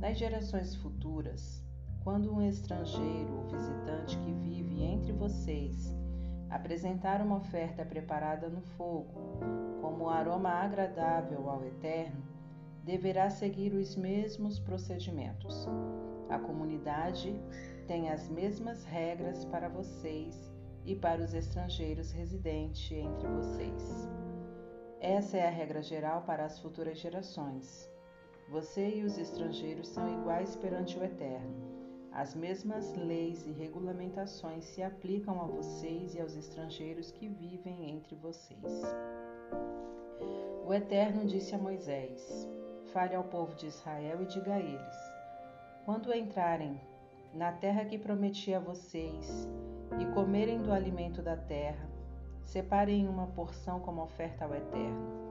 Nas gerações futuras, quando um estrangeiro ou visitante que vive entre vocês apresentar uma oferta preparada no fogo, como aroma agradável ao Eterno, deverá seguir os mesmos procedimentos. A comunidade tem as mesmas regras para vocês e para os estrangeiros residentes entre vocês. Essa é a regra geral para as futuras gerações. Você e os estrangeiros são iguais perante o Eterno. As mesmas leis e regulamentações se aplicam a vocês e aos estrangeiros que vivem entre vocês. O Eterno disse a Moisés: Fale ao povo de Israel e diga a eles: Quando entrarem na terra que prometi a vocês e comerem do alimento da terra, separem uma porção como oferta ao Eterno.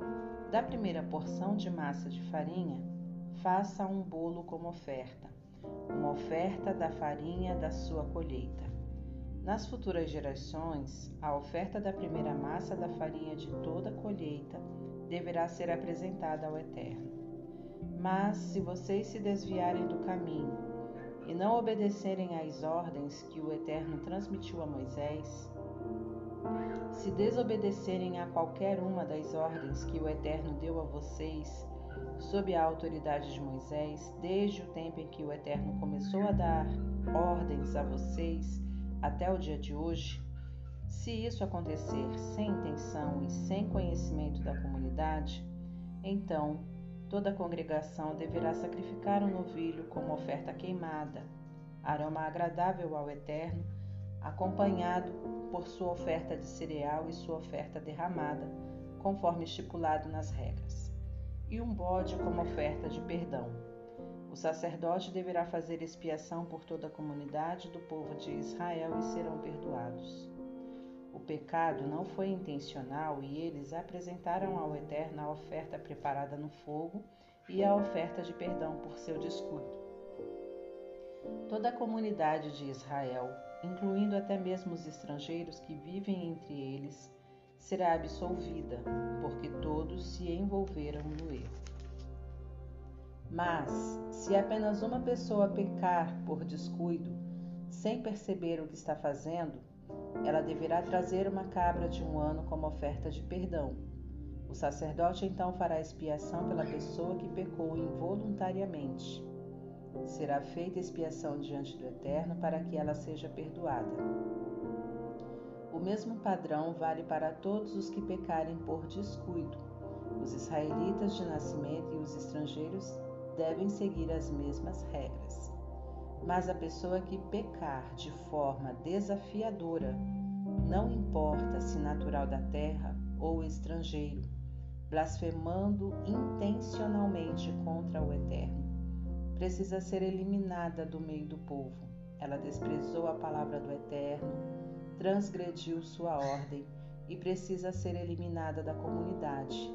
Da primeira porção de massa de farinha, faça um bolo como oferta, uma oferta da farinha da sua colheita. Nas futuras gerações, a oferta da primeira massa da farinha de toda a colheita deverá ser apresentada ao Eterno. Mas, se vocês se desviarem do caminho e não obedecerem às ordens que o Eterno transmitiu a Moisés, se desobedecerem a qualquer uma das ordens que o Eterno deu a vocês, sob a autoridade de Moisés, desde o tempo em que o Eterno começou a dar ordens a vocês até o dia de hoje, se isso acontecer sem intenção e sem conhecimento da comunidade, então Toda a congregação deverá sacrificar um novilho como oferta queimada, aroma agradável ao Eterno, acompanhado por sua oferta de cereal e sua oferta derramada, conforme estipulado nas regras, e um bode como oferta de perdão. O sacerdote deverá fazer expiação por toda a comunidade do povo de Israel e serão perdoados. O pecado não foi intencional e eles apresentaram ao Eterno a oferta preparada no fogo e a oferta de perdão por seu descuido. Toda a comunidade de Israel, incluindo até mesmo os estrangeiros que vivem entre eles, será absolvida, porque todos se envolveram no erro. Mas, se apenas uma pessoa pecar por descuido, sem perceber o que está fazendo, ela deverá trazer uma cabra de um ano como oferta de perdão. O sacerdote então fará expiação pela pessoa que pecou involuntariamente. Será feita expiação diante do Eterno para que ela seja perdoada. O mesmo padrão vale para todos os que pecarem por descuido. Os israelitas de nascimento e os estrangeiros devem seguir as mesmas regras. Mas a pessoa que pecar de forma desafiadora, não importa se natural da terra ou estrangeiro, blasfemando intencionalmente contra o Eterno, precisa ser eliminada do meio do povo. Ela desprezou a palavra do Eterno, transgrediu sua ordem e precisa ser eliminada da comunidade.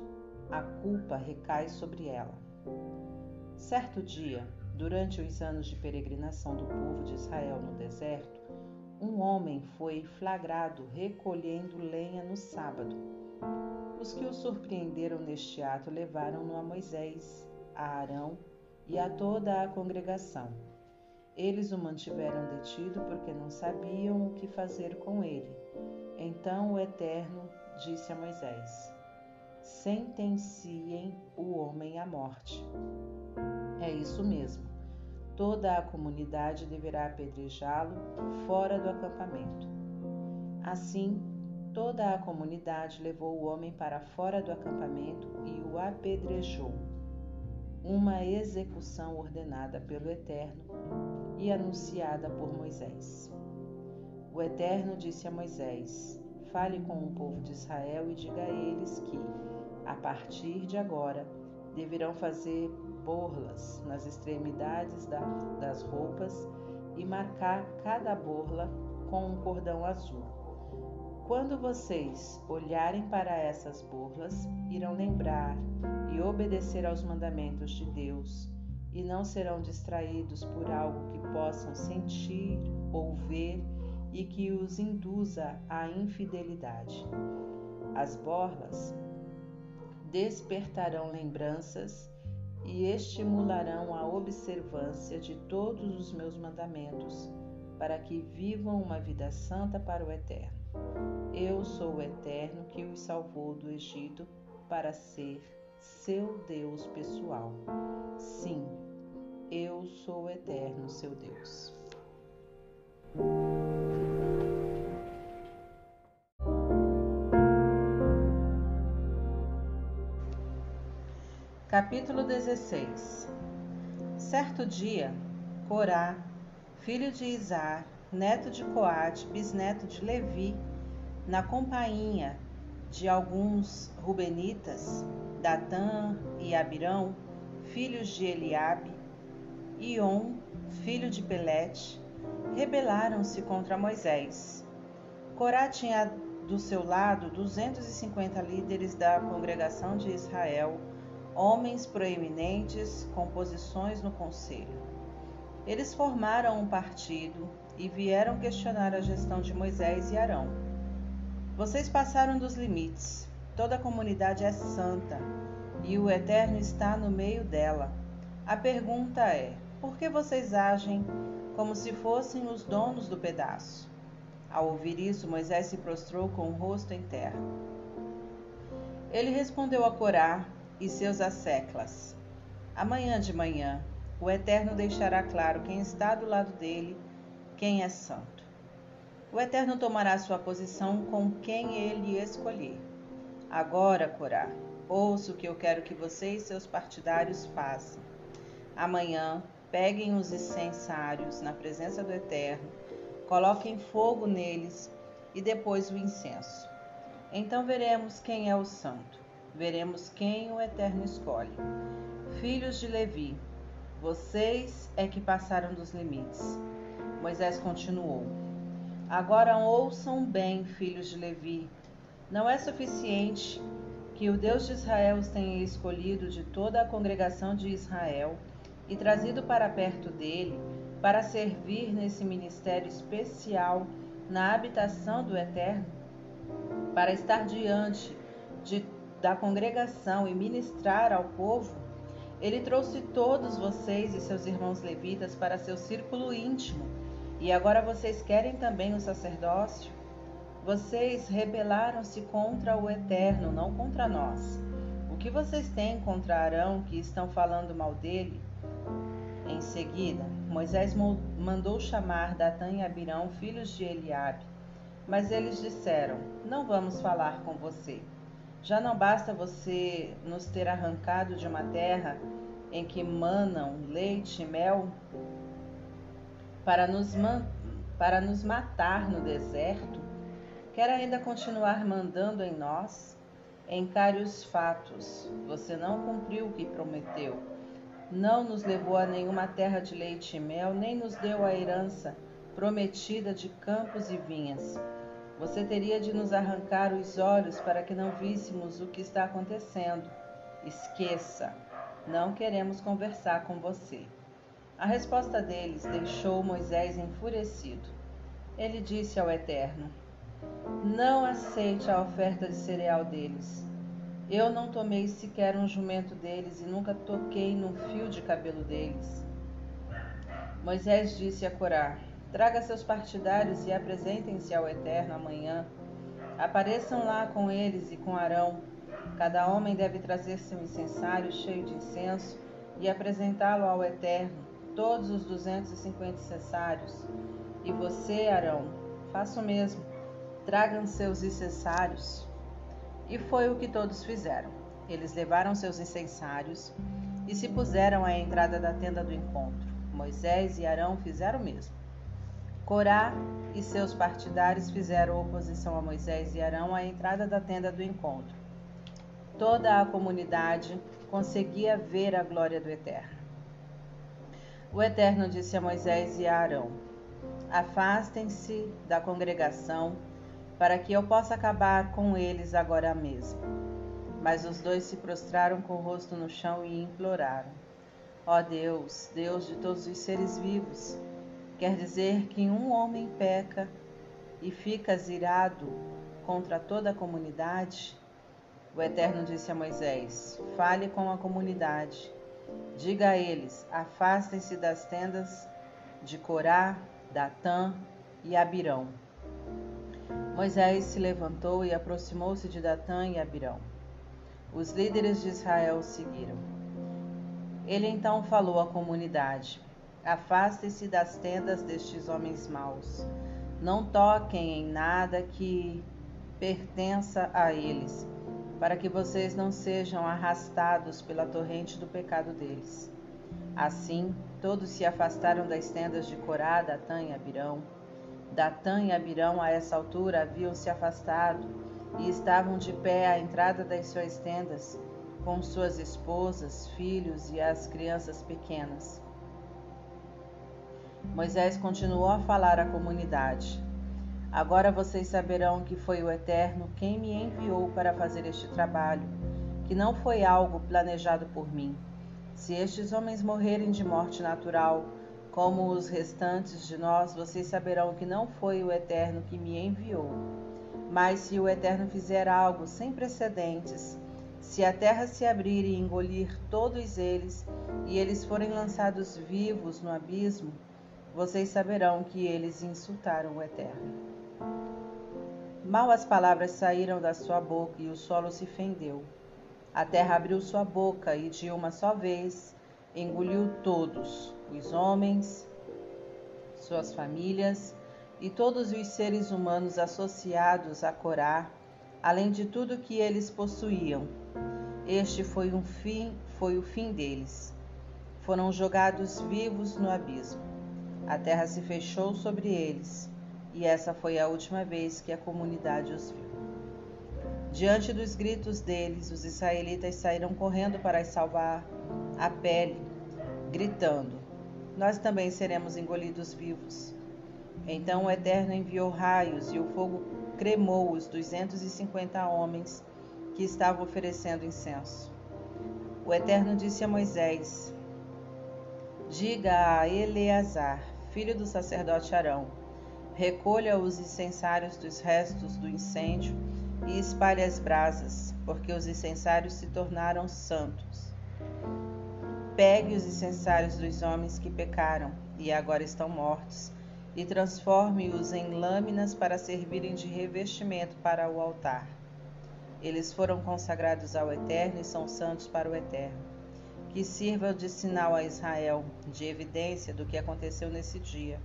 A culpa recai sobre ela. Certo dia, Durante os anos de peregrinação do povo de Israel no deserto, um homem foi flagrado recolhendo lenha no sábado. Os que o surpreenderam neste ato levaram-no a Moisés, a Arão e a toda a congregação. Eles o mantiveram detido porque não sabiam o que fazer com ele. Então o Eterno disse a Moisés: Sentenciem o homem à morte. É isso mesmo. Toda a comunidade deverá apedrejá-lo fora do acampamento. Assim, toda a comunidade levou o homem para fora do acampamento e o apedrejou. Uma execução ordenada pelo Eterno e anunciada por Moisés. O Eterno disse a Moisés: Fale com o povo de Israel e diga a eles que, a partir de agora, deverão fazer borlas nas extremidades das roupas e marcar cada borla com um cordão azul. Quando vocês olharem para essas borlas, irão lembrar e obedecer aos mandamentos de Deus e não serão distraídos por algo que possam sentir ou ver e que os induza à infidelidade. As borlas despertarão lembranças e estimularão a observância de todos os meus mandamentos, para que vivam uma vida santa para o Eterno. Eu sou o Eterno que os salvou do Egito para ser seu Deus pessoal. Sim, eu sou o Eterno, seu Deus. Capítulo 16 Certo dia, Corá, filho de Isar, neto de Coate, bisneto de Levi, na companhia de alguns rubenitas, Datã e Abirão, filhos de Eliabe, Ion, filho de Pelete, rebelaram-se contra Moisés. Corá tinha do seu lado 250 líderes da congregação de Israel, homens proeminentes com posições no conselho. Eles formaram um partido e vieram questionar a gestão de Moisés e Arão. Vocês passaram dos limites. Toda a comunidade é santa e o Eterno está no meio dela. A pergunta é: por que vocês agem como se fossem os donos do pedaço? Ao ouvir isso, Moisés se prostrou com o rosto em terra. Ele respondeu a Corá e seus asseclas: Amanhã de manhã, o Eterno deixará claro quem está do lado dele, quem é santo. O Eterno tomará sua posição com quem ele escolher. Agora, Corá, ouça o que eu quero que você e seus partidários façam. Amanhã, peguem os incensários na presença do Eterno, coloquem fogo neles e depois o incenso. Então veremos quem é o santo veremos quem o Eterno escolhe. Filhos de Levi, vocês é que passaram dos limites. Moisés continuou: Agora ouçam bem, filhos de Levi. Não é suficiente que o Deus de Israel os tenha escolhido de toda a congregação de Israel e trazido para perto dele para servir nesse ministério especial na habitação do Eterno, para estar diante de da congregação e ministrar ao povo, ele trouxe todos vocês e seus irmãos levitas para seu círculo íntimo. E agora vocês querem também o sacerdócio? Vocês rebelaram-se contra o Eterno, não contra nós. O que vocês têm contra Arão que estão falando mal dele? Em seguida, Moisés mandou chamar Datã e Abirão, filhos de Eliabe. Mas eles disseram: Não vamos falar com você. Já não basta você nos ter arrancado de uma terra em que manam leite e mel para nos, para nos matar no deserto? Quer ainda continuar mandando em nós? Encare os fatos. Você não cumpriu o que prometeu. Não nos levou a nenhuma terra de leite e mel, nem nos deu a herança prometida de campos e vinhas. Você teria de nos arrancar os olhos para que não víssemos o que está acontecendo. Esqueça, não queremos conversar com você. A resposta deles deixou Moisés enfurecido. Ele disse ao Eterno: Não aceite a oferta de cereal deles. Eu não tomei sequer um jumento deles e nunca toquei num fio de cabelo deles. Moisés disse a Corá: Traga seus partidários e apresentem-se ao Eterno amanhã. Apareçam lá com eles e com Arão. Cada homem deve trazer seu incensário cheio de incenso e apresentá-lo ao Eterno, todos os 250 incensários. E você, Arão, faça o mesmo. Tragam seus incensários. E foi o que todos fizeram. Eles levaram seus incensários e se puseram à entrada da tenda do encontro. Moisés e Arão fizeram o mesmo. Corá e seus partidários fizeram oposição a Moisés e Arão à entrada da tenda do encontro. Toda a comunidade conseguia ver a glória do Eterno. O Eterno disse a Moisés e a Arão: Afastem-se da congregação, para que eu possa acabar com eles agora mesmo. Mas os dois se prostraram com o rosto no chão e imploraram: Ó oh Deus, Deus de todos os seres vivos, Quer dizer que um homem peca e fica zirado contra toda a comunidade? O Eterno disse a Moisés: Fale com a comunidade. Diga a eles: afastem-se das tendas de Corá, Datã e Abirão. Moisés se levantou e aproximou-se de Datã e Abirão. Os líderes de Israel o seguiram. Ele então falou à comunidade: Afastem-se das tendas destes homens maus. Não toquem em nada que pertença a eles, para que vocês não sejam arrastados pela torrente do pecado deles. Assim, todos se afastaram das tendas de Corá, Datã e Abirão. Datã e Abirão, a essa altura, haviam se afastado e estavam de pé à entrada das suas tendas, com suas esposas, filhos e as crianças pequenas. Moisés continuou a falar à comunidade: Agora vocês saberão que foi o Eterno quem me enviou para fazer este trabalho, que não foi algo planejado por mim. Se estes homens morrerem de morte natural, como os restantes de nós, vocês saberão que não foi o Eterno que me enviou. Mas se o Eterno fizer algo sem precedentes, se a terra se abrir e engolir todos eles, e eles forem lançados vivos no abismo, vocês saberão que eles insultaram o Eterno. Mal as palavras saíram da sua boca e o solo se fendeu. A terra abriu sua boca e de uma só vez engoliu todos, os homens, suas famílias e todos os seres humanos associados a Corá, além de tudo que eles possuíam. Este foi um fim, foi o fim deles. Foram jogados vivos no abismo. A terra se fechou sobre eles, e essa foi a última vez que a comunidade os viu. Diante dos gritos deles, os israelitas saíram correndo para salvar a pele, gritando: Nós também seremos engolidos vivos. Então o Eterno enviou raios e o fogo cremou os 250 homens que estavam oferecendo incenso. O Eterno disse a Moisés: Diga a Eleazar, filho do sacerdote Arão. Recolha os incensários dos restos do incêndio e espalhe as brasas, porque os incensários se tornaram santos. Pegue os incensários dos homens que pecaram e agora estão mortos, e transforme-os em lâminas para servirem de revestimento para o altar. Eles foram consagrados ao Eterno e são santos para o Eterno que sirva de sinal a Israel, de evidência do que aconteceu nesse dia.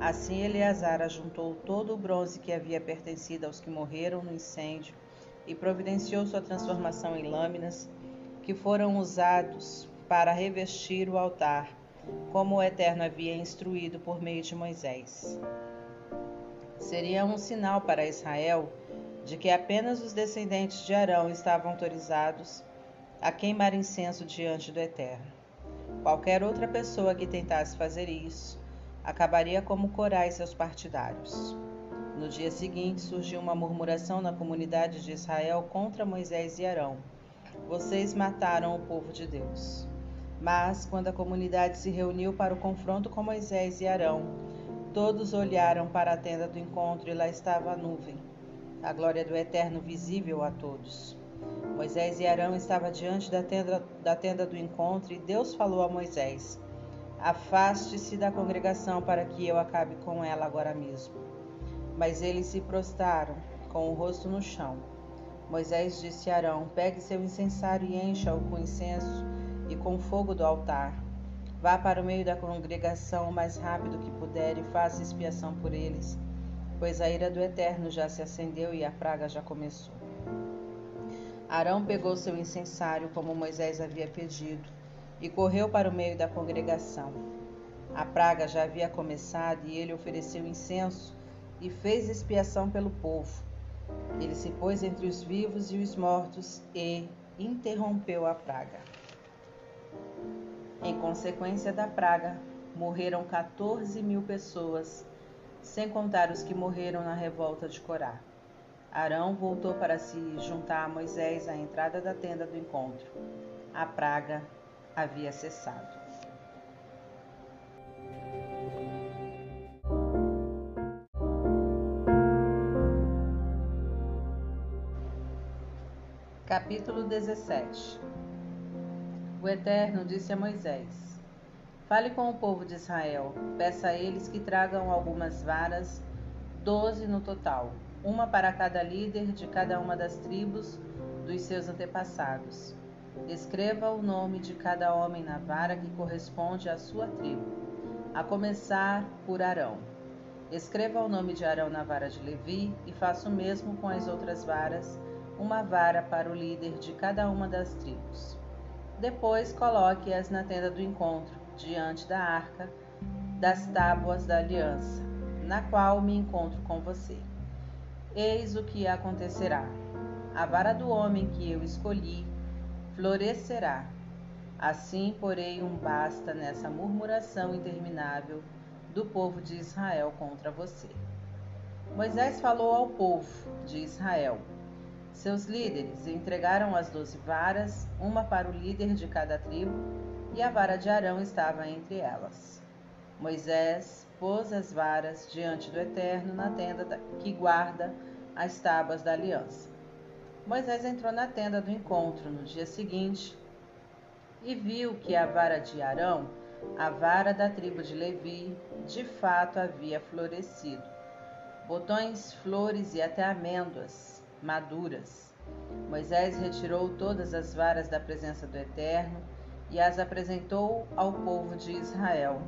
Assim Eleazar ajuntou todo o bronze que havia pertencido aos que morreram no incêndio e providenciou sua transformação em lâminas, que foram usados para revestir o altar, como o Eterno havia instruído por meio de Moisés. Seria um sinal para Israel de que apenas os descendentes de Arão estavam autorizados a queimar incenso diante do Eterno. Qualquer outra pessoa que tentasse fazer isso acabaria como Corá e seus partidários. No dia seguinte surgiu uma murmuração na comunidade de Israel contra Moisés e Arão. Vocês mataram o povo de Deus. Mas, quando a comunidade se reuniu para o confronto com Moisés e Arão, Todos olharam para a tenda do encontro e lá estava a nuvem, a glória do Eterno visível a todos. Moisés e Arão estavam diante da tenda, da tenda do encontro e Deus falou a Moisés: Afaste-se da congregação para que eu acabe com ela agora mesmo. Mas eles se prostraram, com o rosto no chão. Moisés disse a Arão: Pegue seu incensário e encha-o com incenso e com fogo do altar. Vá para o meio da congregação o mais rápido que puder e faça expiação por eles, pois a ira do Eterno já se acendeu e a praga já começou. Arão pegou seu incensário, como Moisés havia pedido, e correu para o meio da congregação. A praga já havia começado e ele ofereceu incenso e fez expiação pelo povo. Ele se pôs entre os vivos e os mortos e interrompeu a praga. Em consequência da praga, morreram 14 mil pessoas, sem contar os que morreram na revolta de Corá. Arão voltou para se juntar a Moisés à entrada da tenda do encontro. A praga havia cessado. Capítulo 17 o Eterno disse a Moisés: Fale com o povo de Israel, peça a eles que tragam algumas varas, doze no total, uma para cada líder de cada uma das tribos dos seus antepassados. Escreva o nome de cada homem na vara que corresponde à sua tribo, a começar por Arão. Escreva o nome de Arão na vara de Levi e faça o mesmo com as outras varas, uma vara para o líder de cada uma das tribos. Depois coloque-as na tenda do encontro, diante da arca das tábuas da aliança, na qual me encontro com você. Eis o que acontecerá: a vara do homem que eu escolhi florescerá. Assim porei um basta nessa murmuração interminável do povo de Israel contra você. Moisés falou ao povo de Israel seus líderes entregaram as doze varas, uma para o líder de cada tribo, e a vara de Arão estava entre elas. Moisés pôs as varas diante do Eterno na tenda que guarda as tábuas da aliança. Moisés entrou na tenda do encontro no dia seguinte e viu que a vara de Arão, a vara da tribo de Levi, de fato havia florescido. Botões, flores e até amêndoas maduras. Moisés retirou todas as varas da presença do Eterno e as apresentou ao povo de Israel.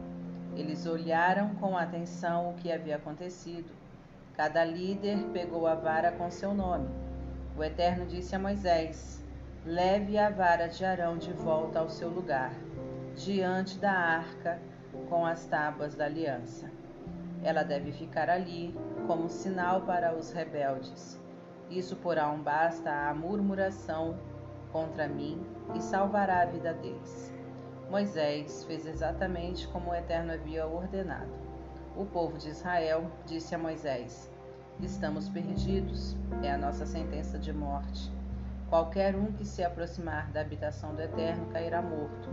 Eles olharam com atenção o que havia acontecido. Cada líder pegou a vara com seu nome. O Eterno disse a Moisés: Leve a vara de Arão de volta ao seu lugar, diante da arca com as tábuas da aliança. Ela deve ficar ali como sinal para os rebeldes isso porá um basta à murmuração contra mim e salvará a vida deles. Moisés fez exatamente como o Eterno havia ordenado. O povo de Israel disse a Moisés: Estamos perdidos, é a nossa sentença de morte. Qualquer um que se aproximar da habitação do Eterno cairá morto.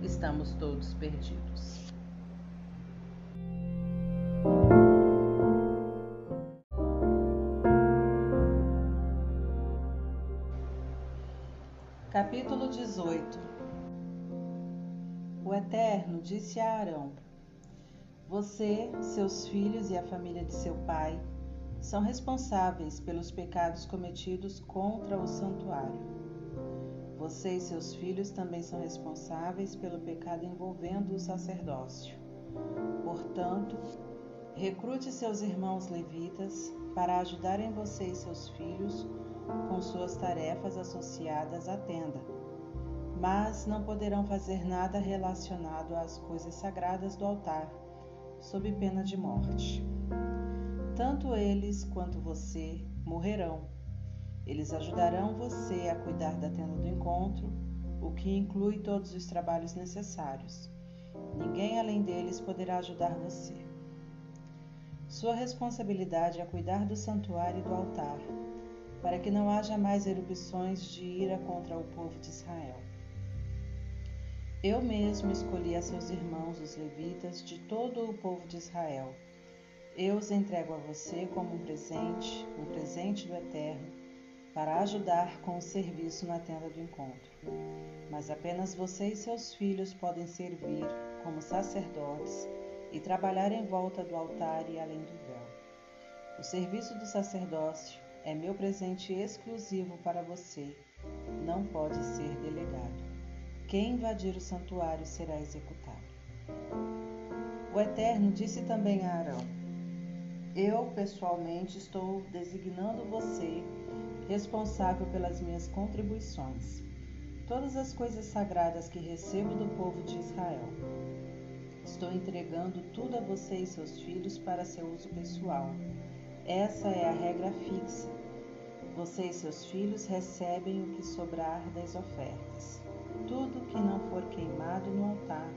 Estamos todos perdidos. Capítulo 18 O Eterno disse a Arão: Você, seus filhos e a família de seu pai são responsáveis pelos pecados cometidos contra o santuário. Você e seus filhos também são responsáveis pelo pecado envolvendo o sacerdócio. Portanto, recrute seus irmãos levitas para ajudarem você e seus filhos com suas tarefas associadas à tenda, mas não poderão fazer nada relacionado às coisas sagradas do altar, sob pena de morte. Tanto eles quanto você morrerão. Eles ajudarão você a cuidar da tenda do encontro, o que inclui todos os trabalhos necessários. Ninguém além deles poderá ajudar você. Sua responsabilidade é cuidar do santuário e do altar, para que não haja mais erupções de ira contra o povo de Israel. Eu mesmo escolhi a seus irmãos, os levitas, de todo o povo de Israel, Eu os entrego a você como um presente, um presente do Eterno, para ajudar com o serviço na tenda do encontro. Mas apenas você e seus filhos podem servir como sacerdotes e trabalhar em volta do altar e além do véu. O serviço do sacerdócio é meu presente exclusivo para você. Não pode ser delegado. Quem invadir o santuário será executado. O Eterno disse também a Arão: Eu, pessoalmente, estou designando você responsável pelas minhas contribuições, todas as coisas sagradas que recebo do povo de Israel. Estou entregando tudo a você e seus filhos para seu uso pessoal. Essa é a regra fixa. Você e seus filhos recebem o que sobrar das ofertas. Tudo que não for queimado no altar,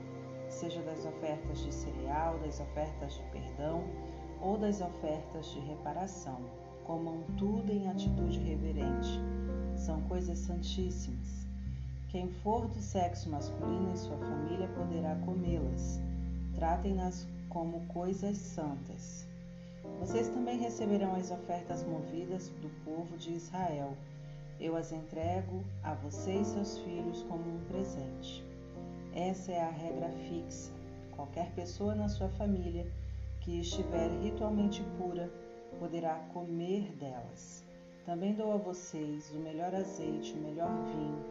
seja das ofertas de cereal, das ofertas de perdão ou das ofertas de reparação, comam tudo em atitude reverente. São coisas santíssimas. Quem for do sexo masculino em sua família poderá comê-las tratem-nas como coisas santas. Vocês também receberão as ofertas movidas do povo de Israel. Eu as entrego a você e seus filhos como um presente. Essa é a regra fixa. Qualquer pessoa na sua família que estiver ritualmente pura poderá comer delas. Também dou a vocês o melhor azeite, o melhor vinho,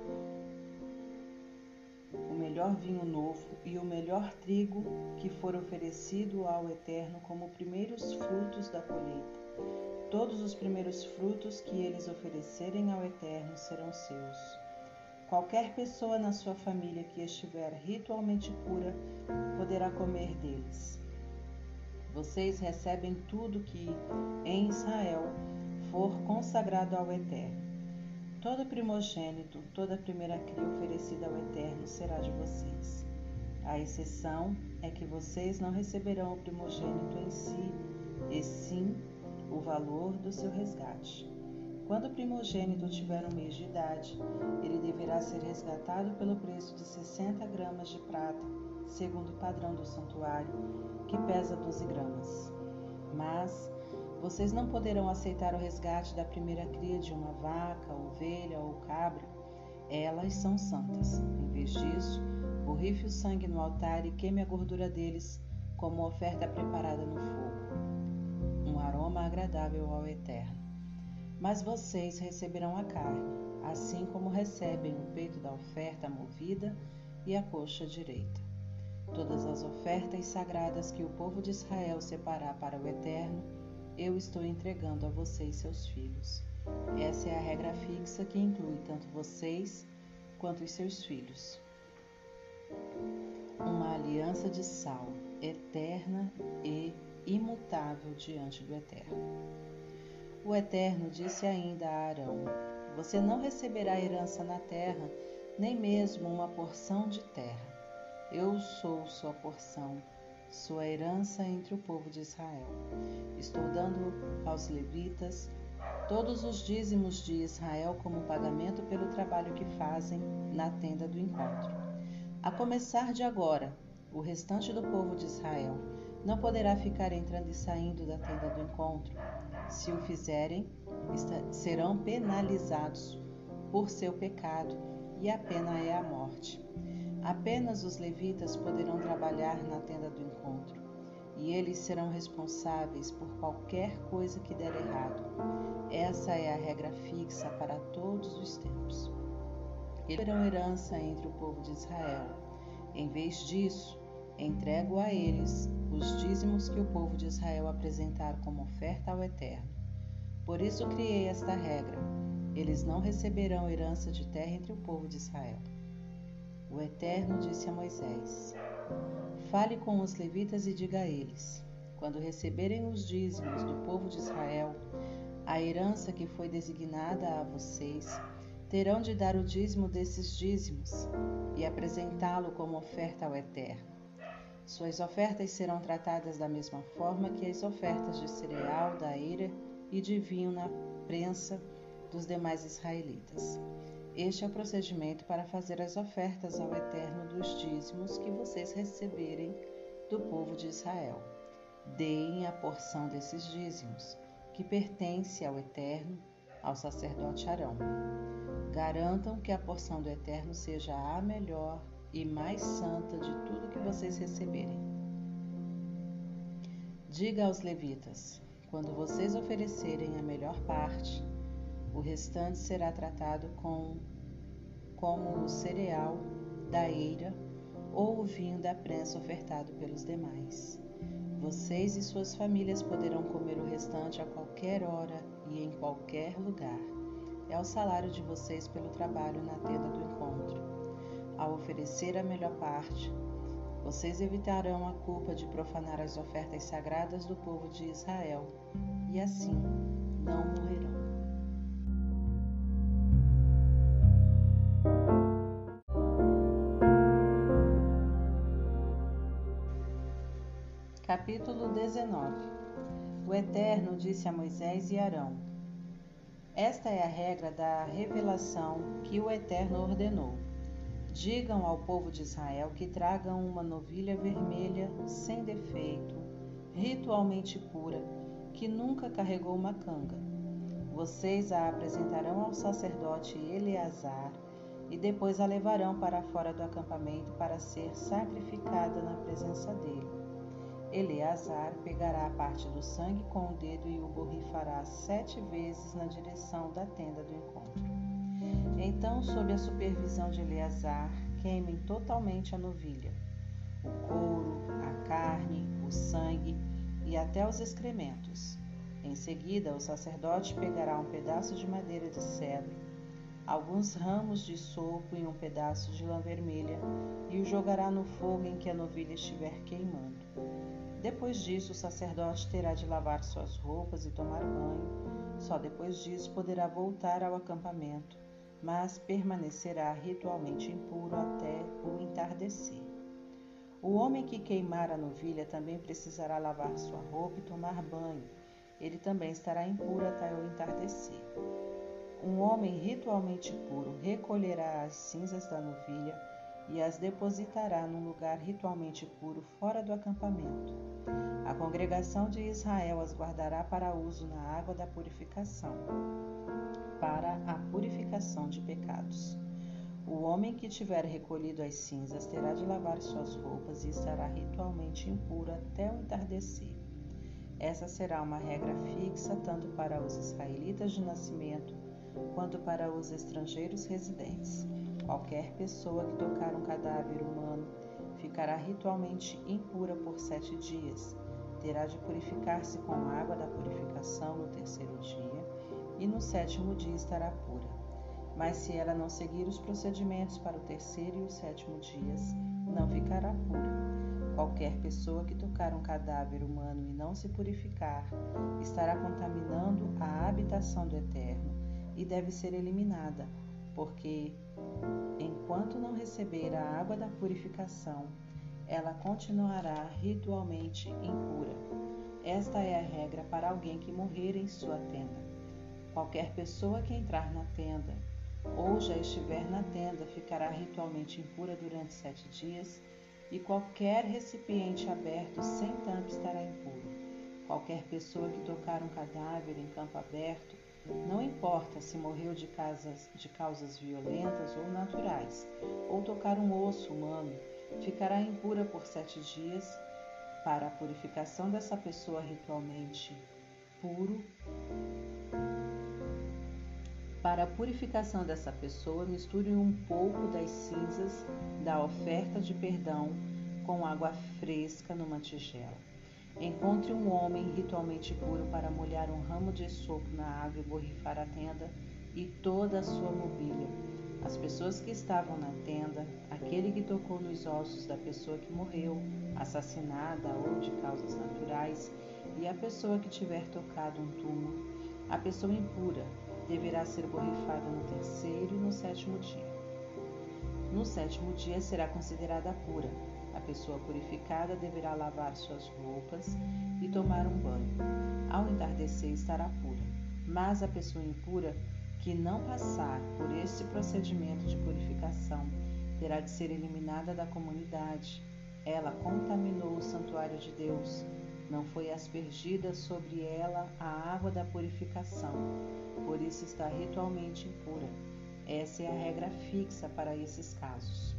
o melhor vinho novo e o melhor trigo que for oferecido ao Eterno como primeiros frutos da colheita. Todos os primeiros frutos que eles oferecerem ao Eterno serão seus. Qualquer pessoa na sua família que estiver ritualmente pura poderá comer deles. Vocês recebem tudo que em Israel for consagrado ao Eterno. Todo primogênito, toda primeira cria oferecida ao Eterno será de vocês. A exceção é que vocês não receberão o primogênito em si, e sim o valor do seu resgate. Quando o primogênito tiver um mês de idade, ele deverá ser resgatado pelo preço de 60 gramas de prata, segundo o padrão do santuário, que pesa 12 gramas. Mas vocês não poderão aceitar o resgate da primeira cria de uma vaca, ovelha ou cabra. Elas são santas. Em vez disso, borrife o sangue no altar e queime a gordura deles como oferta preparada no fogo, um aroma agradável ao Eterno. Mas vocês receberão a carne, assim como recebem o peito da oferta movida e a coxa direita. Todas as ofertas sagradas que o povo de Israel separar para o Eterno eu estou entregando a você e seus filhos. Essa é a regra fixa que inclui tanto vocês quanto os seus filhos. Uma aliança de sal, eterna e imutável diante do Eterno. O Eterno disse ainda a Arão: Você não receberá herança na terra, nem mesmo uma porção de terra. Eu sou sua porção sua herança entre o povo de Israel. Estou dando aos levitas todos os dízimos de Israel como pagamento pelo trabalho que fazem na tenda do encontro. A começar de agora, o restante do povo de Israel não poderá ficar entrando e saindo da tenda do encontro. Se o fizerem, serão penalizados por seu pecado, e a pena é a morte. Apenas os levitas poderão trabalhar na tenda do encontro, e eles serão responsáveis por qualquer coisa que der errado. Essa é a regra fixa para todos os tempos. Eles terão herança entre o povo de Israel. Em vez disso, entrego a eles os dízimos que o povo de Israel apresentar como oferta ao Eterno. Por isso criei esta regra: eles não receberão herança de terra entre o povo de Israel. O Eterno disse a Moisés: Fale com os levitas e diga a eles: quando receberem os dízimos do povo de Israel, a herança que foi designada a vocês, terão de dar o dízimo desses dízimos e apresentá-lo como oferta ao Eterno. Suas ofertas serão tratadas da mesma forma que as ofertas de cereal, da eira e de vinho na prensa dos demais israelitas. Este é o procedimento para fazer as ofertas ao Eterno dos dízimos que vocês receberem do povo de Israel. deem a porção desses dízimos, que pertence ao Eterno, ao sacerdote Arão. Garantam que a porção do Eterno seja a melhor e mais santa de tudo que vocês receberem. Diga aos levitas: quando vocês oferecerem a melhor parte, o restante será tratado com, como o cereal da eira ou o vinho da prensa ofertado pelos demais. Vocês e suas famílias poderão comer o restante a qualquer hora e em qualquer lugar. É o salário de vocês pelo trabalho na tenda do encontro. Ao oferecer a melhor parte, vocês evitarão a culpa de profanar as ofertas sagradas do povo de Israel e assim não morrerão. 19 O Eterno disse a Moisés e Arão: Esta é a regra da revelação que o Eterno ordenou. Digam ao povo de Israel que tragam uma novilha vermelha sem defeito, ritualmente pura, que nunca carregou uma canga. Vocês a apresentarão ao sacerdote Eleazar e depois a levarão para fora do acampamento para ser sacrificada na presença dele. Eleazar pegará a parte do sangue com o dedo e o borrifará sete vezes na direção da tenda do encontro. Então, sob a supervisão de Eleazar, queimem totalmente a novilha, o couro, a carne, o sangue e até os excrementos. Em seguida, o sacerdote pegará um pedaço de madeira de cedro, alguns ramos de sopo e um pedaço de lã vermelha e o jogará no fogo em que a novilha estiver queimando. Depois disso, o sacerdote terá de lavar suas roupas e tomar banho. Só depois disso poderá voltar ao acampamento, mas permanecerá ritualmente impuro até o entardecer. O homem que queimar a novilha também precisará lavar sua roupa e tomar banho. Ele também estará impuro até o entardecer. Um homem ritualmente puro recolherá as cinzas da novilha e as depositará num lugar ritualmente puro fora do acampamento. A congregação de Israel as guardará para uso na água da purificação, para a purificação de pecados. O homem que tiver recolhido as cinzas terá de lavar suas roupas e estará ritualmente impuro até o entardecer. Essa será uma regra fixa tanto para os israelitas de nascimento quanto para os estrangeiros residentes. Qualquer pessoa que tocar um cadáver humano ficará ritualmente impura por sete dias. Terá de purificar-se com a água da purificação no terceiro dia e no sétimo dia estará pura. Mas se ela não seguir os procedimentos para o terceiro e o sétimo dias, não ficará pura. Qualquer pessoa que tocar um cadáver humano e não se purificar estará contaminando a habitação do Eterno e deve ser eliminada, porque enquanto não receber a água da purificação, ela continuará ritualmente impura. Esta é a regra para alguém que morrer em sua tenda. Qualquer pessoa que entrar na tenda ou já estiver na tenda ficará ritualmente impura durante sete dias, e qualquer recipiente aberto sem tampa estará impuro. Qualquer pessoa que tocar um cadáver em campo aberto não importa se morreu de, casas, de causas violentas ou naturais, ou tocar um osso humano, ficará impura por sete dias. Para a purificação dessa pessoa ritualmente puro, para a purificação dessa pessoa, misture um pouco das cinzas da oferta de perdão com água fresca numa tigela. Encontre um homem ritualmente puro para molhar um ramo de sopo na água e borrifar a tenda e toda a sua mobília. As pessoas que estavam na tenda, aquele que tocou nos ossos da pessoa que morreu, assassinada ou de causas naturais, e a pessoa que tiver tocado um túmulo, a pessoa impura deverá ser borrifada no terceiro e no sétimo dia. No sétimo dia será considerada pura a pessoa purificada deverá lavar suas roupas e tomar um banho. Ao entardecer estará pura. Mas a pessoa impura que não passar por este procedimento de purificação terá de ser eliminada da comunidade. Ela contaminou o santuário de Deus. Não foi aspergida sobre ela a água da purificação, por isso está ritualmente impura. Essa é a regra fixa para esses casos.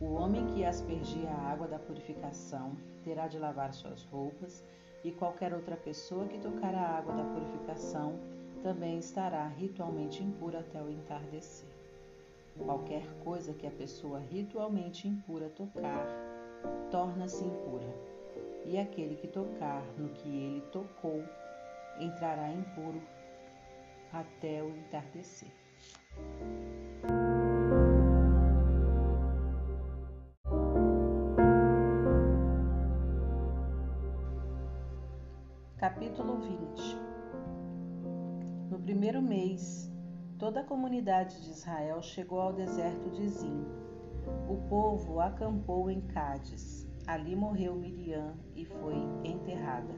O homem que aspergir a água da purificação terá de lavar suas roupas, e qualquer outra pessoa que tocar a água da purificação também estará ritualmente impura até o entardecer. Qualquer coisa que a pessoa ritualmente impura tocar, torna-se impura, e aquele que tocar no que ele tocou entrará impuro até o entardecer. Primeiro mês, toda a comunidade de Israel chegou ao deserto de Zim. O povo acampou em Cádiz. Ali morreu Miriam e foi enterrada.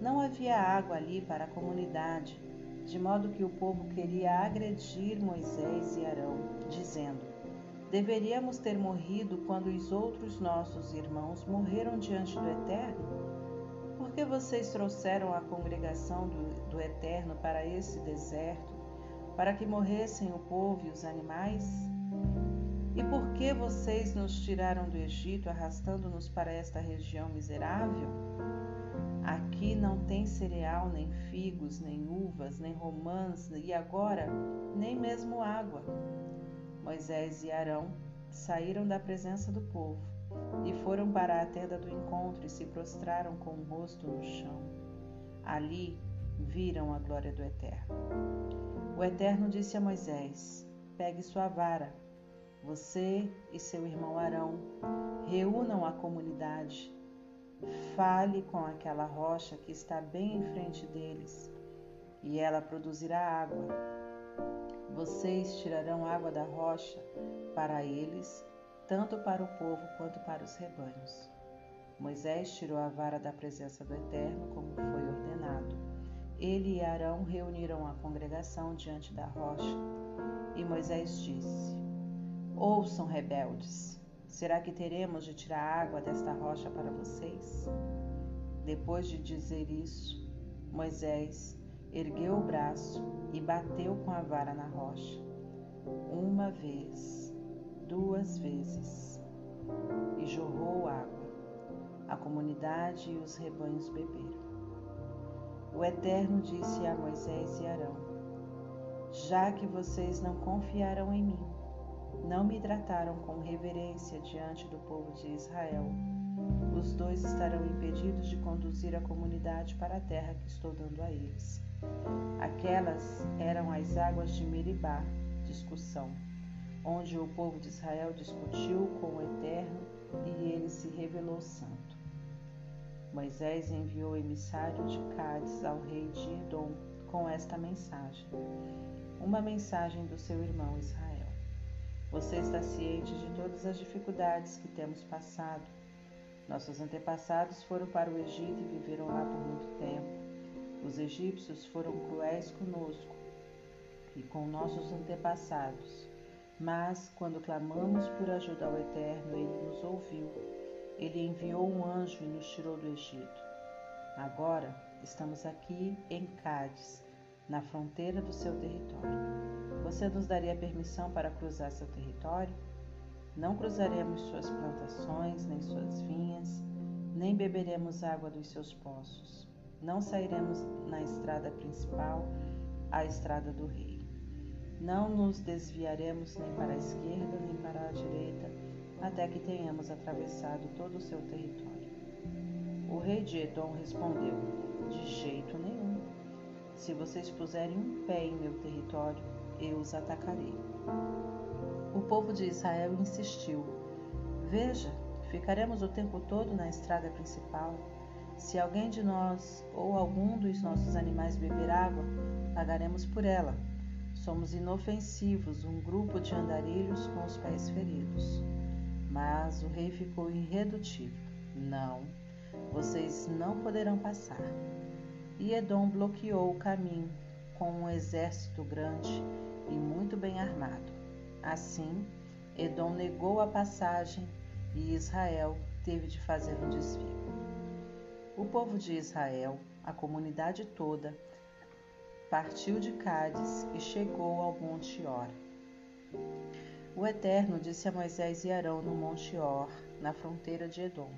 Não havia água ali para a comunidade, de modo que o povo queria agredir Moisés e Arão, dizendo: Deveríamos ter morrido quando os outros nossos irmãos morreram diante do Eterno? que vocês trouxeram a congregação do, do Eterno para esse deserto, para que morressem o povo e os animais? E por que vocês nos tiraram do Egito, arrastando-nos para esta região miserável? Aqui não tem cereal, nem figos, nem uvas, nem romãs, e agora nem mesmo água. Moisés e Arão saíram da presença do povo e foram para a tenda do encontro e se prostraram com o rosto no chão. Ali viram a glória do Eterno. O Eterno disse a Moisés: Pegue sua vara, você e seu irmão Arão, reúnam a comunidade, fale com aquela rocha que está bem em frente deles, e ela produzirá água. Vocês tirarão água da rocha para eles tanto para o povo quanto para os rebanhos. Moisés tirou a vara da presença do Eterno, como foi ordenado. Ele e Arão reuniram a congregação diante da rocha. E Moisés disse: Ouçam, rebeldes, será que teremos de tirar água desta rocha para vocês? Depois de dizer isso, Moisés ergueu o braço e bateu com a vara na rocha. Uma vez, duas vezes e jorrou água. A comunidade e os rebanhos beberam. O Eterno disse a Moisés e Arão: Já que vocês não confiaram em mim, não me trataram com reverência diante do povo de Israel, os dois estarão impedidos de conduzir a comunidade para a terra que estou dando a eles. Aquelas eram as águas de Meribá, discussão onde o povo de Israel discutiu com o Eterno e ele se revelou santo. Moisés enviou emissário de Cádiz ao rei de Edom com esta mensagem, uma mensagem do seu irmão Israel. Você está ciente de todas as dificuldades que temos passado. Nossos antepassados foram para o Egito e viveram lá por muito tempo. Os egípcios foram cruéis conosco e com nossos antepassados mas, quando clamamos por ajuda ao Eterno, ele nos ouviu. Ele enviou um anjo e nos tirou do Egito. Agora estamos aqui em Cádiz, na fronteira do seu território. Você nos daria permissão para cruzar seu território? Não cruzaremos suas plantações, nem suas vinhas, nem beberemos água dos seus poços. Não sairemos na estrada principal, a estrada do rei. Não nos desviaremos nem para a esquerda nem para a direita, até que tenhamos atravessado todo o seu território. O rei de Edom respondeu: De jeito nenhum. Se vocês puserem um pé em meu território, eu os atacarei. O povo de Israel insistiu: Veja, ficaremos o tempo todo na estrada principal. Se alguém de nós ou algum dos nossos animais beber água, pagaremos por ela Somos inofensivos, um grupo de andarilhos com os pés feridos. Mas o rei ficou irredutível. Não, vocês não poderão passar. E Edom bloqueou o caminho com um exército grande e muito bem armado. Assim, Edom negou a passagem e Israel teve de fazer um desvio. O povo de Israel, a comunidade toda, partiu de Cádiz e chegou ao Monte Or. O Eterno disse a Moisés e Arão no Monte Or, na fronteira de Edom: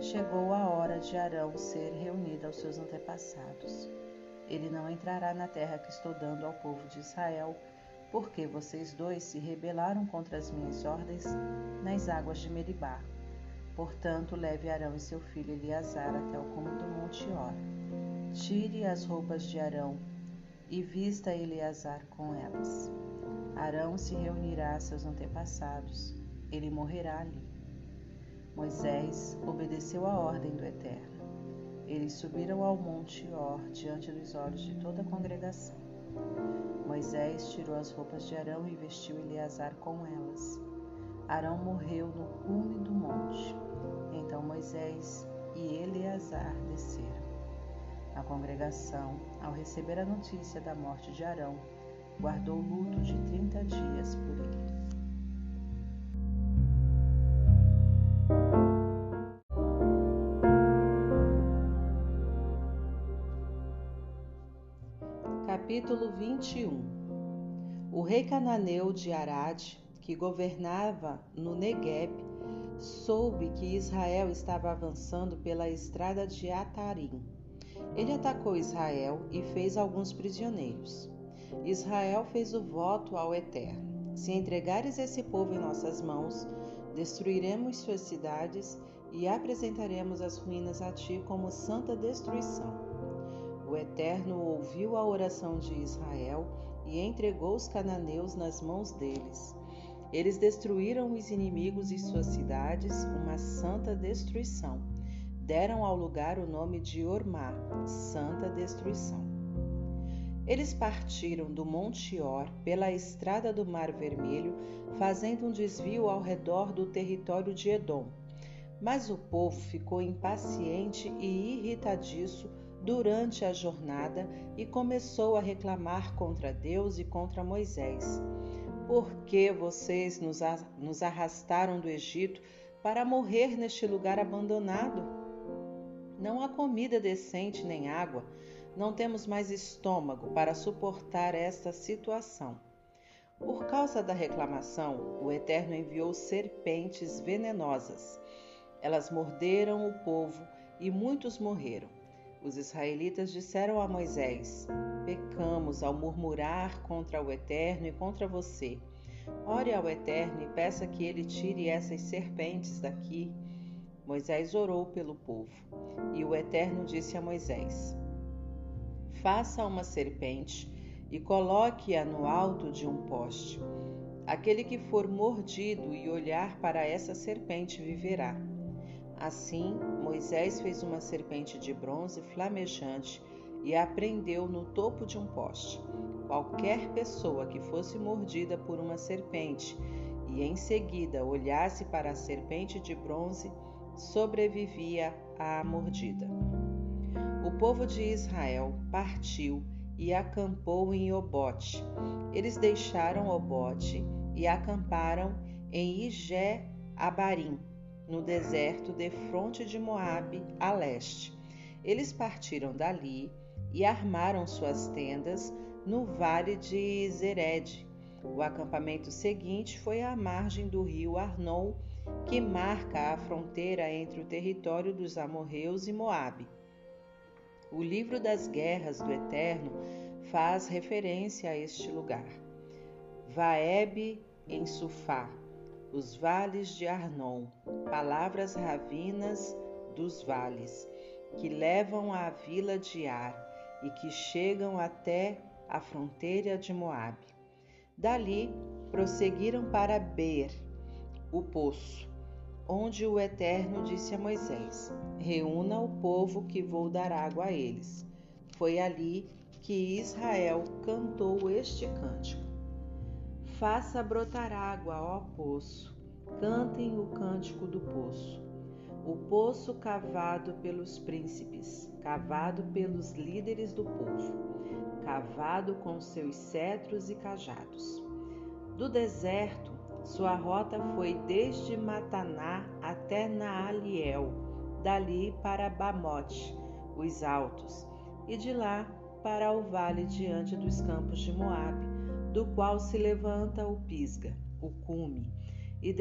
Chegou a hora de Arão ser reunido aos seus antepassados. Ele não entrará na terra que estou dando ao povo de Israel, porque vocês dois se rebelaram contra as minhas ordens nas águas de Meribá. Portanto, leve Arão e seu filho Eleazar até o cume do Monte Or. Tire as roupas de Arão e vista Eleazar com elas. Arão se reunirá a seus antepassados, ele morrerá ali. Moisés obedeceu a ordem do Eterno. Eles subiram ao monte Or diante dos olhos de toda a congregação. Moisés tirou as roupas de Arão e vestiu Eleazar com elas. Arão morreu no cume do monte. Então Moisés e Eleazar desceram. A congregação, ao receber a notícia da morte de Arão, guardou luto de trinta dias por ele. Capítulo 21 O rei cananeu de Arad, que governava no Negueb, soube que Israel estava avançando pela estrada de Atarim. Ele atacou Israel e fez alguns prisioneiros. Israel fez o voto ao Eterno: Se entregares esse povo em nossas mãos, destruiremos suas cidades e apresentaremos as ruínas a ti como santa destruição. O Eterno ouviu a oração de Israel e entregou os cananeus nas mãos deles. Eles destruíram os inimigos e suas cidades, uma santa destruição. Deram ao lugar o nome de Ormá, santa destruição. Eles partiram do Monte Or pela estrada do Mar Vermelho, fazendo um desvio ao redor do território de Edom. Mas o povo ficou impaciente e irritadiço durante a jornada e começou a reclamar contra Deus e contra Moisés. Por que vocês nos arrastaram do Egito para morrer neste lugar abandonado? Não há comida decente nem água não temos mais estômago para suportar esta situação. Por causa da reclamação, o Eterno enviou serpentes venenosas. Elas morderam o povo e muitos morreram. Os israelitas disseram a Moisés: Pecamos ao murmurar contra o Eterno e contra você. Ore ao Eterno e peça que ele tire essas serpentes daqui. Moisés orou pelo povo. E o Eterno disse a Moisés: faça uma serpente e coloque-a no alto de um poste. Aquele que for mordido e olhar para essa serpente viverá. Assim, Moisés fez uma serpente de bronze flamejante e a prendeu no topo de um poste. Qualquer pessoa que fosse mordida por uma serpente e em seguida olhasse para a serpente de bronze sobrevivia à mordida. O povo de Israel partiu e acampou em Obote. Eles deixaram Obote e acamparam em Igé Abarim, no deserto de fronte de Moabe, a leste. Eles partiram dali e armaram suas tendas no vale de Zered. O acampamento seguinte foi à margem do rio Arnon, que marca a fronteira entre o território dos amorreus e Moabe. O livro das guerras do Eterno faz referência a este lugar. Vaeb em Sufá, os vales de Arnon, palavras ravinas dos vales, que levam à vila de Ar e que chegam até a fronteira de Moabe. Dali prosseguiram para Ber, o poço, onde o Eterno disse a Moisés: Reúna o povo que vou dar água a eles. Foi ali que Israel cantou este cântico: Faça brotar água, ó poço, cantem o cântico do poço. O poço cavado pelos príncipes, cavado pelos líderes do povo, cavado com seus cetros e cajados. Do deserto sua rota foi desde Mataná até Naaliel, dali para Bamote, os altos, e de lá para o vale diante dos campos de Moabe, do qual se levanta o Pisga, o cume, e,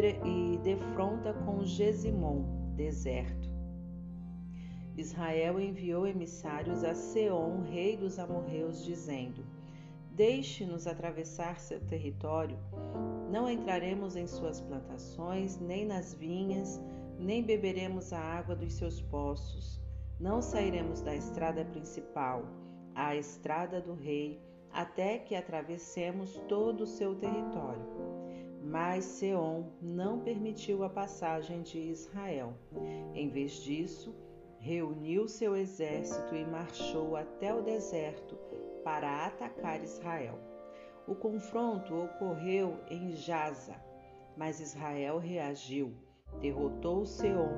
defronta com Gesimon, deserto. Israel enviou emissários a Seom, rei dos amorreus, dizendo: Deixe-nos atravessar seu território. Não entraremos em suas plantações, nem nas vinhas, nem beberemos a água dos seus poços. Não sairemos da estrada principal, a estrada do rei, até que atravessemos todo o seu território. Mas Seom não permitiu a passagem de Israel. Em vez disso, reuniu seu exército e marchou até o deserto para atacar Israel. O confronto ocorreu em Jaza, mas Israel reagiu, derrotou Seom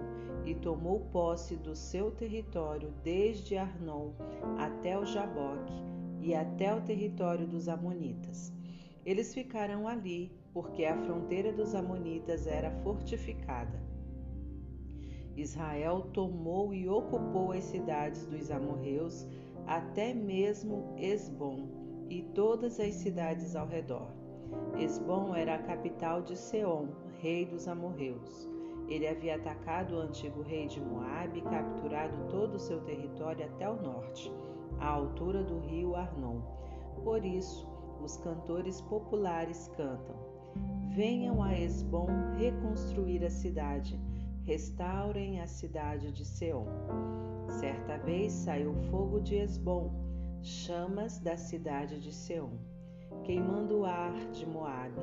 e tomou posse do seu território desde Arnon até o Jaboque e até o território dos Amonitas. Eles ficaram ali porque a fronteira dos Amonitas era fortificada. Israel tomou e ocupou as cidades dos amorreus, até mesmo Esbom e todas as cidades ao redor. Esbom era a capital de Seom, rei dos amorreus. Ele havia atacado o antigo rei de Moabe e capturado todo o seu território até o norte, à altura do rio Arnon. Por isso, os cantores populares cantam: Venham a Esbom reconstruir a cidade, restaurem a cidade de Seom. Certa vez saiu fogo de Esbom, chamas da cidade de Seom, queimando o ar de Moabe,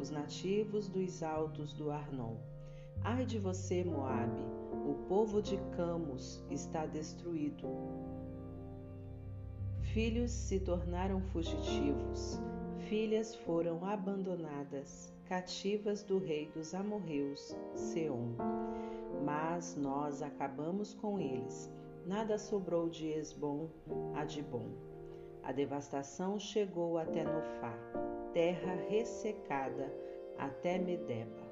os nativos dos altos do Arnon. Ai de você, Moabe, o povo de Camus está destruído. Filhos se tornaram fugitivos, filhas foram abandonadas, cativas do rei dos amorreus, Seom. Mas nós acabamos com eles. Nada sobrou de Esbom a Dibom. A devastação chegou até Nofá, terra ressecada até Medeba.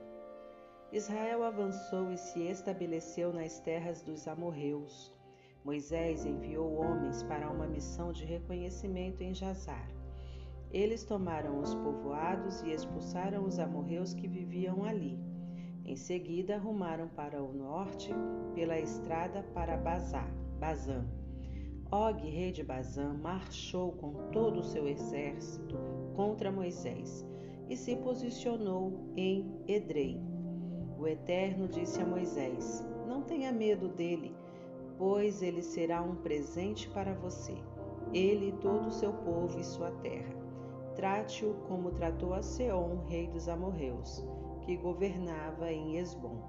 Israel avançou e se estabeleceu nas terras dos amorreus. Moisés enviou homens para uma missão de reconhecimento em Jazar. Eles tomaram os povoados e expulsaram os amorreus que viviam ali. Em seguida, arrumaram para o norte pela estrada para Bazá, Bazã. Og, rei de Bazã, marchou com todo o seu exército contra Moisés e se posicionou em Edrei, o Eterno disse a Moisés: Não tenha medo dele, pois ele será um presente para você, ele e todo o seu povo e sua terra. Trate-o como tratou a Seom, rei dos amorreus, que governava em Esbom.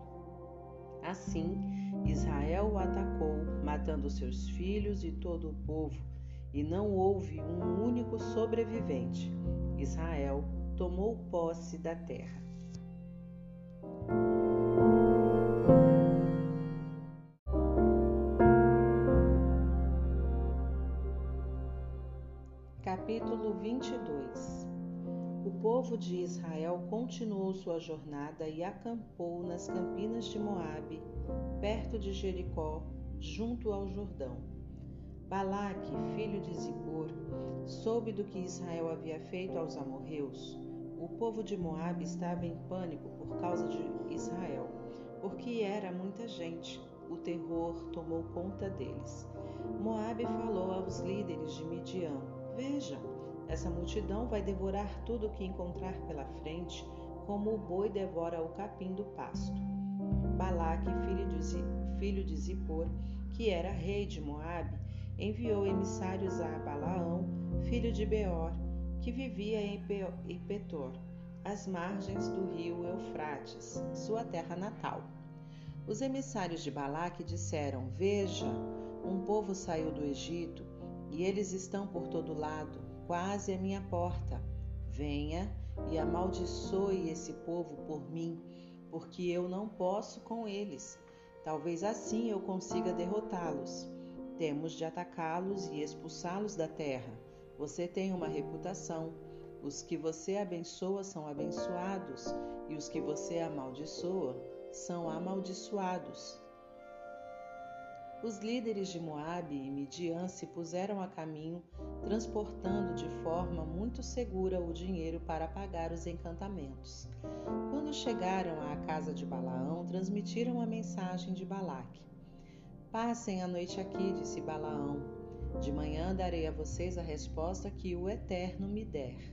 Assim, Israel o atacou, matando seus filhos e todo o povo, e não houve um único sobrevivente. Israel tomou posse da terra. Capítulo 22 O povo de Israel continuou sua jornada e acampou nas campinas de Moabe, perto de Jericó, junto ao Jordão. Balaque, filho de Zippor, soube do que Israel havia feito aos amorreus. O povo de Moabe estava em pânico por causa de Israel, porque era muita gente. O terror tomou conta deles. Moabe falou aos líderes de Midian: Vejam, essa multidão vai devorar tudo o que encontrar pela frente, como o boi devora o capim do pasto. Balaque, filho de, Zippor, que era rei de Moabe, enviou emissários a Balaão, filho de Beor, que vivia em Petor, às margens do rio Eufrates, sua terra natal. Os emissários de Balaque disseram: Veja, um povo saiu do Egito e eles estão por todo lado, quase à minha porta. Venha e amaldiçoe esse povo por mim, porque eu não posso com eles. Talvez assim eu consiga derrotá-los. Temos de atacá-los e expulsá-los da terra. Você tem uma reputação. Os que você abençoa são abençoados, e os que você amaldiçoa são amaldiçoados. Os líderes de Moabe e Midian se puseram a caminho, transportando de forma muito segura o dinheiro para pagar os encantamentos. Quando chegaram à casa de Balaão, transmitiram a mensagem de Balaque. Passem a noite aqui, disse Balaão. De manhã darei a vocês a resposta que o Eterno me der.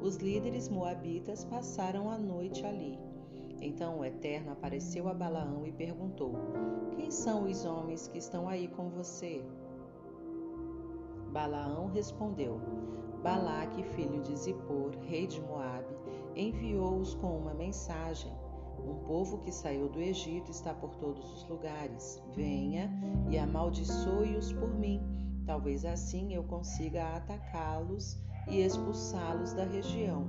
Os líderes moabitas passaram a noite ali. Então o Eterno apareceu a Balaão e perguntou: Quem são os homens que estão aí com você? Balaão respondeu: Balaque, filho de Zippor, rei de Moabe, enviou-os com uma mensagem. Um povo que saiu do Egito está por todos os lugares. Venha e amaldiçoe-os por mim. Talvez assim eu consiga atacá-los e expulsá-los da região.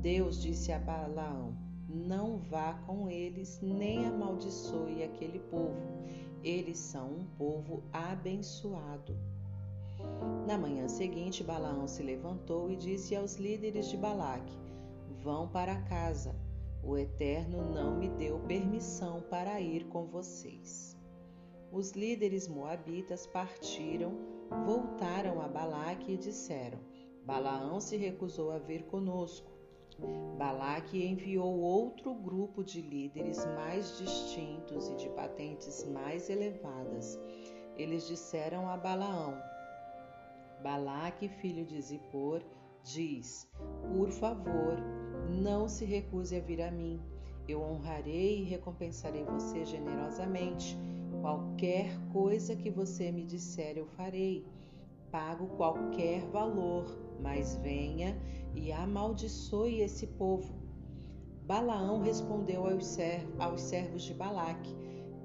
Deus disse a Balaão: não vá com eles, nem amaldiçoe aquele povo. Eles são um povo abençoado. Na manhã seguinte, Balaão se levantou e disse aos líderes de Balaque: Vão para casa. O Eterno não me deu permissão para ir com vocês. Os líderes moabitas partiram, voltaram a Balaque e disseram: Balaão se recusou a vir conosco. Balaque enviou outro grupo de líderes mais distintos e de patentes mais elevadas. Eles disseram a Balaão: Balaque, filho de Zippor, diz: Por favor, não se recuse a vir a mim. Eu honrarei e recompensarei você generosamente. Qualquer coisa que você me disser, eu farei. Pago qualquer valor, mas venha e amaldiçoe esse povo. Balaão respondeu aos, servos, de Balaque: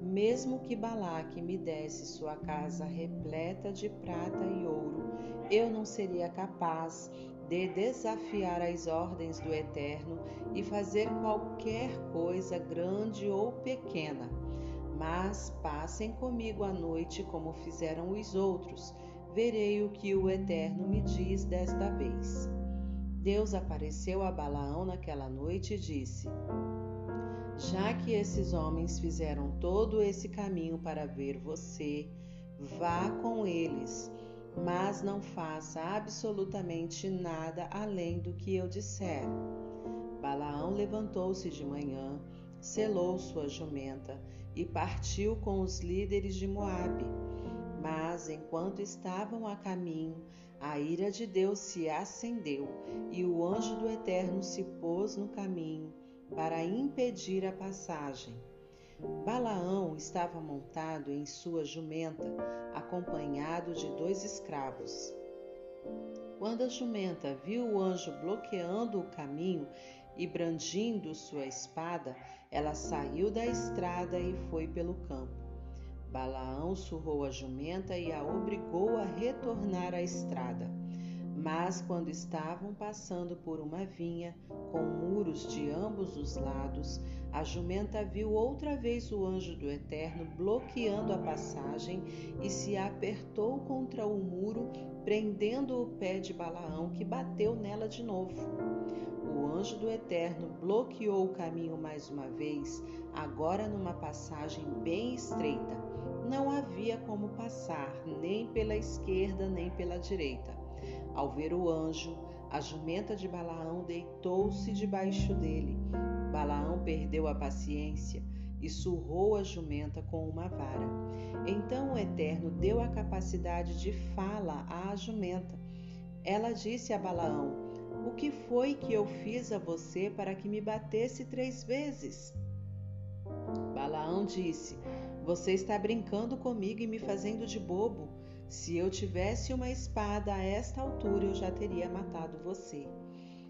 Mesmo que Balaque me desse sua casa repleta de prata e ouro, eu não seria capaz de desafiar as ordens do Eterno e fazer qualquer coisa grande ou pequena. Mas passem comigo a noite como fizeram os outros, verei o que o Eterno me diz desta vez. Deus apareceu a Balaão naquela noite e disse: Já que esses homens fizeram todo esse caminho para ver você, vá com eles, mas não faça absolutamente nada além do que eu disser. Balaão levantou-se de manhã, selou sua jumenta e partiu com os líderes de Moabe. Mas enquanto estavam a caminho, a ira de Deus se acendeu e o anjo do Eterno se pôs no caminho para impedir a passagem. Balaão estava montado em sua jumenta, acompanhado de dois escravos. Quando a jumenta viu o anjo bloqueando o caminho e brandindo sua espada, ela saiu da estrada e foi pelo campo. Balaão surrou a jumenta e a obrigou a retornar à estrada. Mas quando estavam passando por uma vinha, com muros de ambos os lados, a jumenta viu outra vez o anjo do Eterno bloqueando a passagem e se apertou contra o muro, prendendo o pé de Balaão, que bateu nela de novo. O anjo do Eterno bloqueou o caminho mais uma vez, agora numa passagem bem estreita não havia como passar, nem pela esquerda nem pela direita. Ao ver o anjo, a jumenta de Balaão deitou-se debaixo dele. Balaão perdeu a paciência e surrou a jumenta com uma vara. Então o Eterno deu a capacidade de fala à jumenta. Ela disse a Balaão: O que foi que eu fiz a você para que me batesse três vezes? Balaão disse: você está brincando comigo e me fazendo de bobo. Se eu tivesse uma espada a esta altura, eu já teria matado você.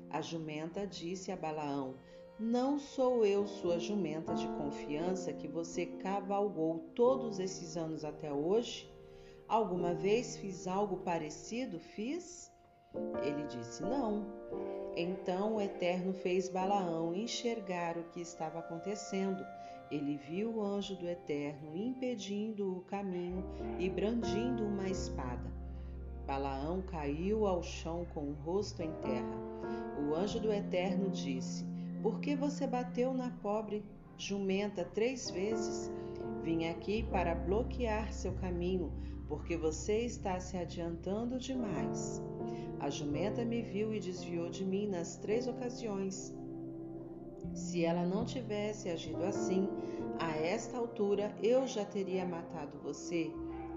A jumenta disse a Balaão: Não sou eu sua jumenta de confiança que você cavalgou todos esses anos até hoje? Alguma vez fiz algo parecido? Fiz? Ele disse: Não. Então o Eterno fez Balaão enxergar o que estava acontecendo ele viu o anjo do Eterno impedindo o caminho e brandindo uma espada. Balaão caiu ao chão com o rosto em terra. O anjo do Eterno disse: Por que você bateu na pobre jumenta três vezes? Vim aqui para bloquear seu caminho, porque você está se adiantando demais. A jumenta me viu e desviou de mim nas três ocasiões. Se ela não tivesse agido assim, a esta altura eu já teria matado você,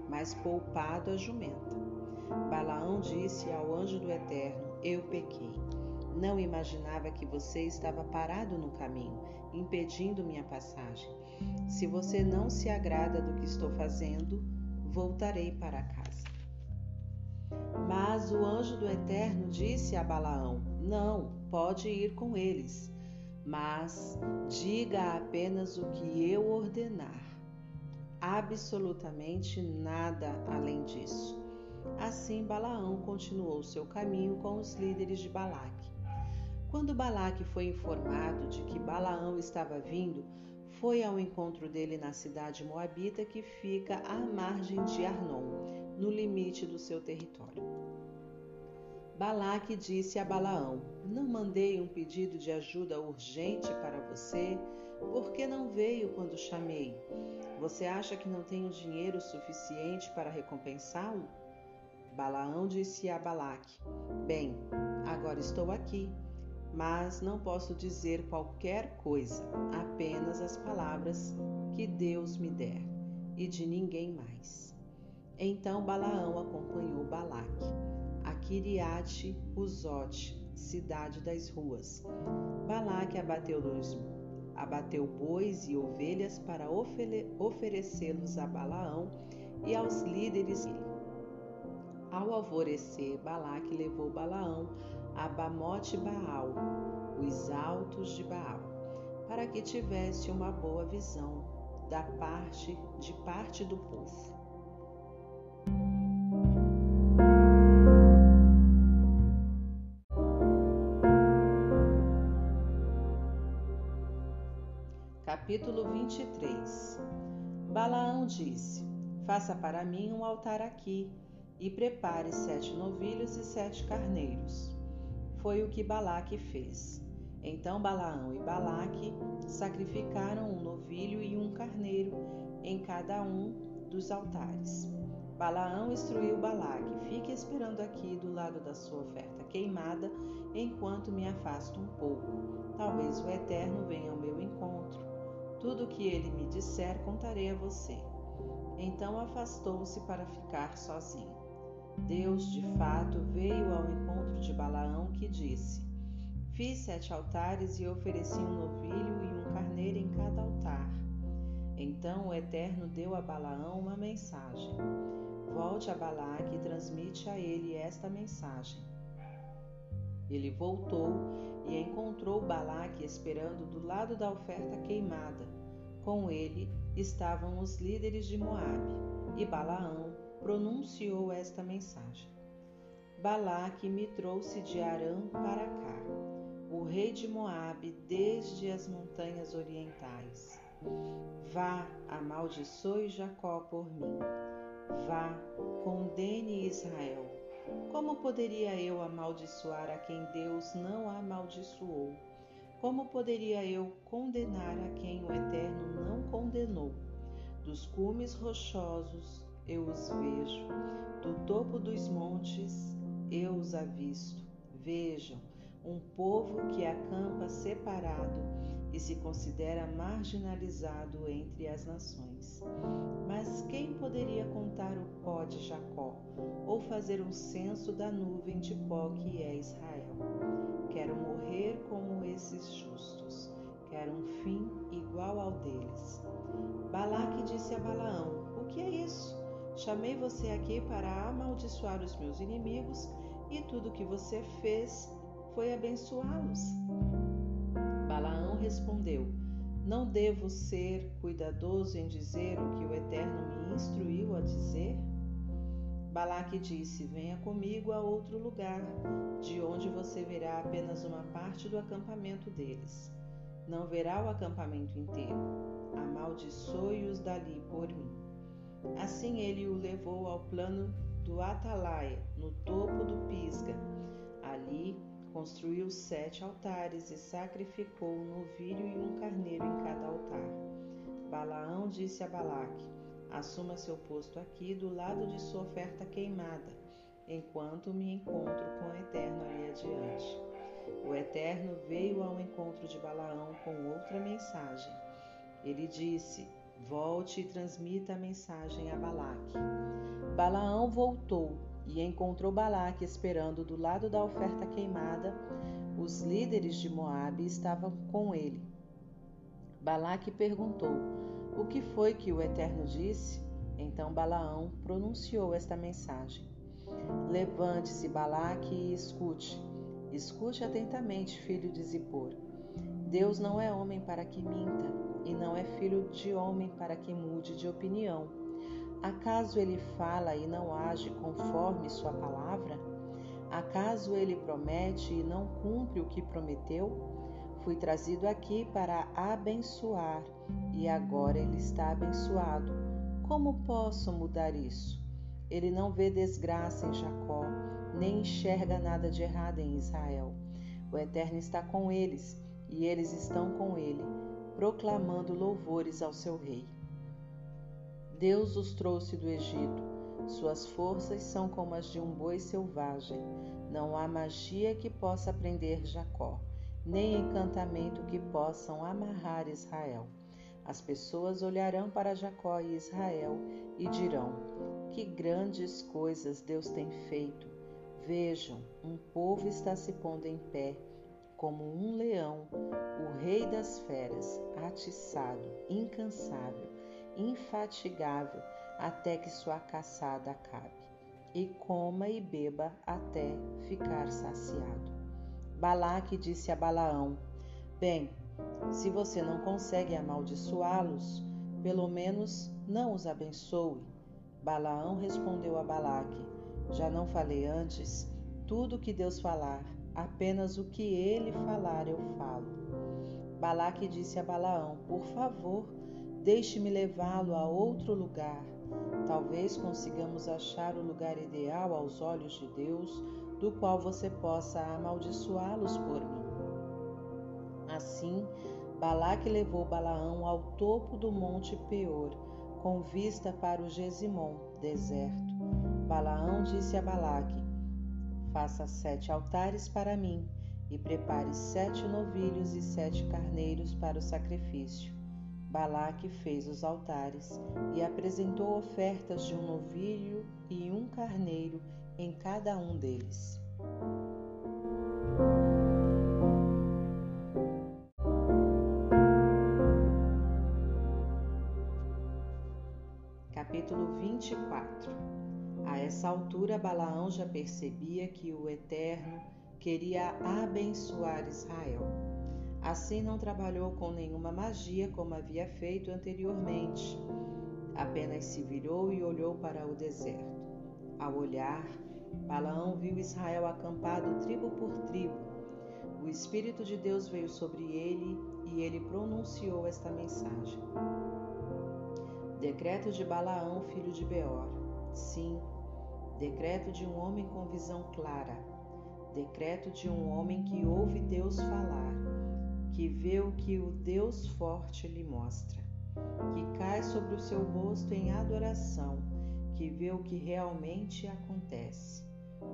mas poupado a jumenta. Balaão disse ao anjo do Eterno: Eu pequei. Não imaginava que você estava parado no caminho, impedindo minha passagem. Se você não se agrada do que estou fazendo, voltarei para casa. Mas o anjo do Eterno disse a Balaão: Não, pode ir com eles, mas diga apenas o que eu ordenar. Absolutamente nada além disso. Assim Balaão continuou seu caminho com os líderes de Balaque. Quando Balaque foi informado de que Balaão estava vindo, foi ao encontro dele na cidade moabita que fica à margem de Arnon, no limite do seu território. Balaque disse a Balaão: Não mandei um pedido de ajuda urgente para você, porque não veio quando chamei. Você acha que não tenho dinheiro suficiente para recompensá-lo? Balaão disse a Balaque: Bem, agora estou aqui mas não posso dizer qualquer coisa, apenas as palavras que Deus me der, e de ninguém mais. Então Balaão acompanhou Balaque Kiriate Uzote, cidade das ruas. Balaque abateu abateu bois e ovelhas para oferecê-los a Balaão e aos líderes. Ao alvorecer, Balaque levou Balaão a Bamote Baal, os altos de Baal, para que tivesse uma boa visão da parte de parte do povo. Capítulo 23 Balaão disse: Faça para mim um altar aqui e prepare sete novilhos e sete carneiros foi o que Balaque fez. Então Balaão e Balaque sacrificaram um novilho e um carneiro em cada um dos altares. Balaão instruiu Balaque: Fique esperando aqui do lado da sua oferta queimada, enquanto me afasto um pouco. Talvez o Eterno venha ao meu. Tudo o que ele me disser, contarei a você. Então afastou-se para ficar sozinho. Deus, de fato, veio ao encontro de Balaão, que disse: Fiz sete altares e ofereci um novilho e um carneiro em cada altar. Então o Eterno deu a Balaão uma mensagem: Volte a Balaque e transmite a ele esta mensagem. Ele voltou e encontrou Balaque esperando do lado da oferta queimada. Com ele estavam os líderes de Moabe e Balaão pronunciou esta mensagem: Balaque me trouxe de Arã para cá, o rei de Moabe, desde as montanhas orientais. Vá, amaldiçoe Jacó por mim. Vá, condene Israel. Como poderia eu amaldiçoar a quem Deus não amaldiçoou? Como poderia eu condenar a quem o Eterno não condenou? Dos cumes rochosos eu os vejo. Do topo dos montes eu os avisto. Vejam, um povo que acampa separado e se considera marginalizado entre as nações. Mas quem poderia contar o pó de Jacó fazer um censo da nuvem de pó que é Israel? Quero morrer como esses justos. Quero um fim igual ao deles. Balaque disse a Balaão: O que é isso? Chamei você aqui para amaldiçoar os meus inimigos e tudo o que você fez foi abençoá-los. Balaão respondeu: Não devo ser cuidadoso em dizer o que o Eterno me instruiu a dizer? Balaque disse: Venha comigo a outro lugar, de onde você verá apenas uma parte do acampamento deles. Não verá o acampamento inteiro. Amaldiçoe-os dali por mim. Assim ele o levou ao plano do Atalaia, no topo do Pisga. Ali construiu sete altares e sacrificou um novilho e um carneiro em cada altar. Balaão disse a Balaque: Assuma seu posto aqui do lado de sua oferta queimada, enquanto me encontro com o Eterno ali adiante. O Eterno veio ao encontro de Balaão com outra mensagem. Ele disse: Volte e transmita a mensagem a Balaque. Balaão voltou e encontrou Balaque esperando do lado da oferta queimada. Os líderes de Moabe estavam com ele. Balaque perguntou: O que foi que o Eterno disse? Então Balaão pronunciou esta mensagem: Levante-se, Balaque, e escute. Escute atentamente, filho de Zippor. Deus não é homem para que minta, e não é filho de homem para que mude de opinião. Acaso ele fala e não age conforme sua palavra? Acaso ele promete e não cumpre o que prometeu? Fui trazido aqui para abençoar e agora ele está abençoado. Como posso mudar isso? Ele não vê desgraça em Jacó, nem enxerga nada de errado em Israel. O Eterno está com eles e eles estão com ele, proclamando louvores ao seu rei. Deus os trouxe do Egito. Suas forças são como as de um boi selvagem. Não há magia que possa prender Jacó, nem encantamento que possam amarrar Israel. As pessoas olharão para Jacó e Israel e dirão: Que grandes coisas Deus tem feito! Vejam, um povo está se pondo em pé, como um leão, o rei das feras, atiçado, incansável, infatigável, até que sua caçada acabe, e coma e beba até ficar saciado. Balaque disse a Balaão: Bem, se você não consegue amaldiçoá-los, pelo menos não os abençoe. Balaão respondeu a Balaque: já não falei antes? Tudo que Deus falar, apenas o que ele falar eu falo. Balaque disse a Balaão: Por favor, deixe-me levá-lo a outro lugar. Talvez consigamos achar o lugar ideal aos olhos de Deus, do qual você possa amaldiçoá-los por mim. Assim, Balaque levou Balaão ao topo do monte Peor, com vista para o Gesimon, deserto. Balaão disse a Balaque: Faça sete altares para mim e prepare sete novilhos e sete carneiros para o sacrifício. Balaque fez os altares e apresentou ofertas de um novilho e um carneiro em cada um deles. Capítulo 24 a essa altura, Balaão já percebia que o Eterno queria abençoar Israel. Assim, não trabalhou com nenhuma magia como havia feito anteriormente. Apenas se virou e olhou para o deserto. Ao olhar, Balaão viu Israel acampado tribo por tribo. O Espírito de Deus veio sobre ele e ele pronunciou esta mensagem: Decreto de Balaão, filho de Beor. Sim, Decreto de um homem com visão clara. Decreto de um homem que ouve Deus falar, que vê o que o Deus forte lhe mostra, que cai sobre o seu rosto em adoração, que vê o que realmente acontece.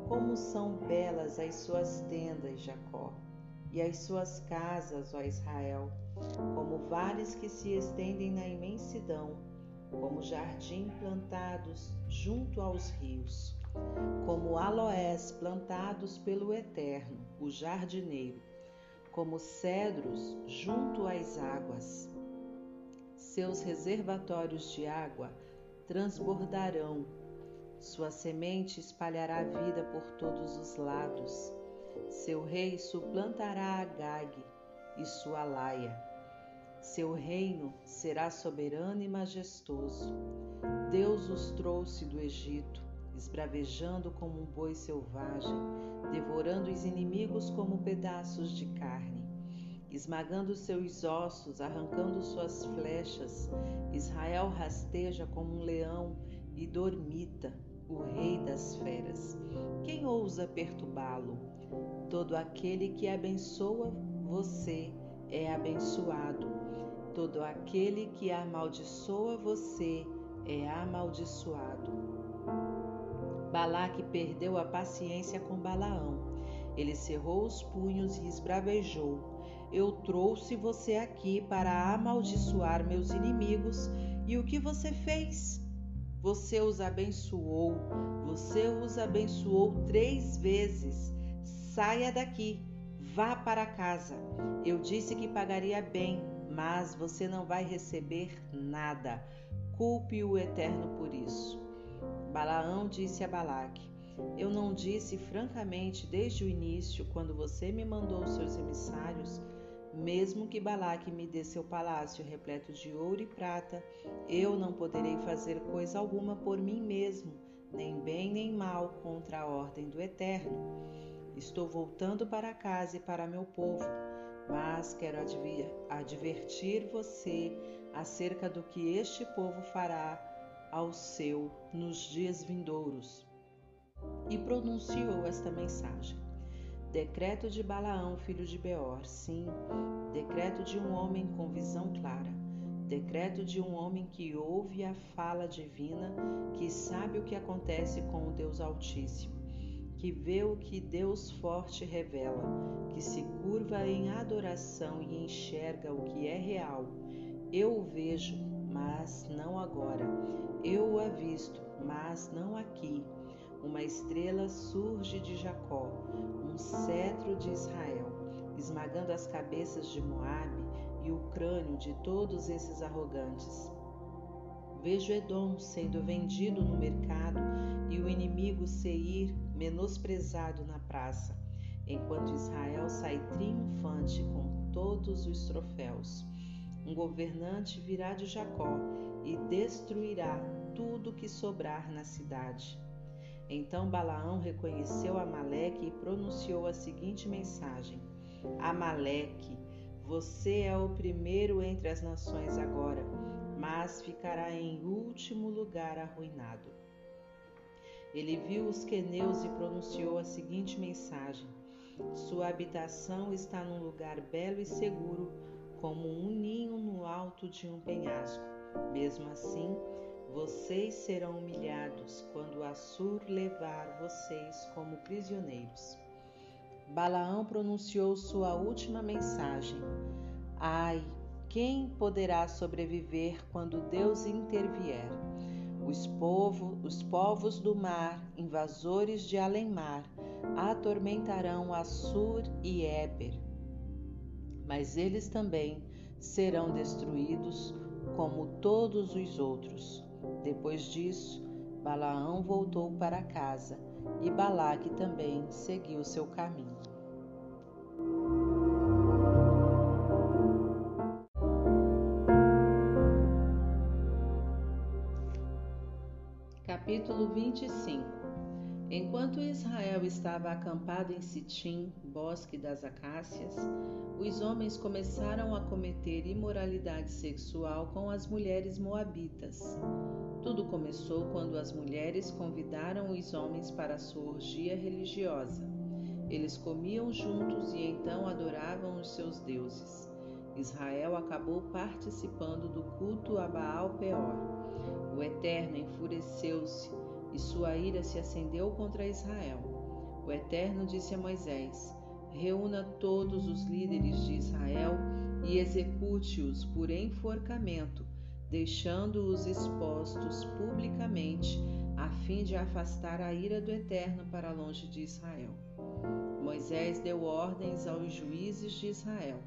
Como são belas as suas tendas, Jacó, e as suas casas, ó Israel, como vales que se estendem na imensidão, como jardim plantados junto aos rios como aloés plantados pelo Eterno, o jardineiro, como cedros junto às águas. Seus reservatórios de água transbordarão, sua semente espalhará vida por todos os lados. Seu rei suplantará Agag e sua laia. Seu reino será soberano e majestoso. Deus os trouxe do Egito esbravejando como um boi selvagem, devorando os inimigos como pedaços de carne, esmagando seus ossos, arrancando suas flechas. Israel rasteja como um leão e dormita, o rei das feras. Quem ousa perturbá-lo? Todo aquele que abençoa você é abençoado. Todo aquele que amaldiçoa você é amaldiçoado. Balaque perdeu a paciência com Balaão. Ele cerrou os punhos e esbravejou. Eu trouxe você aqui para amaldiçoar meus inimigos, e o que você fez? Você os abençoou, você os abençoou três vezes. Saia daqui, vá para casa. Eu disse que pagaria bem, mas você não vai receber nada. Culpe o Eterno por isso. Balaão disse a Balaque: Eu não disse francamente desde o início, quando você me mandou seus emissários, mesmo que Balaque me dê seu palácio repleto de ouro e prata, eu não poderei fazer coisa alguma por mim mesmo, nem bem nem mal contra a ordem do Eterno. Estou voltando para casa e para meu povo mas quero advertir você acerca do que este povo fará ao seu nos dias vindouros. E pronunciou esta mensagem: Decreto de Balaão, filho de Beor, sim, decreto de um homem com visão clara, decreto de um homem que ouve a fala divina, que sabe o que acontece com o Deus Altíssimo que vê o que Deus forte revela, que se curva em adoração e enxerga o que é real. Eu o vejo, mas não agora. Eu o avisto, mas não aqui. Uma estrela surge de Jacó, um cetro de Israel, esmagando as cabeças de Moabe e o crânio de todos esses arrogantes. Vejo Edom sendo vendido no mercado e o inimigo Seir menosprezado na praça, enquanto Israel sai triunfante com todos os troféus. Um governante virá de Jacó e destruirá tudo que sobrar na cidade. Então Balaão reconheceu Amaleque e pronunciou a seguinte mensagem: Amaleque, você é o primeiro entre as nações agora, mas ficará em último lugar arruinado. Ele viu os queneus e pronunciou a seguinte mensagem: Sua habitação está num lugar belo e seguro, como um ninho no alto de um penhasco. Mesmo assim, vocês serão humilhados quando Assur levar vocês como prisioneiros. Balaão pronunciou sua última mensagem: Ai, quem poderá sobreviver quando Deus intervier? Os, povo, os povos do mar, invasores de além-mar, atormentarão Assur e Éber. Mas eles também serão destruídos como todos os outros. Depois disso, Balaão voltou para casa e Balaque também seguiu seu caminho. Capítulo 25 Enquanto Israel estava acampado em Sitim, bosque das acácias, os homens começaram a cometer imoralidade sexual com as mulheres moabitas. Tudo começou quando as mulheres convidaram os homens para sua orgia religiosa. Eles comiam juntos e então adoravam os seus deuses. Israel acabou participando do culto a Baal Peor. O Eterno enfureceu-se e sua ira se acendeu contra Israel. O Eterno disse a Moisés: Reúna todos os líderes de Israel e execute-os por enforcamento, deixando-os expostos publicamente, a fim de afastar a ira do Eterno para longe de Israel. Moisés deu ordens aos juízes de Israel: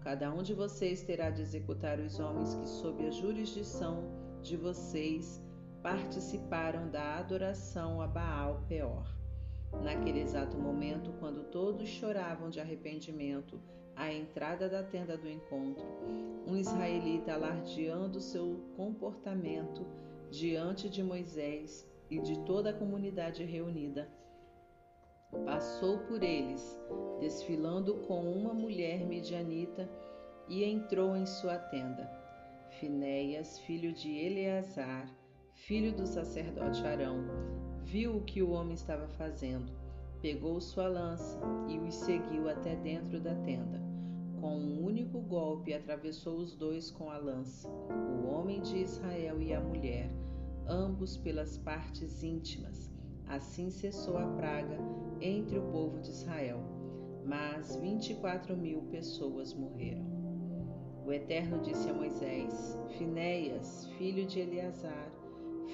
Cada um de vocês terá de executar os homens que, sob a jurisdição de vocês participaram da adoração a Baal Peor. Naquele exato momento, quando todos choravam de arrependimento à entrada da tenda do encontro, um israelita alardeando seu comportamento diante de Moisés e de toda a comunidade reunida, passou por eles, desfilando com uma mulher medianita, e entrou em sua tenda. Finéias, filho de Eleazar, filho do sacerdote Arão, viu o que o homem estava fazendo, pegou sua lança e os seguiu até dentro da tenda. Com um único golpe atravessou os dois com a lança, o homem de Israel e a mulher, ambos pelas partes íntimas. Assim cessou a praga entre o povo de Israel, mas vinte e quatro mil pessoas morreram. O Eterno disse a Moisés: Finéias, filho de Eleazar,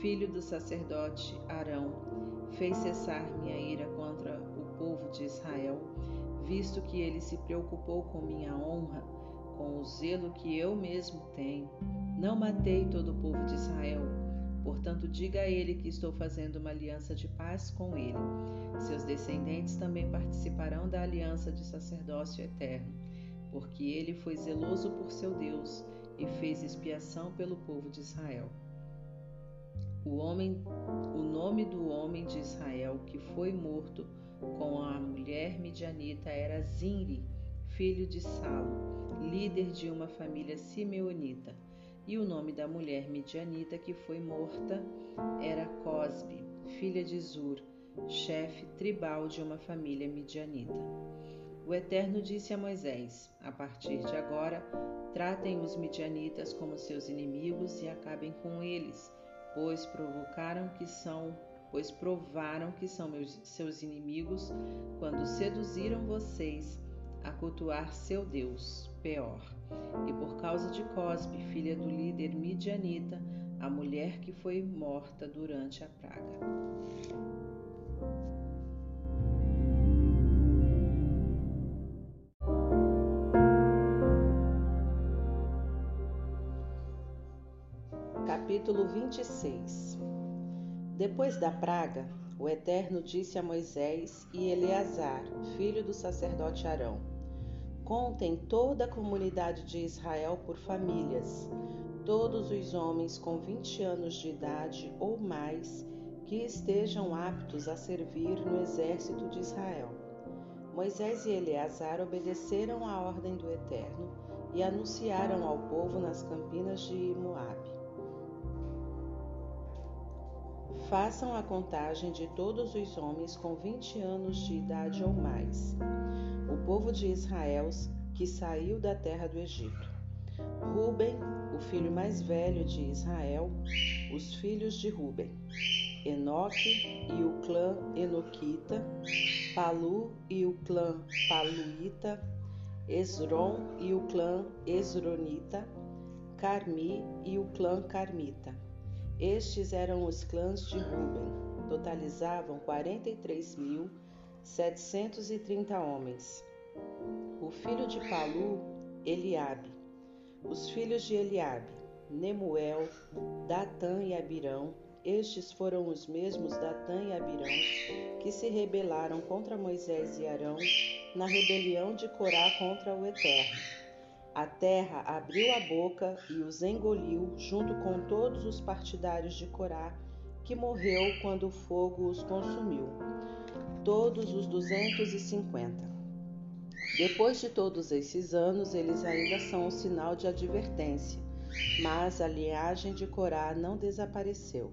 filho do sacerdote Arão, fez cessar minha ira contra o povo de Israel visto que ele se preocupou com minha honra, com o zelo que eu mesmo tenho. Não matei todo o povo de Israel. Portanto, diga a ele que estou fazendo uma aliança de paz com ele. Seus descendentes também participarão da aliança de sacerdócio eterno, porque ele foi zeloso por seu Deus e fez expiação pelo povo de Israel. O homem, o nome do homem de Israel que foi morto com a mulher midianita era Zinri, filho de Salo, líder de uma família simeonita. E o nome da mulher midianita que foi morta era Cosbe, filha de Zur, chefe tribal de uma família midianita. O Eterno disse a Moisés: A partir de agora, tratem os midianitas como seus inimigos e acabem com eles, pois provocaram que são pois provaram que são meus, seus inimigos quando seduziram vocês a cultuar seu Deus, Peor. E por causa de Cosbe, filha do líder midianita, a mulher que foi morta durante a praga. Capítulo 26 depois da praga, o Eterno disse a Moisés e Eleazar, filho do sacerdote Arão: Contem toda a comunidade de Israel por famílias, todos os homens com vinte anos de idade ou mais que estejam aptos a servir no exército de Israel. Moisés e Eleazar obedeceram à ordem do Eterno e anunciaram ao povo nas campinas de Moabe. Façam a contagem de todos os homens com vinte anos de idade ou mais, o povo de Israel que saiu da terra do Egito. Ruben, o filho mais velho de Israel, os filhos de Ruben, Enoque e o clã Enoquita, Palu e o clã Paluíta, Esron e o clã Esronita, Carmi e o clã Carmita. Estes eram os clãs de Ruben, totalizavam 43.730 homens. O filho de Palu, Eliabe. Os filhos de Eliabe, Nemuel, Datã e Abirão. Estes foram os mesmos Datã e Abirão que se rebelaram contra Moisés e Arão na rebelião de Corá contra o Eterno. A terra abriu a boca e os engoliu, junto com todos os partidários de Corá, que morreu quando o fogo os consumiu, todos os 250. Depois de todos esses anos, eles ainda são um sinal de advertência, mas a linhagem de Corá não desapareceu.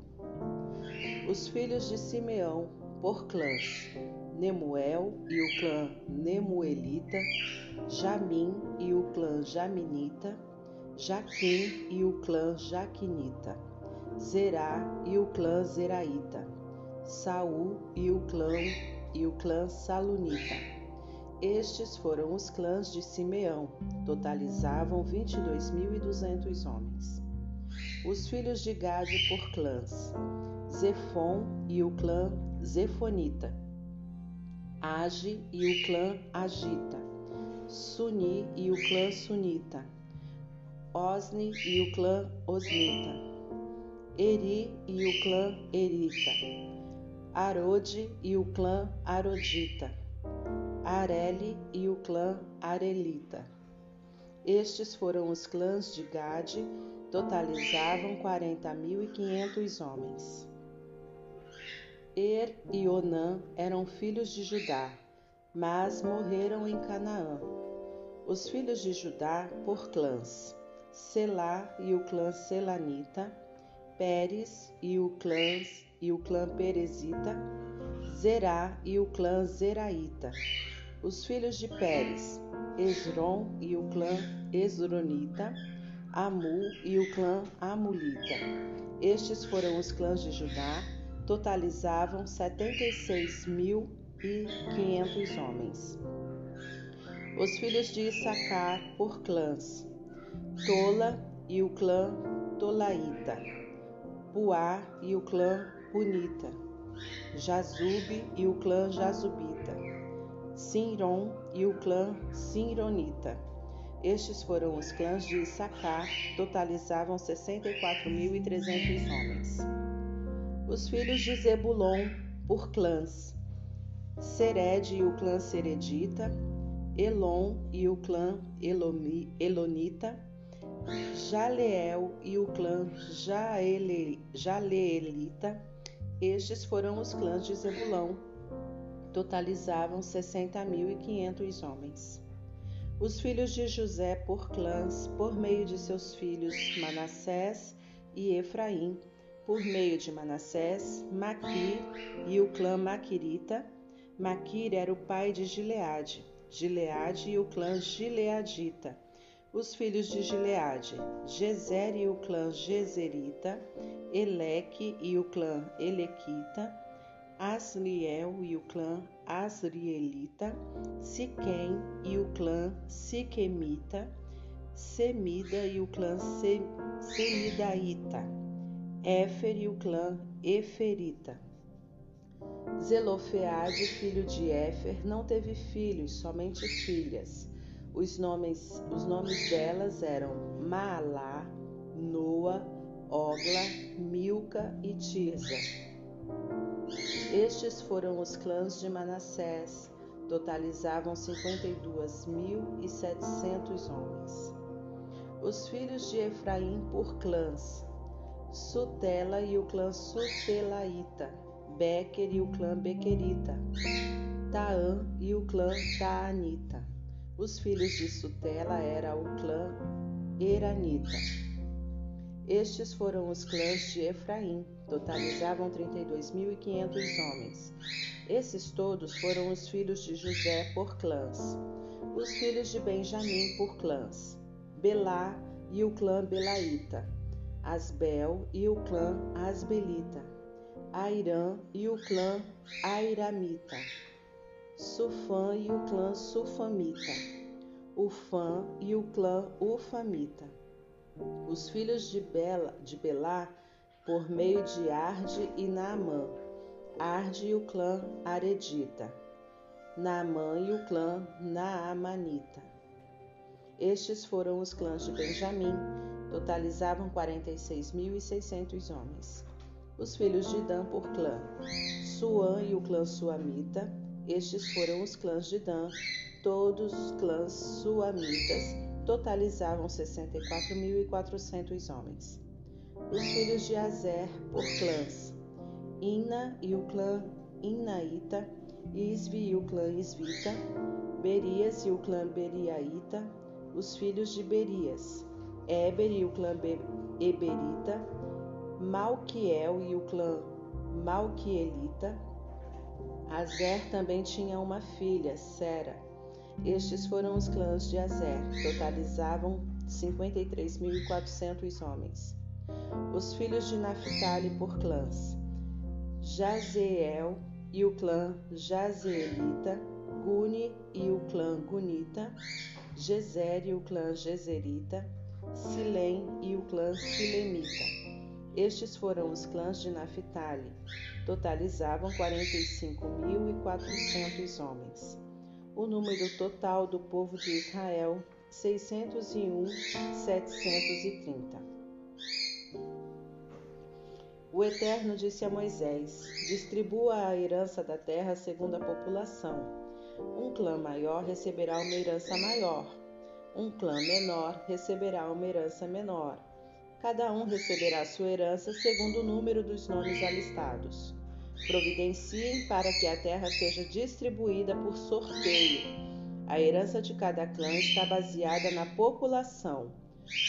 Os filhos de Simeão, por clãs, Nemuel e o clã Nemuelita, Jamim e o clã Jaminita, Jaquim e o clã Jaquinita, Zerá e o clã Zeraíta, Saul e o clã e o clã Salunita. Estes foram os clãs de Simeão, totalizavam 22.200 homens. Os filhos de Gade por clãs, Zefon e o clã Zefonita, Age e o clã Agita, Suni e o clã Sunita, Osni e o clã Osnita, Eri e o clã Erita, Arode e o clã Arodita, Areli e o clã Arelita. Estes foram os clãs de Gade, totalizavam quarenta mil e quinhentos homens. Er e Onã eram filhos de Judá, mas morreram em Canaã. Os filhos de Judá por clãs: Selá e o clã Selanita, Pérez e o clã e o clã Perezita, Zerá e o clã Zeraíta. Os filhos de Pérez: Esron e o clã Esronita, Amu e o clã Amulita. Estes foram os clãs de Judá, totalizavam 76.500 homens. Os filhos de Issacar por clãs: Tola e o clã Tolaíta, Puá e o clã Punita, Jazube e o clã Jazubita, Sinron e o clã Sinronita. Estes foram os clãs de Issacar, totalizavam 64.300 homens. Os filhos de Zebulon por clãs: Sered e o clã Seredita, Elon e o clã Elonita, Jaleel e o clã Jaele, Jaleelita. Estes foram os clãs de Zebulão. Totalizavam 60.500 homens. Os filhos de José por clãs, por meio de seus filhos Manassés e Efraim, por meio de Manassés, Maquir e o clã Maquirita. Maquir era o pai de Gileade. Gileade e o clã Gileadita. Os filhos de Gileade, Gezer e o clã Gezerita, Eleque e o clã Elequita, Asriel e o clã Asrielita, Siquém e o clã Siquemita, Semida e o clã Semidaíta, Éfer e o clã Eferita. Zelofeade, filho de Éfer, não teve filhos, somente filhas. Os nomes, os nomes delas eram Maalá, Noa, Ogla, Milca e Tirza. Estes foram os clãs de Manassés, totalizavam 52.700 homens. Os filhos de Efraim por clãs: Sutela e o clã Sutelaíta, Becker e o clã Bequerita, Taã e o clã Taanita. Os filhos de Sutela era o clã Eranita. Estes foram os clãs de Efraim, totalizavam 32.500 homens. Esses todos foram os filhos de José por clãs. Os filhos de Benjamim por clãs: Belá e o clã Belaíta, Asbel e o clã Asbelita, Airã e o clã Airamita, Sufã e o clã Sufamita, Ufã e o clã Ufamita. Os filhos de, Bela, de Belá, por meio de Arde e Naamã, Arde e o clã Aredita, Naamã e o clã Naamanita. Estes foram os clãs de Benjamim, totalizavam 46.600 homens os filhos de Dan por clã. Suã e o clã Suamita, estes foram os clãs de Dan, todos os clãs suamitas totalizavam 64.400 homens. Os filhos de Azer por clãs. Ina e o clã Inaíta, Isvi e o clã Isvita, Berias e o clã Beriaíta, os filhos de Berias, Eber e o clã Eberita, Malquiel e o clã Malquielita. Azer também tinha uma filha, Sera. Estes foram os clãs de Azer, totalizavam 53.400 homens. Os filhos de Naphtali por clãs: Jazeel e o clã Jazeelita, Guni e o clã Gunita, Gezer e o clã Gezerita, Silém e o clã Silemita. Estes foram os clãs de Naphtali, totalizavam 45.400 homens. O número total do povo de Israel, 601.730. O Eterno disse a Moisés: Distribua a herança da terra segundo a população. Um clã maior receberá uma herança maior, um clã menor receberá uma herança menor Cada um receberá sua herança segundo o número dos nomes alistados. Providenciem para que a terra seja distribuída por sorteio. A herança de cada clã está baseada na população.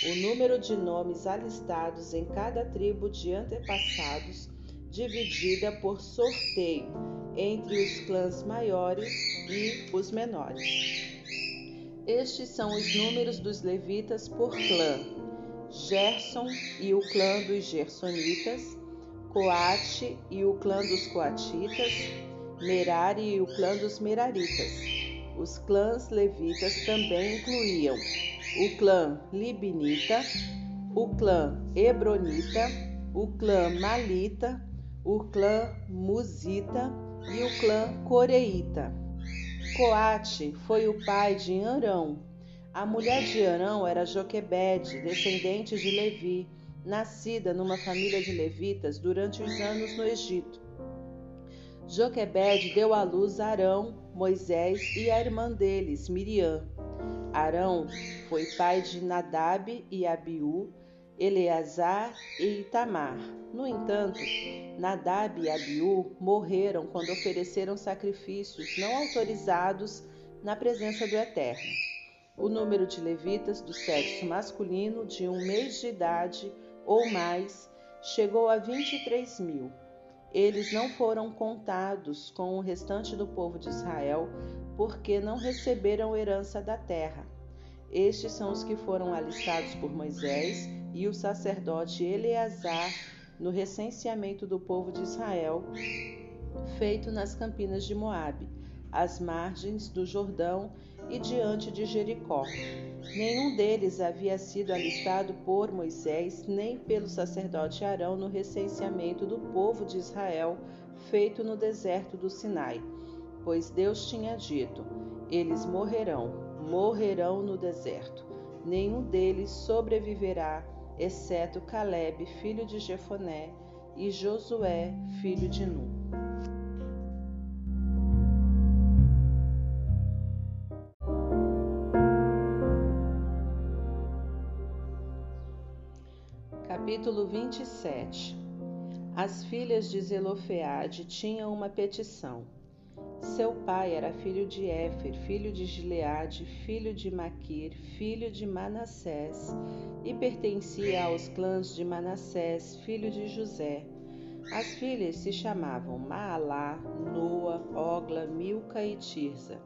O número de nomes alistados em cada tribo de antepassados, dividida por sorteio entre os clãs maiores e os menores. Estes são os números dos levitas por clã: Gerson e o clã dos Gersonitas, Coate e o clã dos Coatitas, Merari e o clã dos Meraritas. Os clãs levitas também incluíam o clã Libinita, o clã Hebronita, o clã Malita, o clã Musita e o clã Coreita. Coate foi o pai de Arão. A mulher de Arão era Joquebede, descendente de Levi, nascida numa família de levitas durante os anos no Egito. Joquebede deu à luz Arão, Moisés e a irmã deles, Miriam. Arão foi pai de Nadab e Abiú, Eleazar e Itamar. No entanto, Nadab e Abiú morreram quando ofereceram sacrifícios não autorizados na presença do Eterno. O número de levitas do sexo masculino de um mês de idade ou mais chegou a 23 mil. Eles não foram contados com o restante do povo de Israel, porque não receberam herança da terra. Estes são os que foram alistados por Moisés e o sacerdote Eleazar no recenseamento do povo de Israel, feito nas campinas de Moabe, às margens do Jordão e diante de Jericó. Nenhum deles havia sido alistado por Moisés nem pelo sacerdote Arão no recenseamento do povo de Israel, feito no deserto do Sinai pois Deus tinha dito: eles morrerão, morrerão no deserto. Nenhum deles sobreviverá, exceto Caleb, filho de Jefoné, e Josué, filho de Nun. Capítulo 27 As filhas de Zelofeade tinham uma petição. Seu pai era filho de Éfer, filho de Gileade, filho de Maquir, filho de Manassés, e pertencia aos clãs de Manassés, filho de José. As filhas se chamavam Maalá, Noa, Ogla, Milca e Tirza.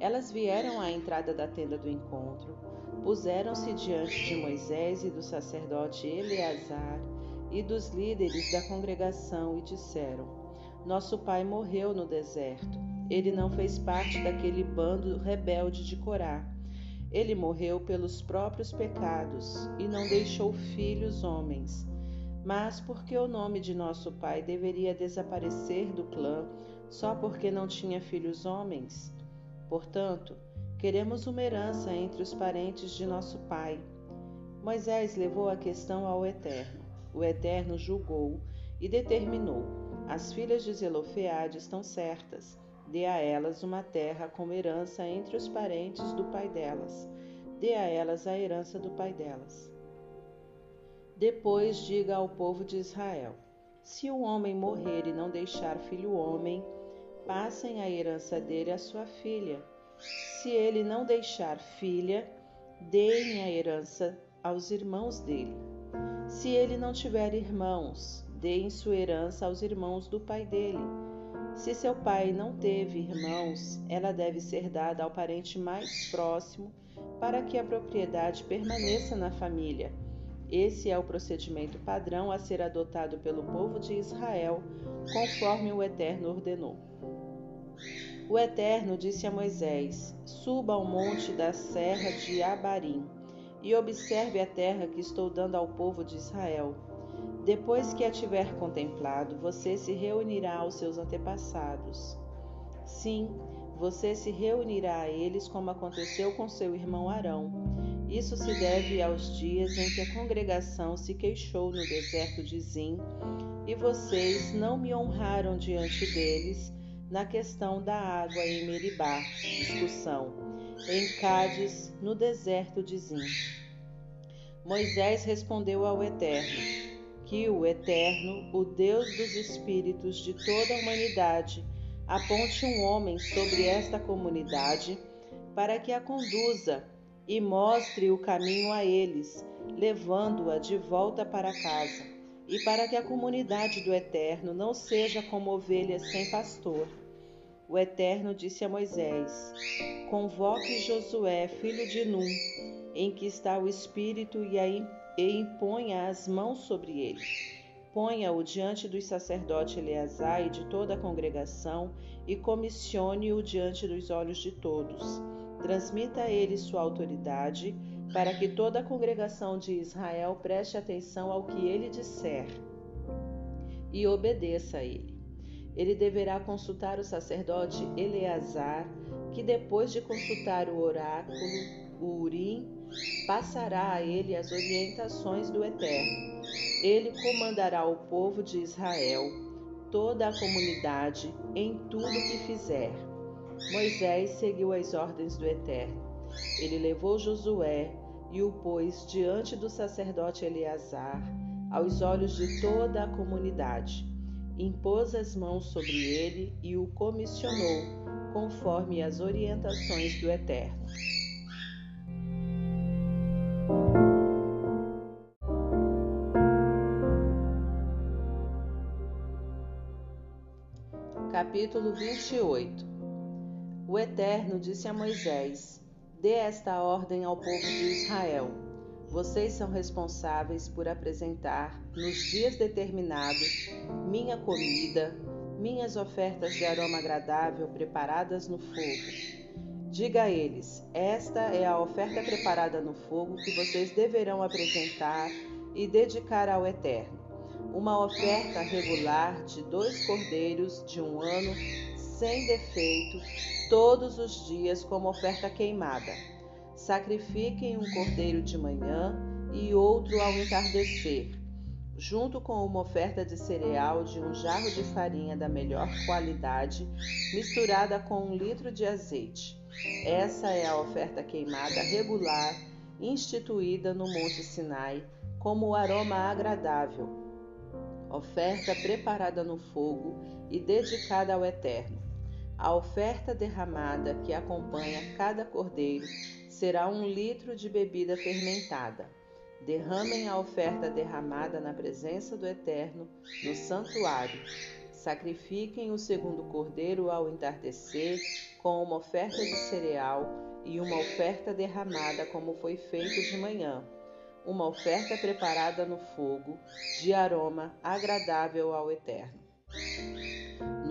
Elas vieram à entrada da tenda do encontro, puseram-se diante de Moisés e do sacerdote Eleazar e dos líderes da congregação e disseram: nosso pai morreu no deserto. Ele não fez parte daquele bando rebelde de Corá. Ele morreu pelos próprios pecados e não deixou filhos homens. Mas por que o nome de nosso pai deveria desaparecer do clã só porque não tinha filhos homens? Portanto, queremos uma herança entre os parentes de nosso pai. Moisés levou a questão ao Eterno. O Eterno julgou e determinou as filhas de Zelofeade estão certas. Dê a elas uma terra como herança entre os parentes do pai delas. Dê a elas a herança do pai delas. Depois diga ao povo de Israel: Se o homem morrer e não deixar filho homem, passem a herança dele à sua filha. Se ele não deixar filha, deem a herança aos irmãos dele. Se ele não tiver irmãos, deem sua herança aos irmãos do pai dele. Se seu pai não teve irmãos, ela deve ser dada ao parente mais próximo para que a propriedade permaneça na família. Esse é o procedimento padrão a ser adotado pelo povo de Israel, conforme o Eterno ordenou. O Eterno disse a Moisés: Suba ao monte da serra de Abarim e observe a terra que estou dando ao povo de Israel. Depois que a tiver contemplado, você se reunirá aos seus antepassados. Sim, você se reunirá a eles como aconteceu com seu irmão Arão. Isso se deve aos dias em que a congregação se queixou no deserto de Zim, e vocês não me honraram diante deles na questão da água em Meribá, discussão, em Cádiz, no deserto de Zim. Moisés respondeu ao Eterno: que o Eterno, o Deus dos espíritos de toda a humanidade, aponte um homem sobre esta comunidade para que a conduza e mostre o caminho a eles, levando-a de volta para casa, e para que a comunidade do Eterno não seja como ovelhas sem pastor. O Eterno disse a Moisés: Convoque Josué, filho de Num, em que está o Espírito, e imponha as mãos sobre ele. Ponha-o diante do sacerdote Eleazar e de toda a congregação, e comissione-o diante dos olhos de todos. Transmita a ele sua autoridade, para que toda a congregação de Israel preste atenção ao que ele disser e obedeça a ele. Ele deverá consultar o sacerdote Eleazar, que depois de consultar o oráculo, o Urim, passará a ele as orientações do Eterno. Ele comandará o povo de Israel, toda a comunidade, em tudo que fizer. Moisés seguiu as ordens do Eterno. Ele levou Josué e o pôs diante do sacerdote Eleazar, aos olhos de toda a comunidade. Impôs as mãos sobre ele e o comissionou, conforme as orientações do Eterno. Capítulo 28 O Eterno disse a Moisés: Dê esta ordem ao povo de Israel. Vocês são responsáveis por apresentar, nos dias determinados, minha comida, minhas ofertas de aroma agradável preparadas no fogo. Diga a eles: esta é a oferta preparada no fogo que vocês deverão apresentar e dedicar ao Eterno uma oferta regular de dois cordeiros de um ano, sem defeito, todos os dias como oferta queimada. Sacrifiquem um cordeiro de manhã e outro ao entardecer, junto com uma oferta de cereal de um jarro de farinha da melhor qualidade, misturada com um litro de azeite. Essa é a oferta queimada regular instituída no Monte Sinai como aroma agradável oferta preparada no fogo e dedicada ao Eterno. A oferta derramada que acompanha cada cordeiro será um litro de bebida fermentada. Derramem a oferta derramada na presença do Eterno no santuário. Sacrifiquem o segundo cordeiro ao entardecer com uma oferta de cereal e uma oferta derramada, como foi feito de manhã uma oferta preparada no fogo, de aroma agradável ao Eterno.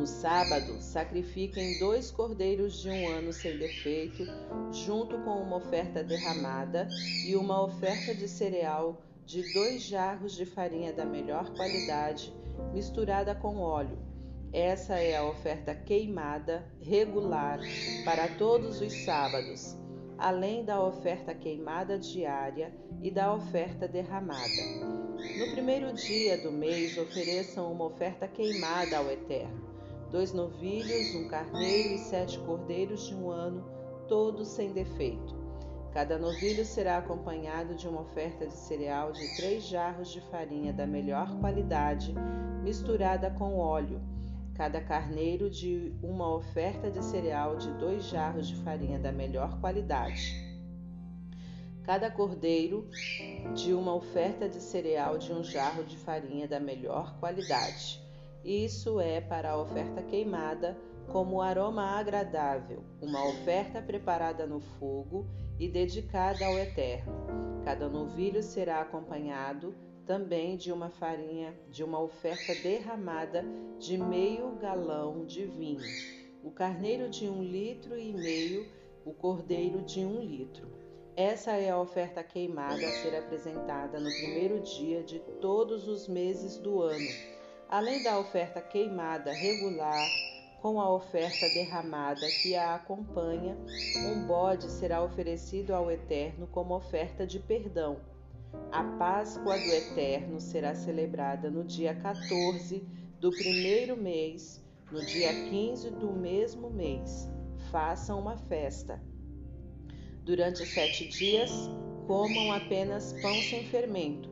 No sábado, sacrifiquem dois cordeiros de um ano sem defeito, junto com uma oferta derramada e uma oferta de cereal de dois jarros de farinha da melhor qualidade, misturada com óleo. Essa é a oferta queimada regular para todos os sábados além da oferta queimada diária e da oferta derramada. No primeiro dia do mês, ofereçam uma oferta queimada ao Eterno: dois novilhos, um carneiro e sete cordeiros de um ano, todos sem defeito. Cada novilho será acompanhado de uma oferta de cereal de três jarros de farinha da melhor qualidade, misturada com óleo cada carneiro de uma oferta de cereal de dois jarros de farinha da melhor qualidade, cada cordeiro de uma oferta de cereal de um jarro de farinha da melhor qualidade. Isso é para a oferta queimada como aroma agradável, uma oferta preparada no fogo e dedicada ao Eterno. Cada novilho será acompanhado também de uma farinha, de uma oferta derramada de meio galão de vinho, o carneiro de um litro e meio, o cordeiro de um litro. Essa é a oferta queimada a ser apresentada no primeiro dia de todos os meses do ano, além da oferta queimada regular com a oferta derramada que a acompanha, um bode será oferecido ao Eterno como oferta de perdão a Páscoa do Eterno será celebrada no dia 14 do primeiro mês, no dia 15 do mesmo mês. Façam uma festa. Durante sete dias, comam apenas pão sem fermento.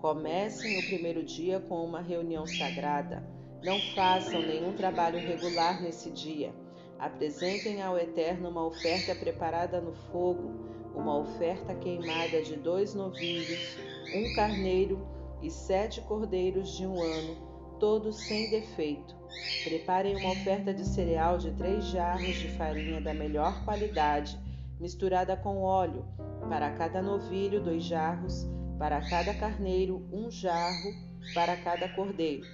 Comecem o primeiro dia com uma reunião sagrada. Não façam nenhum trabalho regular nesse dia. Apresentem ao Eterno uma oferta preparada no fogo uma oferta queimada de dois novilhos, um carneiro e sete cordeiros de um ano, todos sem defeito. Preparem uma oferta de cereal de três jarros de farinha da melhor qualidade, misturada com óleo, para cada novilho, dois jarros, para cada carneiro, um jarro, para cada cordeiro.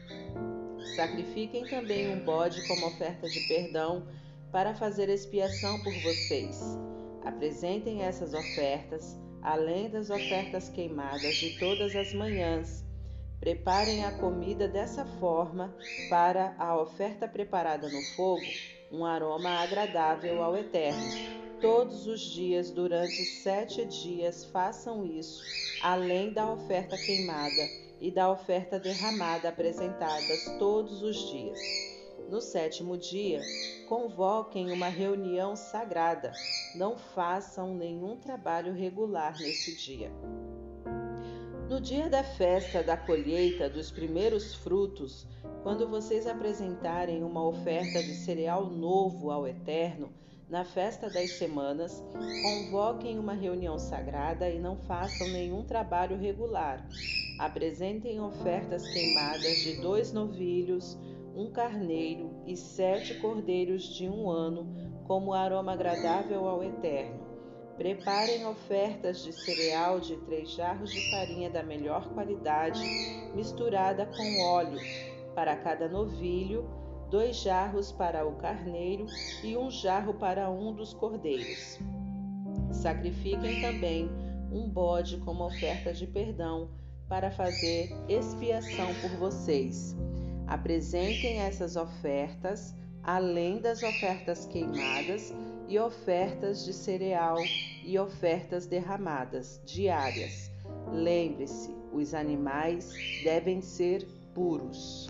Sacrifiquem também um bode como oferta de perdão, para fazer expiação por vocês. Apresentem essas ofertas, além das ofertas queimadas de todas as manhãs. Preparem a comida dessa forma para a oferta preparada no fogo, um aroma agradável ao Eterno. Todos os dias, durante sete dias, façam isso, além da oferta queimada e da oferta derramada apresentadas todos os dias. No sétimo dia, convoquem uma reunião sagrada. Não façam nenhum trabalho regular nesse dia. No dia da festa da colheita dos primeiros frutos, quando vocês apresentarem uma oferta de cereal novo ao Eterno, na festa das semanas, convoquem uma reunião sagrada e não façam nenhum trabalho regular. Apresentem ofertas queimadas de dois novilhos, um carneiro e sete cordeiros de um ano, como aroma agradável ao Eterno. Preparem ofertas de cereal de três jarros de farinha da melhor qualidade, misturada com óleo, para cada novilho, dois jarros para o carneiro e um jarro para um dos cordeiros. Sacrifiquem também um bode como oferta de perdão, para fazer expiação por vocês. Apresentem essas ofertas, além das ofertas queimadas e ofertas de cereal e ofertas derramadas diárias. Lembre-se, os animais devem ser puros.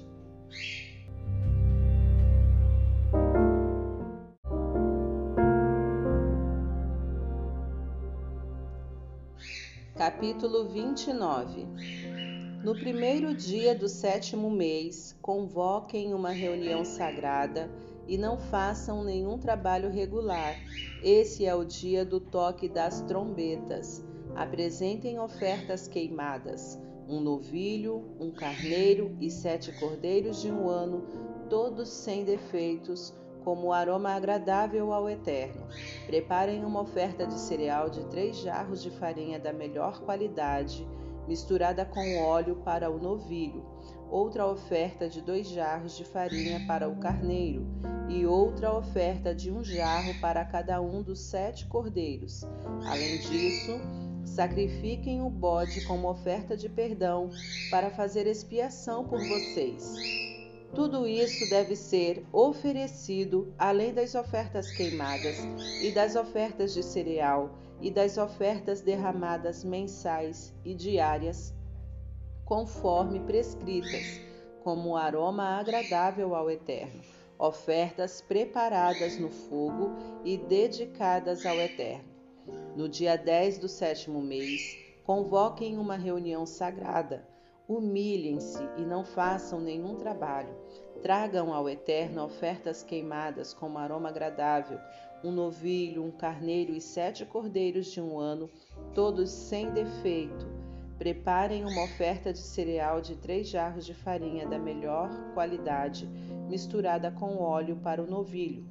Capítulo 29 no primeiro dia do sétimo mês, convoquem uma reunião sagrada e não façam nenhum trabalho regular. Esse é o dia do toque das trombetas. Apresentem ofertas queimadas: um novilho, um carneiro e sete cordeiros de um ano, todos sem defeitos, como aroma agradável ao Eterno. Preparem uma oferta de cereal de três jarros de farinha da melhor qualidade misturada com óleo para o novilho, outra oferta de dois jarros de farinha para o carneiro, e outra oferta de um jarro para cada um dos sete cordeiros. Além disso, sacrifiquem o bode como oferta de perdão para fazer expiação por vocês. Tudo isso deve ser oferecido além das ofertas queimadas e das ofertas de cereal e das ofertas derramadas mensais e diárias, conforme prescritas, como aroma agradável ao Eterno, ofertas preparadas no fogo e dedicadas ao Eterno. No dia 10 do sétimo mês, convoquem uma reunião sagrada. Humilhem-se e não façam nenhum trabalho. Tragam ao Eterno ofertas queimadas como aroma agradável, um novilho, um carneiro e sete cordeiros de um ano, todos sem defeito. Preparem uma oferta de cereal de três jarros de farinha da melhor qualidade, misturada com óleo para o novilho,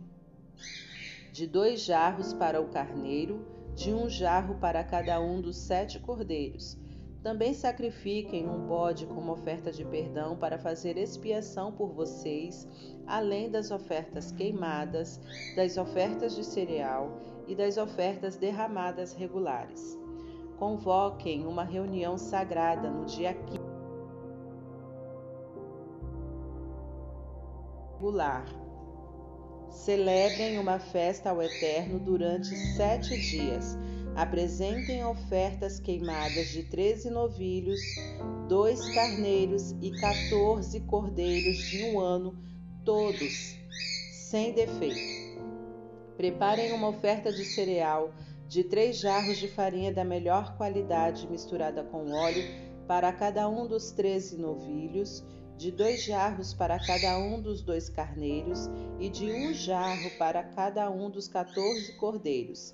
de dois jarros para o carneiro, de um jarro para cada um dos sete cordeiros também sacrifiquem um bode como oferta de perdão para fazer expiação por vocês, além das ofertas queimadas, das ofertas de cereal e das ofertas derramadas regulares. Convoquem uma reunião sagrada no dia 15 regular. Celebrem uma festa ao Eterno durante sete dias Apresentem ofertas queimadas de treze novilhos, dois carneiros e quatorze cordeiros de um ano, todos sem defeito. Preparem uma oferta de cereal de três jarros de farinha da melhor qualidade misturada com óleo para cada um dos treze novilhos, de dois jarros para cada um dos dois carneiros e de um jarro para cada um dos quatorze cordeiros.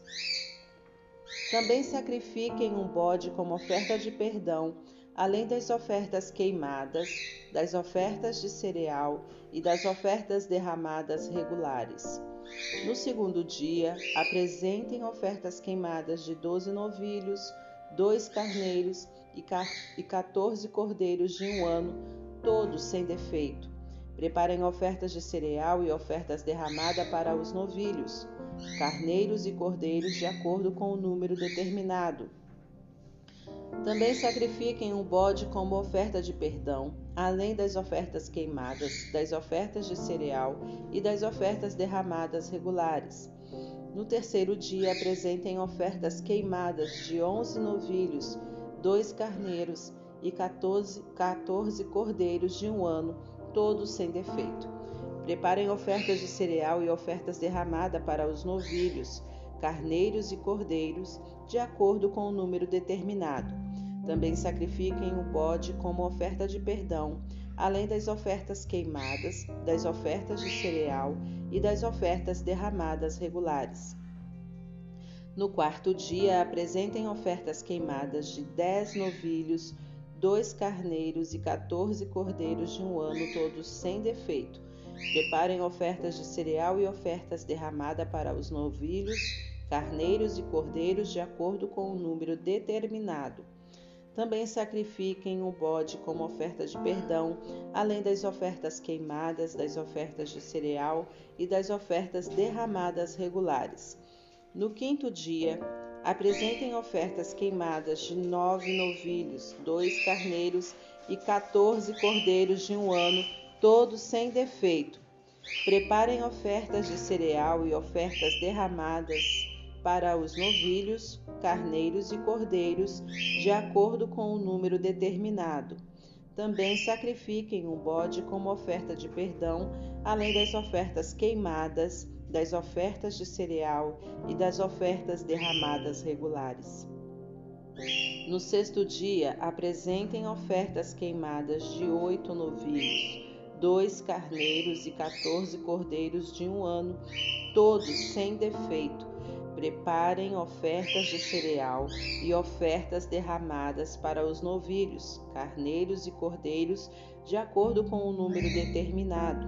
Também sacrifiquem um bode como oferta de perdão, além das ofertas queimadas, das ofertas de cereal e das ofertas derramadas regulares. No segundo dia, apresentem ofertas queimadas de doze novilhos, dois carneiros e quatorze cordeiros de um ano, todos sem defeito. Preparem ofertas de cereal e ofertas derramadas para os novilhos, carneiros e cordeiros de acordo com o número determinado. Também sacrifiquem um bode como oferta de perdão, além das ofertas queimadas, das ofertas de cereal e das ofertas derramadas regulares. No terceiro dia, apresentem ofertas queimadas de onze novilhos, dois carneiros e 14, 14 cordeiros de um ano, todos sem defeito. Preparem ofertas de cereal e ofertas derramadas para os novilhos, carneiros e cordeiros, de acordo com o número determinado. Também sacrifiquem o bode como oferta de perdão, além das ofertas queimadas, das ofertas de cereal e das ofertas derramadas regulares. No quarto dia, apresentem ofertas queimadas de dez novilhos, dois carneiros e quatorze cordeiros de um ano, todos sem defeito. Preparem ofertas de cereal e ofertas derramadas para os novilhos, carneiros e cordeiros de acordo com o número determinado. Também sacrifiquem o bode como oferta de perdão, além das ofertas queimadas, das ofertas de cereal e das ofertas derramadas regulares. No quinto dia, apresentem ofertas queimadas de nove novilhos, dois carneiros e quatorze cordeiros de um ano, todos sem defeito. Preparem ofertas de cereal e ofertas derramadas para os novilhos, carneiros e cordeiros, de acordo com o número determinado. Também sacrifiquem um bode como oferta de perdão, além das ofertas queimadas, das ofertas de cereal e das ofertas derramadas regulares. No sexto dia, apresentem ofertas queimadas de oito novilhos, dois carneiros e quatorze cordeiros de um ano, todos sem defeito Preparem ofertas de cereal e ofertas derramadas para os novilhos, carneiros e cordeiros, de acordo com o número determinado.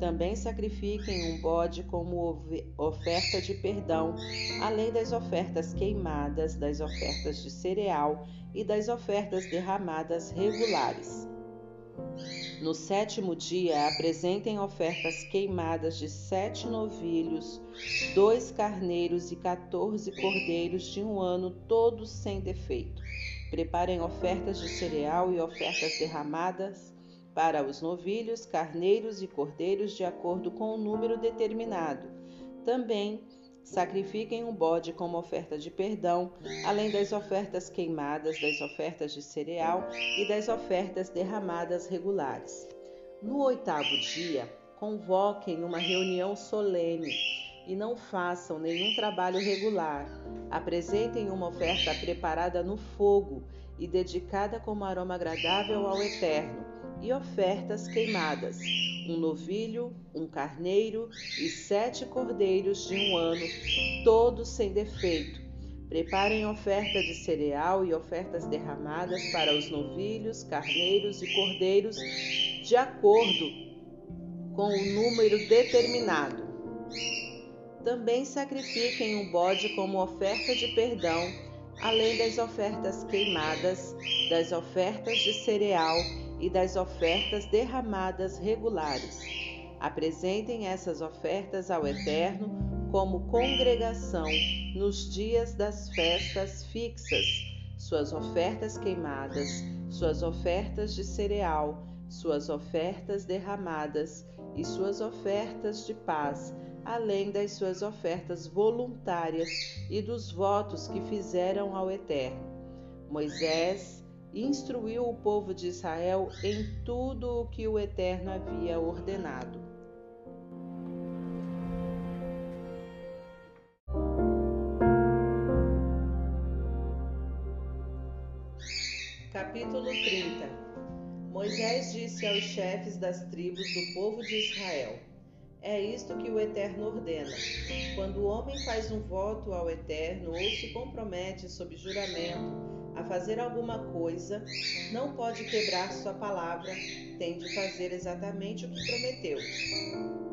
Também sacrifiquem um bode como oferta de perdão, além das ofertas queimadas, das ofertas de cereal e das ofertas derramadas regulares. No sétimo dia, apresentem ofertas queimadas de sete novilhos, dois carneiros e quatorze cordeiros de um ano, todos sem defeito. Preparem ofertas de cereal e ofertas derramadas para os novilhos, carneiros e cordeiros de acordo com o número determinado. Também Sacrifiquem um bode como oferta de perdão, além das ofertas queimadas, das ofertas de cereal e das ofertas derramadas regulares. No oitavo dia, convoquem uma reunião solene e não façam nenhum trabalho regular. Apresentem uma oferta preparada no fogo e dedicada como aroma agradável ao Eterno, e ofertas queimadas um novilho, um carneiro e sete cordeiros de um ano, todos sem defeito. Preparem oferta de cereal e ofertas derramadas para os novilhos, carneiros e cordeiros, de acordo com o número determinado. Também sacrifiquem um bode como oferta de perdão, além das ofertas queimadas, das ofertas de cereal e das ofertas derramadas regulares. Apresentem essas ofertas ao Eterno como congregação nos dias das festas fixas, suas ofertas queimadas, suas ofertas de cereal, suas ofertas derramadas e suas ofertas de paz, além das suas ofertas voluntárias e dos votos que fizeram ao Eterno. Moisés instruiu o povo de Israel em tudo o que o Eterno havia ordenado. Capítulo 30 Moisés disse aos chefes das tribos do povo de Israel: É isto que o Eterno ordena. Quando o homem faz um voto ao Eterno ou se compromete sob juramento a fazer alguma coisa, não pode quebrar sua palavra, tem de fazer exatamente o que prometeu.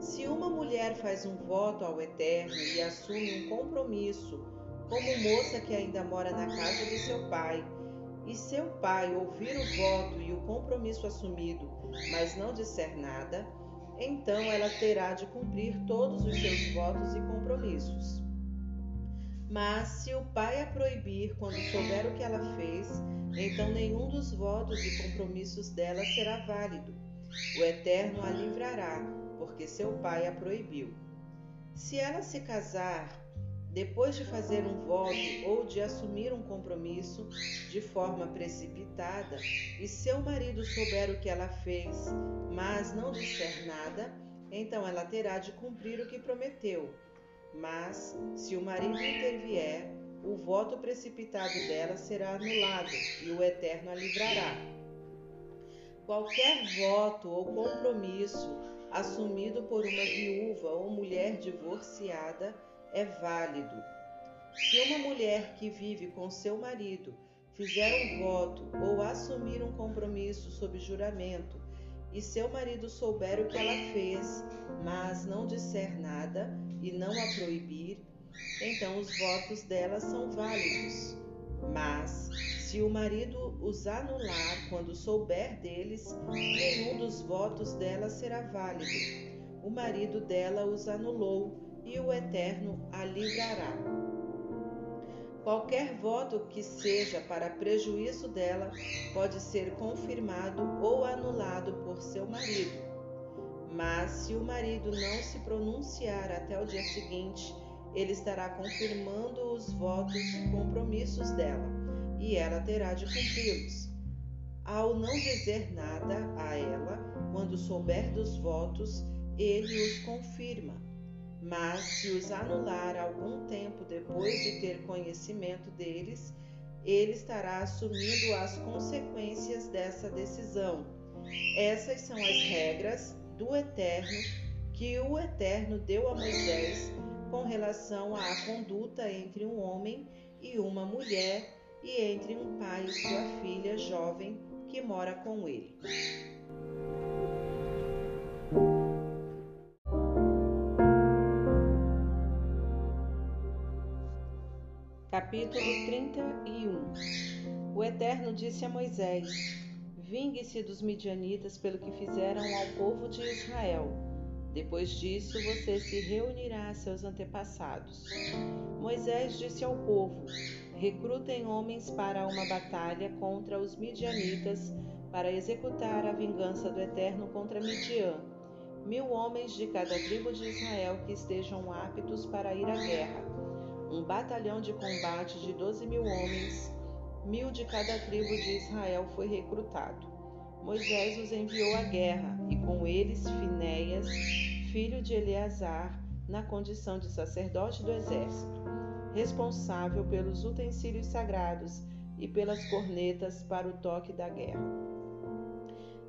Se uma mulher faz um voto ao Eterno e assume um compromisso, como moça que ainda mora na casa de seu pai, e seu pai ouvir o voto e o compromisso assumido, mas não disser nada, então ela terá de cumprir todos os seus votos e compromissos. Mas se o pai a proibir quando souber o que ela fez, então nenhum dos votos e compromissos dela será válido. O Eterno a livrará, porque seu pai a proibiu. Se ela se casar depois de fazer um voto ou de assumir um compromisso de forma precipitada, e seu marido souber o que ela fez, mas não disser nada, então ela terá de cumprir o que prometeu mas, se o marido intervier, o voto precipitado dela será anulado e o Eterno a livrará. Qualquer voto ou compromisso assumido por uma viúva ou mulher divorciada é válido. Se uma mulher que vive com seu marido fizer um voto ou assumir um compromisso sob juramento e seu marido souber o que ela fez, mas não disser nada e não a proibir, então os votos dela são válidos. Mas, se o marido os anular quando souber deles, nenhum dos votos dela será válido. O marido dela os anulou e o Eterno a livrará. Qualquer voto que seja para prejuízo dela pode ser confirmado ou anulado por seu marido. Mas se o marido não se pronunciar até o dia seguinte, ele estará confirmando os votos e compromissos dela, e ela terá de cumpri-los. Ao não dizer nada a ela, quando souber dos votos, ele os confirma mas se os anular algum tempo depois de ter conhecimento deles, ele estará assumindo as consequências dessa decisão. Essas são as regras do Eterno que o Eterno deu a Moisés com relação à conduta entre um homem e uma mulher e entre um pai e sua filha jovem que mora com ele. Capítulo 31 O Eterno disse a Moisés: Vingue-se dos midianitas pelo que fizeram ao povo de Israel. Depois disso, você se reunirá a seus antepassados. Moisés disse ao povo: Recrutem homens para uma batalha contra os midianitas para executar a vingança do Eterno contra Midian. Mil homens de cada tribo de Israel que estejam aptos para ir à guerra um batalhão de combate de doze mil homens, mil de cada tribo de Israel foi recrutado. Moisés os enviou à guerra, e com eles Finéias, filho de Eleazar, na condição de sacerdote do exército, responsável pelos utensílios sagrados e pelas cornetas para o toque da guerra.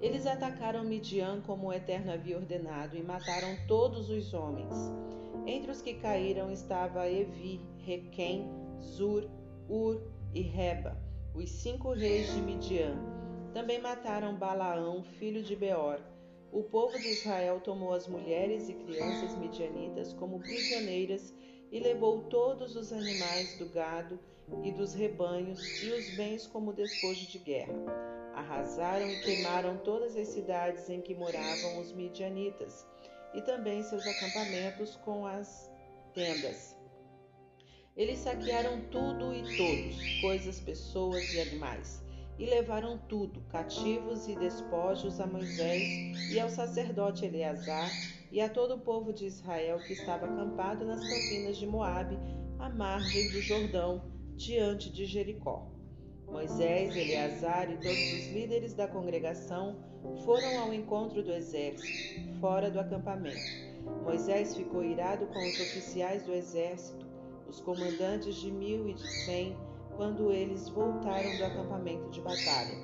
Eles atacaram Midian como o Eterno havia ordenado e mataram todos os homens. Entre os que caíram estava Evi, Requem, Zur, Ur e Reba, os cinco reis de Midian. Também mataram Balaão, filho de Beor. O povo de Israel tomou as mulheres e crianças midianitas como prisioneiras e levou todos os animais do gado e dos rebanhos e os bens como despojo de guerra. Arrasaram e queimaram todas as cidades em que moravam os midianitas e também seus acampamentos com as tendas. Eles saquearam tudo e todos, coisas, pessoas e animais, e levaram tudo, cativos e despojos, a Moisés e ao sacerdote Eleazar e a todo o povo de Israel que estava acampado nas campinas de Moabe, à margem do Jordão, diante de Jericó. Moisés, Eleazar e todos os líderes da congregação foram ao encontro do exército, fora do acampamento. Moisés ficou irado com os oficiais do exército, os comandantes de mil e de cem, quando eles voltaram do acampamento de batalha.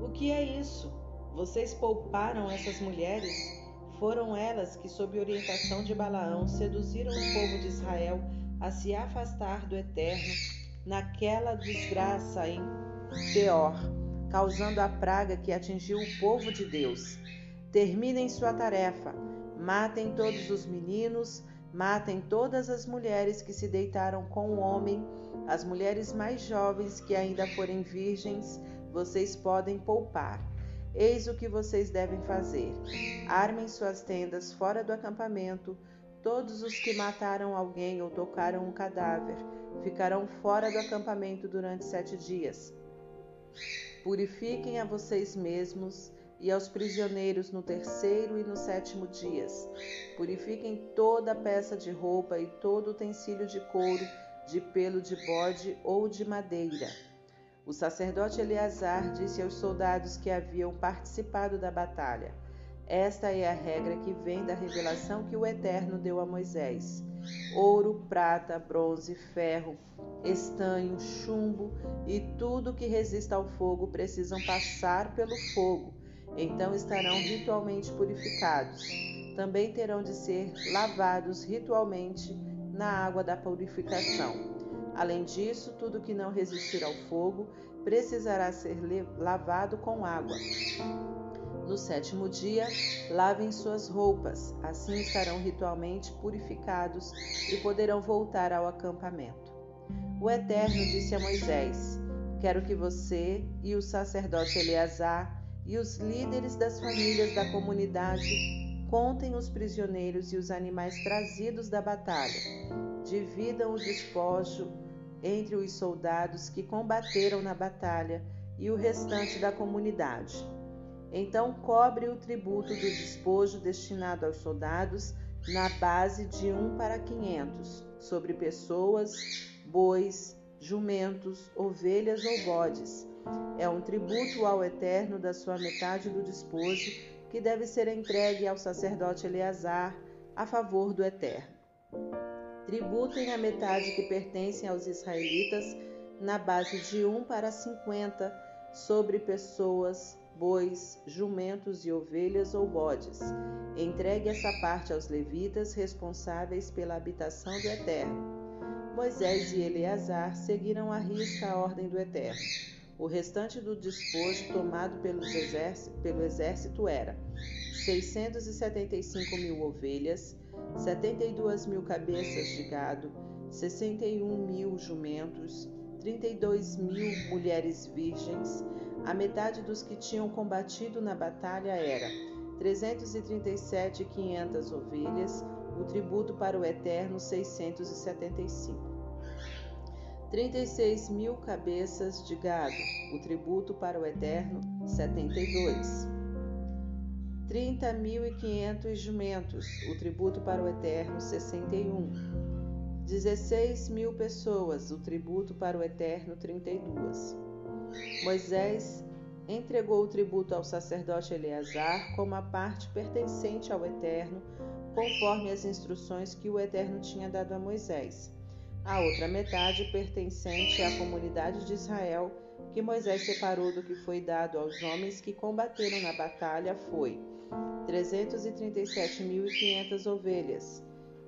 O que é isso? Vocês pouparam essas mulheres? Foram elas que, sob orientação de Balaão, seduziram o povo de Israel a se afastar do Eterno naquela desgraça em Peor, causando a praga que atingiu o povo de Deus. Terminem sua tarefa, matem todos os meninos, matem todas as mulheres que se deitaram com o homem, as mulheres mais jovens que ainda forem virgens, vocês podem poupar. Eis o que vocês devem fazer: armem suas tendas fora do acampamento. Todos os que mataram alguém ou tocaram um cadáver ficarão fora do acampamento durante sete dias. Purifiquem a vocês mesmos e aos prisioneiros no terceiro e no sétimo dias. Purifiquem toda peça de roupa e todo utensílio de couro, de pelo de bode ou de madeira. O sacerdote Eleazar disse aos soldados que haviam participado da batalha: Esta é a regra que vem da revelação que o Eterno deu a Moisés. Ouro, prata, bronze, ferro, estanho, chumbo e tudo que resista ao fogo precisam passar pelo fogo então estarão ritualmente purificados. Também terão de ser lavados ritualmente na água da purificação. Além disso, tudo que não resistir ao fogo precisará ser lavado com água. No sétimo dia, lavem suas roupas, assim estarão ritualmente purificados e poderão voltar ao acampamento. O Eterno disse a Moisés: Quero que você e o sacerdote Eleazar e os líderes das famílias da comunidade contem os prisioneiros e os animais trazidos da batalha. Dividam o despojo entre os soldados que combateram na batalha e o restante da comunidade. Então cobre o tributo do despojo destinado aos soldados na base de um para quinhentos, sobre pessoas, bois, jumentos, ovelhas ou bodes é um tributo ao Eterno da sua metade do despojo que deve ser entregue ao sacerdote Eleazar a favor do Eterno. Tributem a metade que pertencem aos israelitas na base de um para cinquenta sobre pessoas, bois, jumentos e ovelhas ou bodes. Entregue essa parte aos levitas responsáveis pela habitação do Eterno. Moisés e Eleazar seguiram à risca a ordem do Eterno. O restante do despojo tomado exército, pelo exército era 675 mil ovelhas, 72 mil cabeças de gado, 61 mil jumentos, 32 mil mulheres virgens. A metade dos que tinham combatido na batalha era 337.500 ovelhas, o tributo para o Eterno 675. 36 mil cabeças de gado, o tributo para o Eterno, 72. 30.500 jumentos, o tributo para o Eterno, 61. 16 mil pessoas, o tributo para o Eterno, 32. Moisés entregou o tributo ao sacerdote Eleazar como a parte pertencente ao Eterno, conforme as instruções que o Eterno tinha dado a Moisés. A outra metade, pertencente à comunidade de Israel, que Moisés separou do que foi dado aos homens que combateram na batalha, foi 337.500 ovelhas,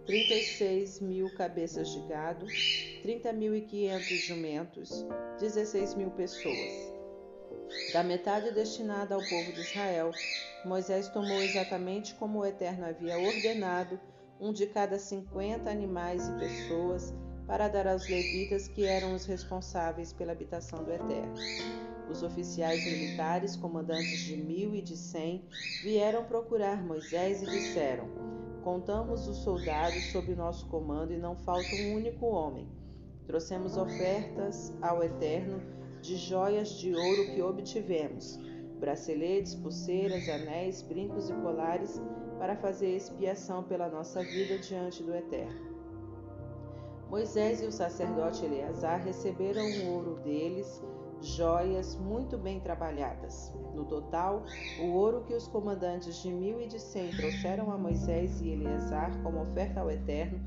36 mil cabeças de gado, 30.500 jumentos, 16 mil pessoas. Da metade destinada ao povo de Israel, Moisés tomou exatamente como o Eterno havia ordenado, um de cada cinquenta animais e pessoas, para dar aos levitas que eram os responsáveis pela habitação do Eterno. Os oficiais militares, comandantes de mil e de cem, vieram procurar Moisés e disseram: Contamos os soldados sob nosso comando e não falta um único homem. Trouxemos ofertas ao Eterno de joias de ouro que obtivemos, braceletes, pulseiras, anéis, brincos e colares, para fazer expiação pela nossa vida diante do Eterno. Moisés e o sacerdote Eleazar receberam o ouro deles, joias muito bem trabalhadas. No total, o ouro que os comandantes de mil e de cem trouxeram a Moisés e Eleazar como oferta ao Eterno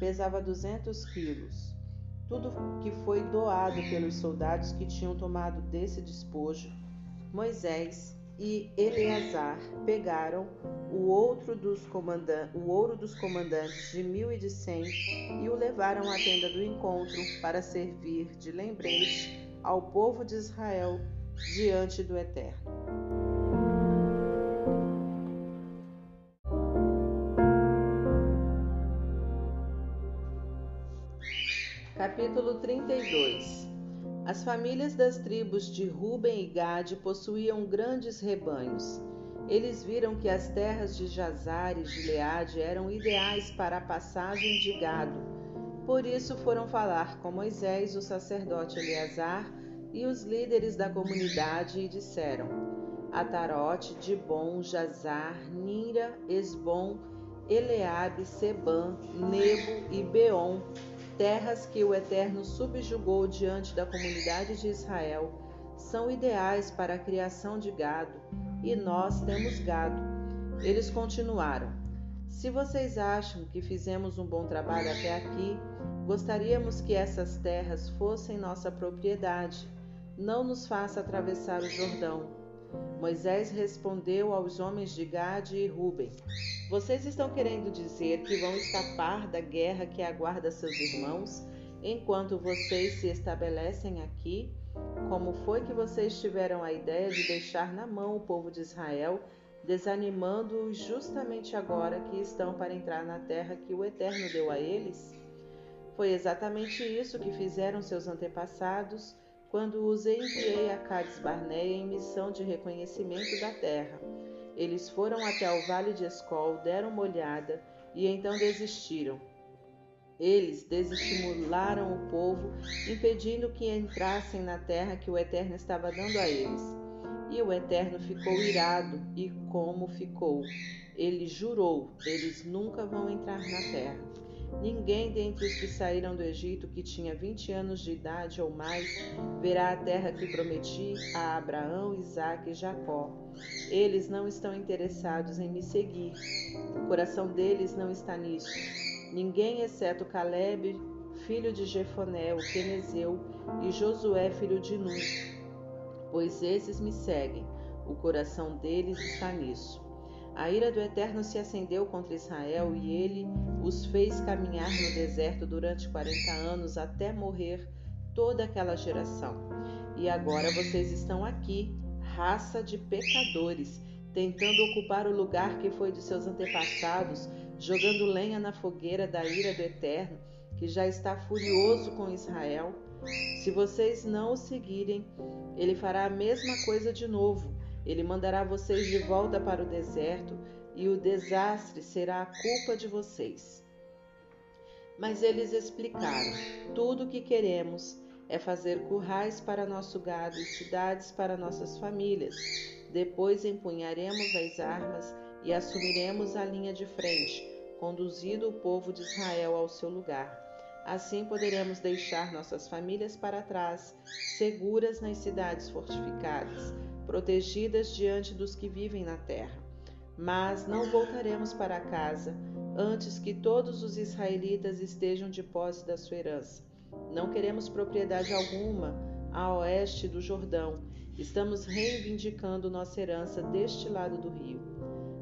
pesava duzentos quilos. Tudo que foi doado pelos soldados que tinham tomado desse despojo, Moisés e Eleazar pegaram o, outro dos o ouro dos comandantes de mil e de cem e o levaram à tenda do encontro para servir de lembrete ao povo de Israel diante do Eterno. Capítulo 32 As famílias das tribos de Ruben e Gade possuíam grandes rebanhos. Eles viram que as terras de Jazar e Gileade eram ideais para a passagem de gado. Por isso foram falar com Moisés, o sacerdote Eleazar e os líderes da comunidade e disseram: Atarote, Dibon, Jazar, Nira, Esbom, Eleabe, Sebã, Nebo e Beon terras que o Eterno subjugou diante da comunidade de Israel, são ideais para a criação de gado, e nós temos gado. Eles continuaram: Se vocês acham que fizemos um bom trabalho até aqui, gostaríamos que essas terras fossem nossa propriedade. Não nos faça atravessar o Jordão. Moisés respondeu aos homens de Gade e Ruben: Vocês estão querendo dizer que vão escapar da guerra que aguarda seus irmãos enquanto vocês se estabelecem aqui? Como foi que vocês tiveram a ideia de deixar na mão o povo de Israel, desanimando-os justamente agora que estão para entrar na terra que o Eterno deu a eles? Foi exatamente isso que fizeram seus antepassados quando os enviei a Cades Barneia em missão de reconhecimento da terra. Eles foram até o vale de Escol, deram uma olhada e então desistiram. Eles desestimularam o povo, impedindo que entrassem na terra que o Eterno estava dando a eles. E o Eterno ficou irado, e como ficou? Ele jurou: eles nunca vão entrar na terra. Ninguém dentre os que saíram do Egito que tinha vinte anos de idade ou mais verá a terra que prometi a Abraão, Isaque e Jacó. Eles não estão interessados em me seguir. O coração deles não está nisso. Ninguém exceto Caleb, filho de Jefoné, o Quenezeu, e Josué, filho de Nun, pois esses me seguem. O coração deles está nisso. A ira do Eterno se acendeu contra Israel e ele os fez caminhar no deserto durante quarenta anos até morrer toda aquela geração. E agora vocês estão aqui, raça de pecadores, tentando ocupar o lugar que foi de seus antepassados, jogando lenha na fogueira da ira do Eterno, que já está furioso com Israel. Se vocês não o seguirem, ele fará a mesma coisa de novo ele mandará vocês de volta para o deserto e o desastre será a culpa de vocês. Mas eles explicaram: tudo o que queremos é fazer currais para nosso gado e cidades para nossas famílias. Depois empunharemos as armas e assumiremos a linha de frente, conduzindo o povo de Israel ao seu lugar. Assim poderemos deixar nossas famílias para trás, seguras nas cidades fortificadas protegidas diante dos que vivem na terra. Mas não voltaremos para casa antes que todos os israelitas estejam de posse da sua herança. Não queremos propriedade alguma a oeste do Jordão. Estamos reivindicando nossa herança deste lado do rio.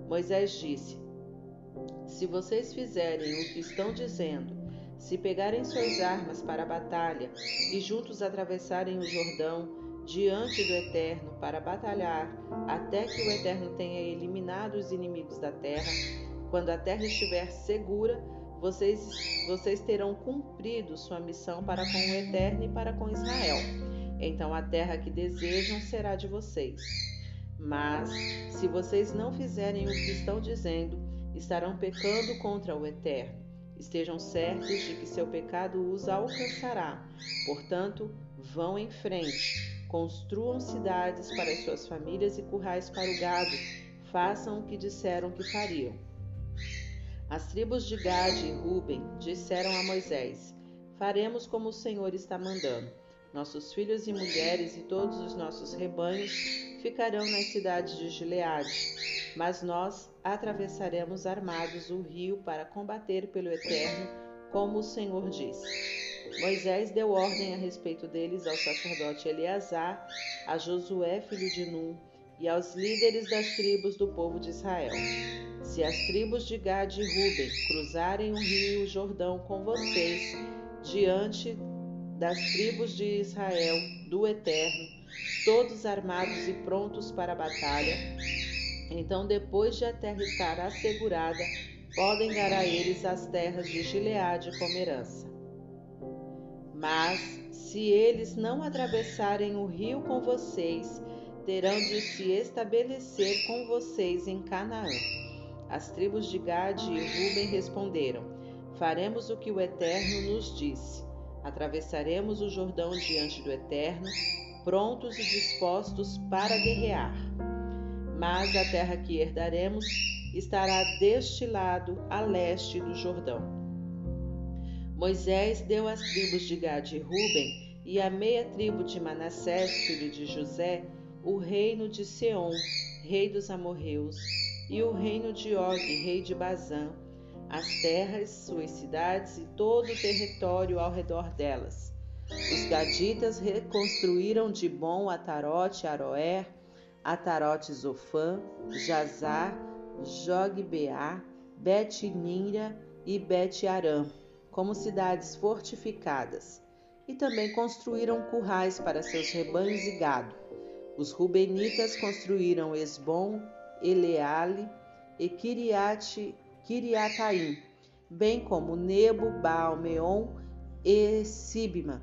Moisés disse: Se vocês fizerem o que estão dizendo, se pegarem suas armas para a batalha e juntos atravessarem o Jordão, diante do Eterno para batalhar, até que o Eterno tenha eliminado os inimigos da terra. Quando a terra estiver segura, vocês, vocês terão cumprido sua missão para com o Eterno e para com Israel. Então a terra que desejam será de vocês. Mas, se vocês não fizerem o que estão dizendo, estarão pecando contra o Eterno. Estejam certos de que seu pecado os alcançará. Portanto, vão em frente Construam cidades para as suas famílias e currais para o gado. Façam o que disseram que fariam. As tribos de Gade e Ruben disseram a Moisés: Faremos como o Senhor está mandando. Nossos filhos e mulheres e todos os nossos rebanhos ficarão nas cidades de Gileade, mas nós atravessaremos armados o rio para combater pelo Eterno, como o Senhor disse. Moisés deu ordem a respeito deles ao sacerdote Eleazar, a Josué, filho de Num, e aos líderes das tribos do povo de Israel: Se as tribos de Gad e Ruben cruzarem o rio Jordão com vocês, diante das tribos de Israel, do Eterno, todos armados e prontos para a batalha, então, depois de a terra estar assegurada, podem dar a eles as terras de Gileade como herança. Mas, se eles não atravessarem o rio com vocês, terão de se estabelecer com vocês em Canaã. As tribos de Gade e Ruben responderam: Faremos o que o Eterno nos disse. Atravessaremos o Jordão diante do Eterno, prontos e dispostos para guerrear. Mas a terra que herdaremos estará deste lado, a leste do Jordão. Moisés deu às tribos de Gade e Ruben e à meia tribo de Manassés, filho de José, o reino de Seom, rei dos amorreus, e o reino de Og, rei de Bazã, as terras, suas cidades e todo o território ao redor delas. Os gaditas reconstruíram de bom Atarote, Aroer, Atarote Zofã, Jazar, Jogbeá, Bet-Nira e Bet-Aram, como cidades fortificadas, e também construíram currais para seus rebanhos e gado. Os Rubenitas construíram Esbom, Eleale e Kiriat, Kiriataim, bem como Nebo, Baal-Meon e Sibma.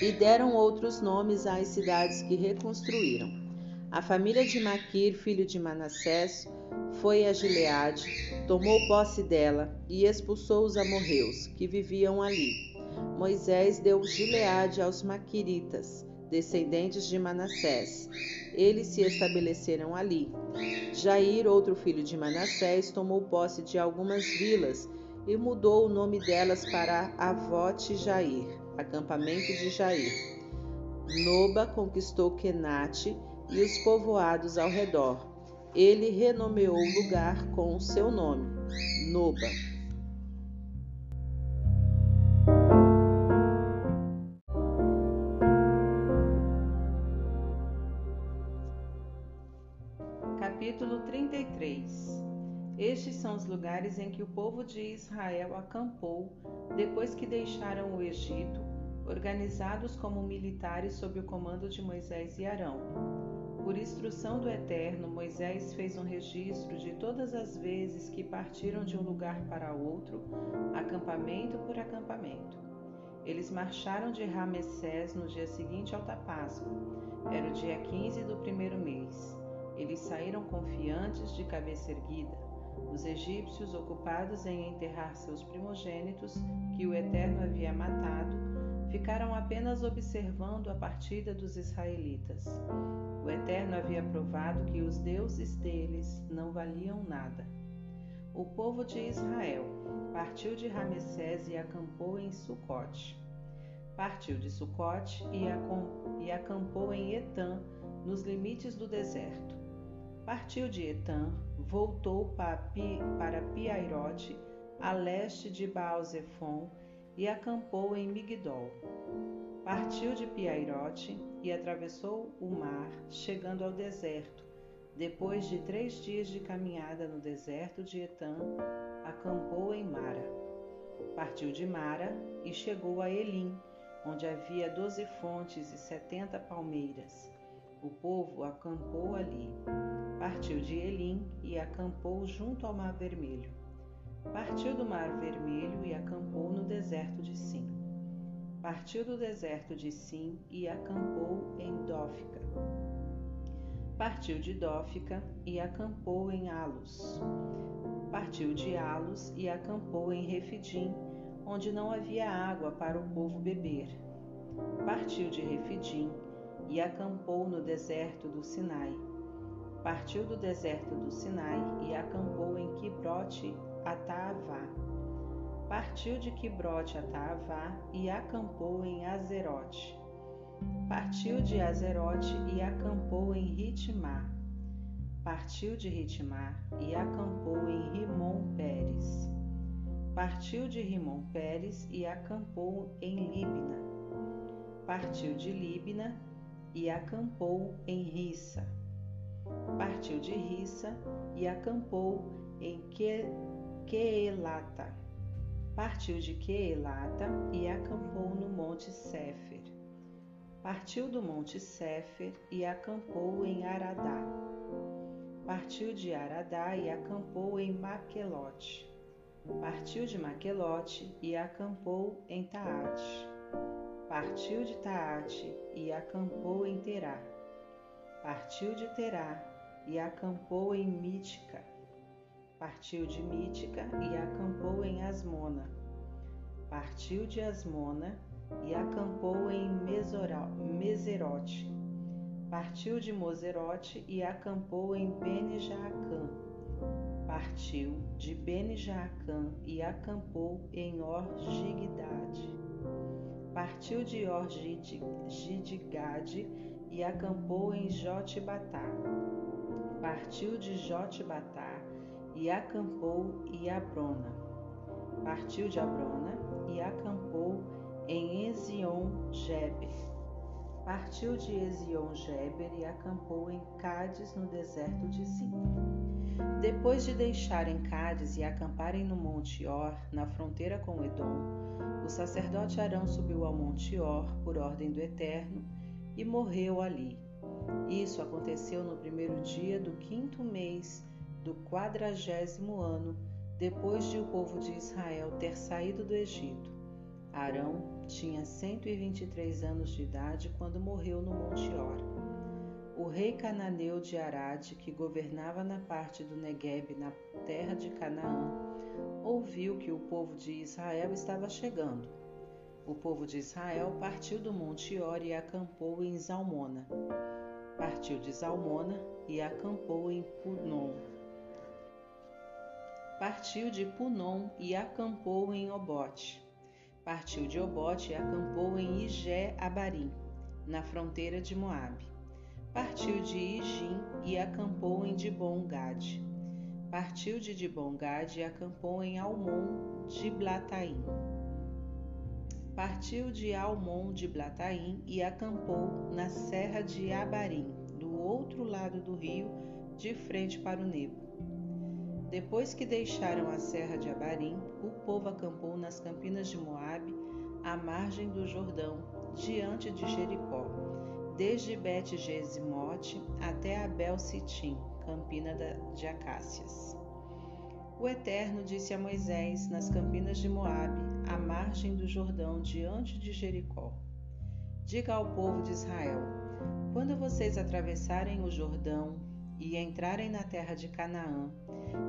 E deram outros nomes às cidades que reconstruíram. A família de Maquir, filho de Manassés, foi a Gileade, tomou posse dela e expulsou os amorreus, que viviam ali. Moisés deu Gileade aos Maquiritas, descendentes de Manassés. Eles se estabeleceram ali. Jair, outro filho de Manassés, tomou posse de algumas vilas e mudou o nome delas para Avote Jair, acampamento de Jair. Noba conquistou Kenate e os povoados ao redor. Ele renomeou o lugar com seu nome, Noba. Capítulo 33 Estes são os lugares em que o povo de Israel acampou depois que deixaram o Egito, organizados como militares sob o comando de Moisés e Arão. Por instrução do Eterno, Moisés fez um registro de todas as vezes que partiram de um lugar para outro, acampamento por acampamento. Eles marcharam de Ramessés no dia seguinte ao Páscoa. Era o dia 15 do primeiro mês. Eles saíram confiantes de cabeça erguida. Os egípcios, ocupados em enterrar seus primogênitos, que o Eterno havia matado, ficaram apenas observando a partida dos israelitas. O Eterno havia provado que os deuses deles não valiam nada. O povo de Israel partiu de Ramessés e acampou em Sucote. Partiu de Sucote e acampou em Etã, nos limites do deserto. Partiu de Etã, voltou para Piairote, a leste de Baal-Zephon, e acampou em Migdol. Partiu de Piairote e atravessou o mar, chegando ao deserto. Depois de três dias de caminhada no deserto de Etã, acampou em Mara. Partiu de Mara e chegou a Elim, onde havia doze fontes e setenta palmeiras. O povo acampou ali. Partiu de Elim e acampou junto ao Mar Vermelho. Partiu do Mar Vermelho e acampou no deserto de Sim. Partiu do deserto de Sim e acampou em Dófica. Partiu de Dófica e acampou em Alos. Partiu de Alos e acampou em Refidim, onde não havia água para o povo beber. Partiu de Refidim e acampou no deserto do Sinai. Partiu do deserto do Sinai e acampou em Quibrote Ataavá. Partiu de Quibrote Ataavá e acampou em Azerote. Partiu de Azerote e acampou em Ritmá. Partiu de Ritmá e acampou em Rimon Pérez. Partiu de Rimon Pérez e acampou em Líbina. Partiu de Líbina e acampou em Rissa. Partiu de Rissa e acampou em Quelata. Partiu de Quelata e acampou no monte Séfer. Partiu do monte Séfer e acampou em Aradá. Partiu de Aradá e acampou em Maquelote. Partiu de Maquelote e acampou em Taate. Partiu de Taate e acampou em Terá. Partiu de Terá e acampou em Mítica. Partiu de Mítica e acampou em Asmona. Partiu de Asmona e acampou em Meserote. Partiu de Moserote e acampou em Bene-Jaacã. Partiu de Bene-Jaacã e acampou em Orgigdade. Partiu de Orgigdade e acampou em Jotibatá. Partiu de Jotibatá e acampou em Abrona. Partiu de Abrona e acampou em Ezion-Geber. Partiu de Ezion-Geber e acampou em Cádiz, no deserto de Zin. Depois de deixarem Cádiz e acamparem no Monte Or, na fronteira com Edom, o sacerdote Arão subiu ao Monte Or por ordem do Eterno e morreu ali. Isso aconteceu no primeiro dia do quinto mês do quadragésimo ano, depois de o povo de Israel ter saído do Egito. Arão tinha 123 anos de idade quando morreu no Monte Or. O rei cananeu de Arad, que governava na parte do Negueb, na terra de Canaã, ouviu que o povo de Israel estava chegando. O povo de Israel partiu do Monte Or e acampou em Zalmona. Partiu de Zalmona e acampou em Punon. Partiu de Punon e acampou em Obote. Partiu de Obote e acampou em Igé Abarim, na fronteira de Moabe. Partiu de Ijim e acampou em Dibon Gade. Partiu de Dibon Gade e acampou em Almon de Blataim. Partiu de Almon de Blataim e acampou na serra de Abarim, do outro lado do rio, de frente para o Nebo. Depois que deixaram a serra de Abarim, o povo acampou nas campinas de Moabe, à margem do Jordão, diante de Jericó, desde Bet-Gesimote até Abel-Sitim, campina de Acácias. O Eterno disse a Moisés nas campinas de Moabe, à margem do Jordão, diante de Jericó: Diga ao povo de Israel: quando vocês atravessarem o Jordão e entrarem na terra de Canaã,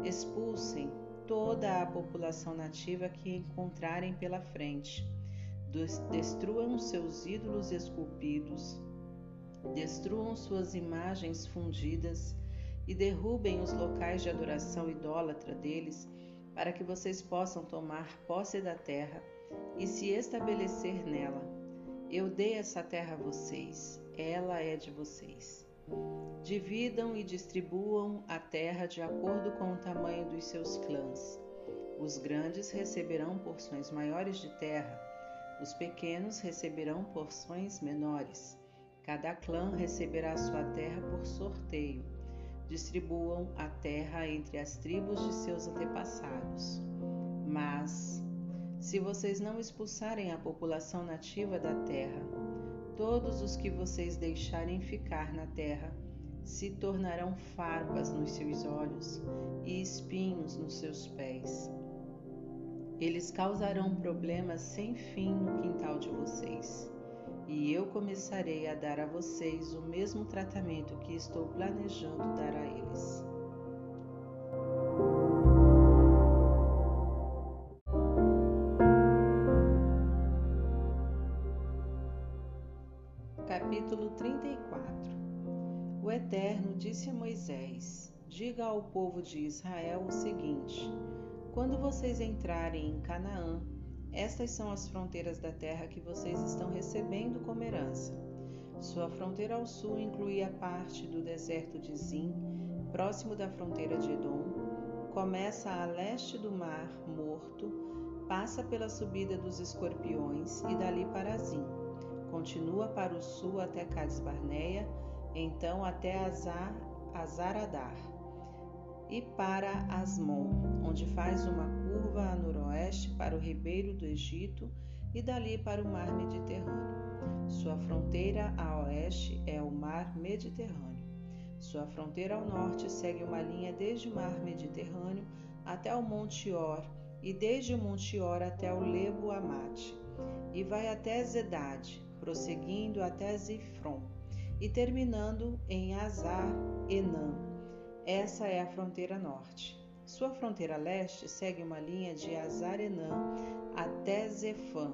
expulsem toda a população nativa que encontrarem pela frente. Destruam seus ídolos esculpidos, destruam suas imagens fundidas e derrubem os locais de adoração idólatra deles, para que vocês possam tomar posse da terra e se estabelecer nela. Eu dei essa terra a vocês, ela é de vocês. Dividam e distribuam a terra de acordo com o tamanho dos seus clãs. Os grandes receberão porções maiores de terra, os pequenos receberão porções menores. Cada clã receberá sua terra por sorteio. Distribuam a terra entre as tribos de seus antepassados. Mas, se vocês não expulsarem a população nativa da terra, Todos os que vocês deixarem ficar na terra se tornarão farpas nos seus olhos e espinhos nos seus pés. Eles causarão problemas sem fim no quintal de vocês. E eu começarei a dar a vocês o mesmo tratamento que estou planejando dar a eles. Diga ao povo de Israel o seguinte: Quando vocês entrarem em Canaã, estas são as fronteiras da terra que vocês estão recebendo como herança. Sua fronteira ao sul inclui a parte do deserto de Zim, próximo da fronteira de Edom, começa a leste do Mar Morto, passa pela subida dos escorpiões e dali para Zim continua para o sul até Cades Barneia, então até Azar, Azaradar, e para Asmon, onde faz uma curva a noroeste para o ribeiro do Egito e dali para o mar Mediterrâneo. Sua fronteira a oeste é o mar Mediterrâneo. Sua fronteira ao norte segue uma linha desde o mar Mediterrâneo até o Monte Or e desde o Monte Or até o Lebo Amate, e vai até Zedade, prosseguindo até Zifron e terminando em Azar Enã. Essa é a fronteira norte. Sua fronteira leste segue uma linha de Azar Enã até Zefã.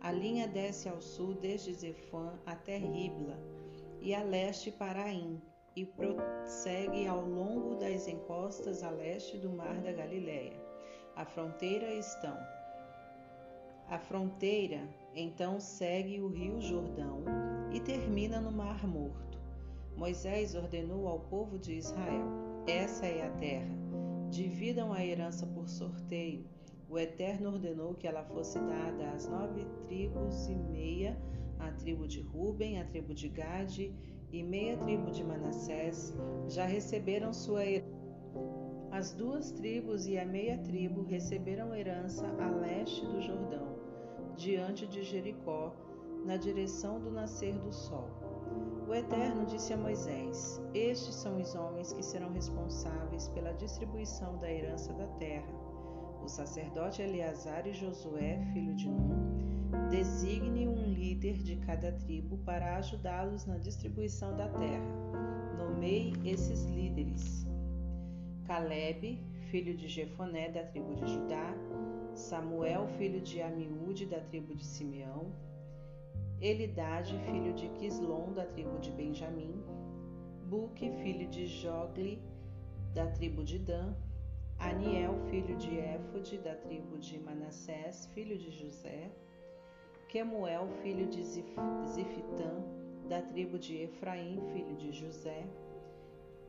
A linha desce ao sul desde Zefã até Ribla e a leste para Aim, e prossegue ao longo das encostas a leste do Mar da Galileia. A fronteira estão. A fronteira então segue o rio Jordão e termina no Mar Morto. Moisés ordenou ao povo de Israel: Essa é a terra. Dividam a herança por sorteio. O Eterno ordenou que ela fosse dada às nove tribos e meia, a tribo de Ruben, a tribo de Gade e meia tribo de Manassés já receberam sua herança. As duas tribos e a meia tribo receberam herança a leste do Jordão, diante de Jericó, na direção do nascer do sol. O Eterno disse a Moisés: Estes são os homens que serão responsáveis pela distribuição da herança da terra. O sacerdote Eleazar e Josué, filho de Nun, Designe um líder de cada tribo para ajudá-los na distribuição da terra. Nomeie esses líderes: Caleb, filho de Jefoné, da tribo de Judá, Samuel, filho de Amiúde, da tribo de Simeão, Elidade, filho de Quislom, da tribo de Benjamim, Buque, filho de Jogli, da tribo de Dan, Aniel, filho de Éfode, da tribo de Manassés, filho de José, Quemuel, filho de Zifitã, da tribo de Efraim, filho de José,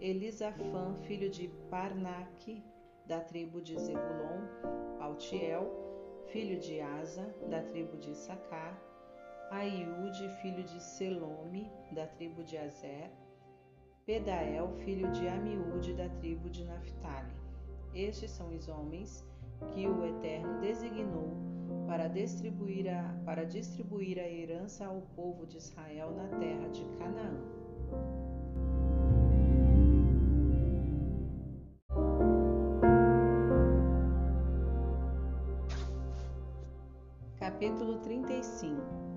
Elisafã, filho de Parnaque, da tribo de Zebulon, Altiel, filho de Asa, da tribo de Sacar, Aiude, filho de Selome, da tribo de Azer, Pedael, filho de Amiúde, da tribo de Naphtali. Estes são os homens que o Eterno designou para distribuir a, para distribuir a herança ao povo de Israel na terra de Canaã. Capítulo 35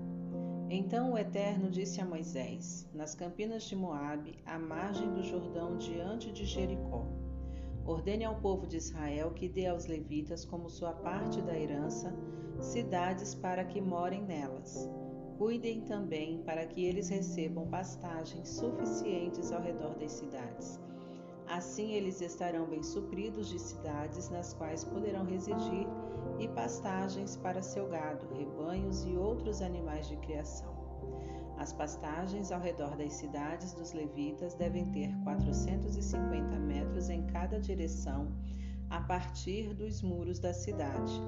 Então o Eterno disse a Moisés, nas campinas de Moabe, à margem do Jordão, diante de Jericó: Ordene ao povo de Israel que dê aos levitas, como sua parte da herança, cidades para que morem nelas. Cuidem também para que eles recebam pastagens suficientes ao redor das cidades. Assim eles estarão bem supridos de cidades nas quais poderão residir e pastagens para seu gado, rebanhos e outros animais de criação. As pastagens ao redor das cidades dos levitas devem ter 450 metros em cada direção a partir dos muros da cidade.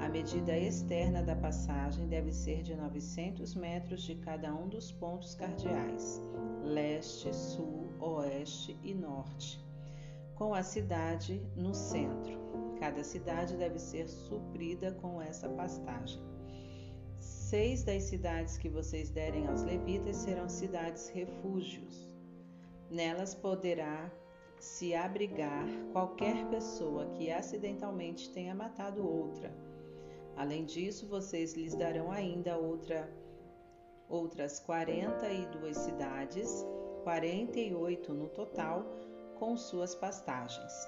A medida externa da passagem deve ser de 900 metros de cada um dos pontos cardeais, leste, sul, oeste e norte, com a cidade no centro. Cada cidade deve ser suprida com essa pastagem. Seis das cidades que vocês derem aos levitas serão cidades refúgios. Nelas poderá se abrigar qualquer pessoa que acidentalmente tenha matado outra. Além disso, vocês lhes darão ainda outra, outras 42 cidades, 48 no total, com suas pastagens.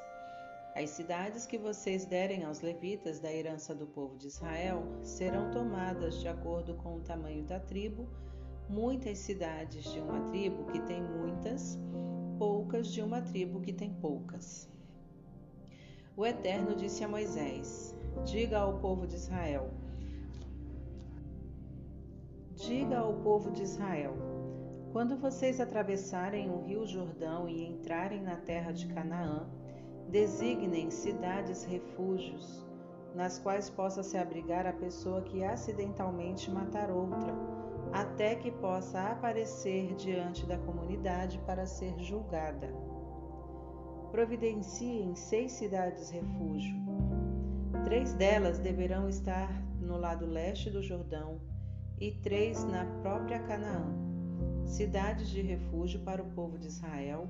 As cidades que vocês derem aos levitas da herança do povo de Israel serão tomadas de acordo com o tamanho da tribo. Muitas cidades de uma tribo que tem muitas poucas de uma tribo que tem poucas. O Eterno disse a Moisés: Diga ao povo de Israel: Diga ao povo de Israel: Quando vocês atravessarem o rio Jordão e entrarem na terra de Canaã, designem cidades refúgios, nas quais possa se abrigar a pessoa que acidentalmente matar outra, até que possa aparecer diante da comunidade para ser julgada. Providenciem seis cidades refúgio. Três delas deverão estar no lado leste do Jordão e três na própria Canaã, cidades de refúgio para o povo de Israel,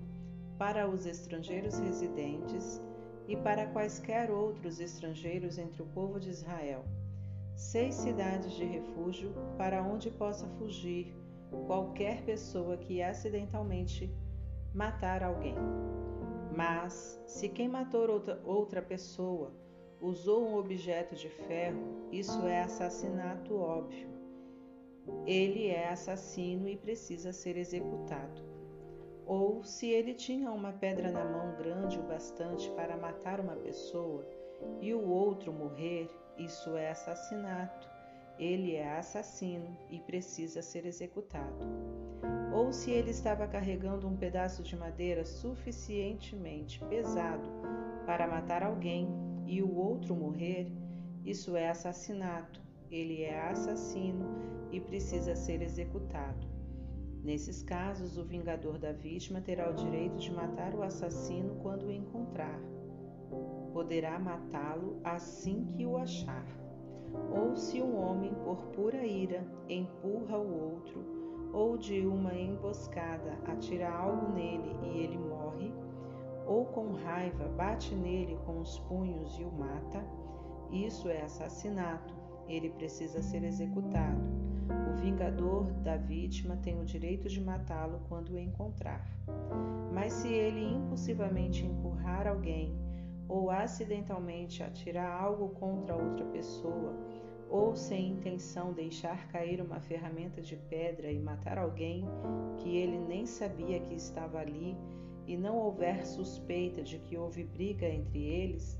para os estrangeiros residentes e para quaisquer outros estrangeiros entre o povo de Israel. Seis cidades de refúgio para onde possa fugir qualquer pessoa que acidentalmente matar alguém. Mas, se quem matou outra, pessoa usou um objeto de ferro, isso é assassinato óbvio. Ele é assassino e precisa ser executado. Ou se ele tinha uma pedra na mão grande o bastante para matar uma pessoa e o outro morrer, isso é assassinato. Ele é assassino e precisa ser executado. Ou se ele estava carregando um pedaço de madeira suficientemente pesado para matar alguém e o outro morrer, isso é assassinato. Ele é assassino e precisa ser executado. Nesses casos, o vingador da vítima terá o direito de matar o assassino quando o encontrar. Poderá matá-lo assim que o achar. Ou se um homem, por pura ira, empurra o outro, ou de uma emboscada atira algo nele e ele morre, ou com raiva bate nele com os punhos e o mata, isso é assassinato. Ele precisa ser executado o vingador da vítima tem o direito de matá-lo quando o encontrar. Mas se ele impulsivamente empurrar alguém ou acidentalmente atirar algo contra outra pessoa, ou sem intenção deixar cair uma ferramenta de pedra e matar alguém que ele nem sabia que estava ali, e não houver suspeita de que houve briga entre eles,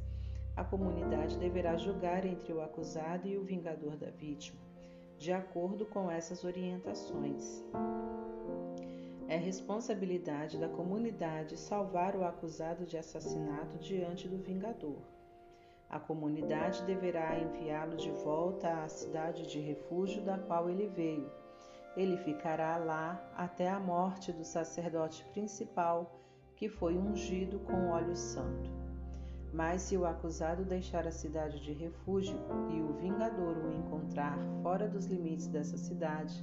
a comunidade deverá julgar entre o acusado e o vingador da vítima de acordo com essas orientações. É responsabilidade da comunidade salvar o acusado de assassinato diante do vingador. A comunidade deverá enviá-lo de volta à cidade de refúgio da qual ele veio. Ele ficará lá até a morte do sacerdote principal, que foi ungido com óleo santo. Mas se o acusado deixar a cidade de refúgio e o vingador o encontrar fora dos limites dessa cidade,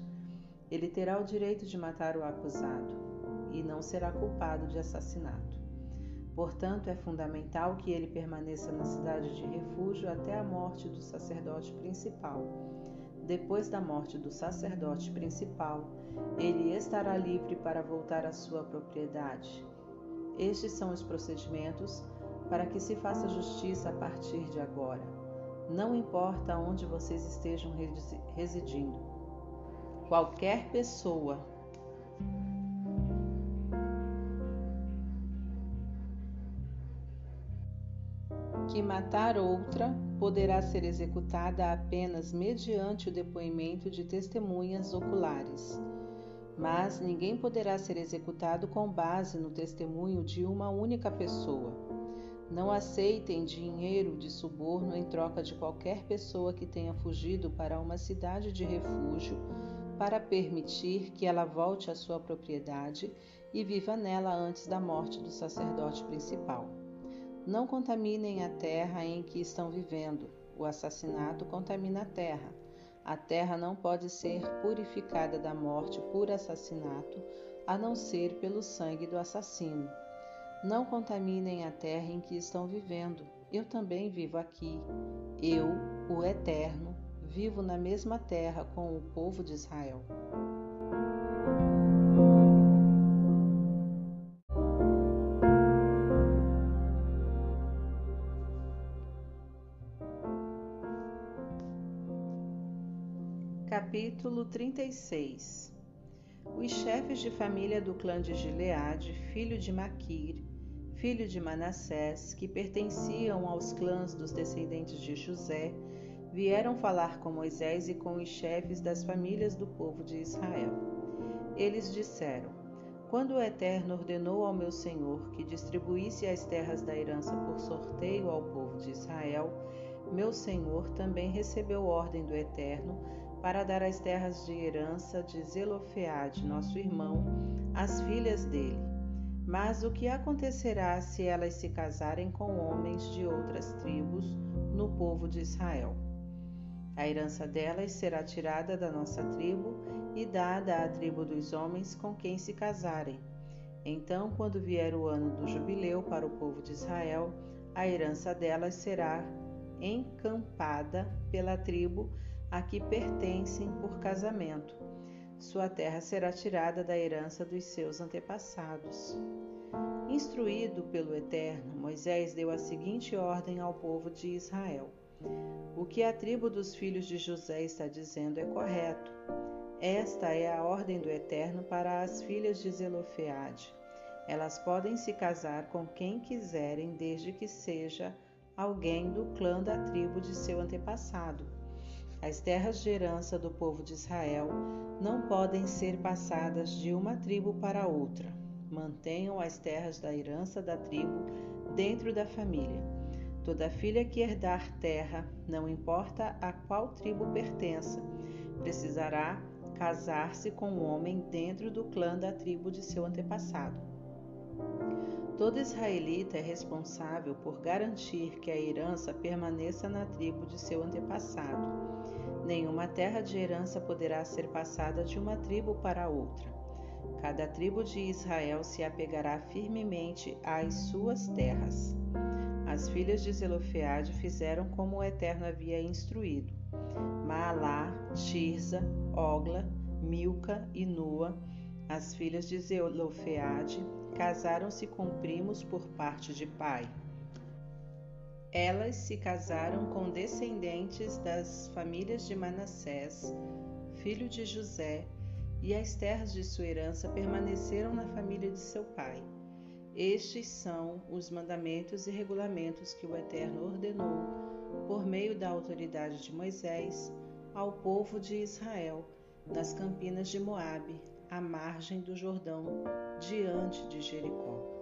ele terá o direito de matar o acusado e não será culpado de assassinato. Portanto, é fundamental que ele permaneça na cidade de refúgio até a morte do sacerdote principal. Depois da morte do sacerdote principal, ele estará livre para voltar à sua propriedade. Estes são os procedimentos para que se faça justiça a partir de agora. Não importa onde vocês estejam residindo. Qualquer pessoa que matar outra poderá ser executada apenas mediante o depoimento de testemunhas oculares. Mas ninguém poderá ser executado com base no testemunho de uma única pessoa. Não aceitem dinheiro de suborno em troca de qualquer pessoa que tenha fugido para uma cidade de refúgio para permitir que ela volte à sua propriedade e viva nela antes da morte do sacerdote principal. Não contaminem a terra em que estão vivendo. O assassinato contamina a terra. A terra não pode ser purificada da morte por assassinato, a não ser pelo sangue do assassino. Não contaminem a terra em que estão vivendo. Eu também vivo aqui. Eu, o Eterno, vivo na mesma terra com o povo de Israel. Capítulo 36 Os chefes de família do clã de Gileade, filho de Maquir, filho de Manassés, que pertenciam aos clãs dos descendentes de José, vieram falar com Moisés e com os chefes das famílias do povo de Israel. Eles disseram: Quando o Eterno ordenou ao meu senhor que distribuísse as terras da herança por sorteio ao povo de Israel, meu senhor também recebeu ordem do Eterno para dar as terras de herança de Zelofeade, nosso irmão, às filhas dele. Mas o que acontecerá se elas se casarem com homens de outras tribos no povo de Israel? A herança delas será tirada da nossa tribo e dada à tribo dos homens com quem se casarem. Então, quando vier o ano do jubileu para o povo de Israel, a herança delas será encampada pela tribo a que pertencem por casamento. Sua terra será tirada da herança dos seus antepassados. Instruído pelo Eterno, Moisés deu a seguinte ordem ao povo de Israel: O que a tribo dos filhos de José está dizendo é correto. Esta é a ordem do Eterno para as filhas de Zelofeade. Elas podem se casar com quem quiserem, desde que seja alguém do clã da tribo de seu antepassado as terras de herança do povo de Israel não podem ser passadas de uma tribo para outra. Mantenham as terras da herança da tribo dentro da família. Toda filha que herdar terra, não importa a qual tribo pertença, precisará casar-se com um homem dentro do clã da tribo de seu antepassado. Todo israelita é responsável por garantir que a herança permaneça na tribo de seu antepassado. Nenhuma terra de herança poderá ser passada de uma tribo para outra. Cada tribo de Israel se apegará firmemente às suas terras. As filhas de Zelofeade fizeram como o Eterno havia instruído. Maalá, Tirza, Ogla, Milca e Nua, as filhas de Zelofeade, casaram-se com primos por parte de pai. Elas se casaram com descendentes das famílias de Manassés, filho de José, e as terras de sua herança permaneceram na família de seu pai. Estes são os mandamentos e regulamentos que o Eterno ordenou, por meio da autoridade de Moisés, ao povo de Israel, nas campinas de Moabe, à margem do Jordão, diante de Jericó.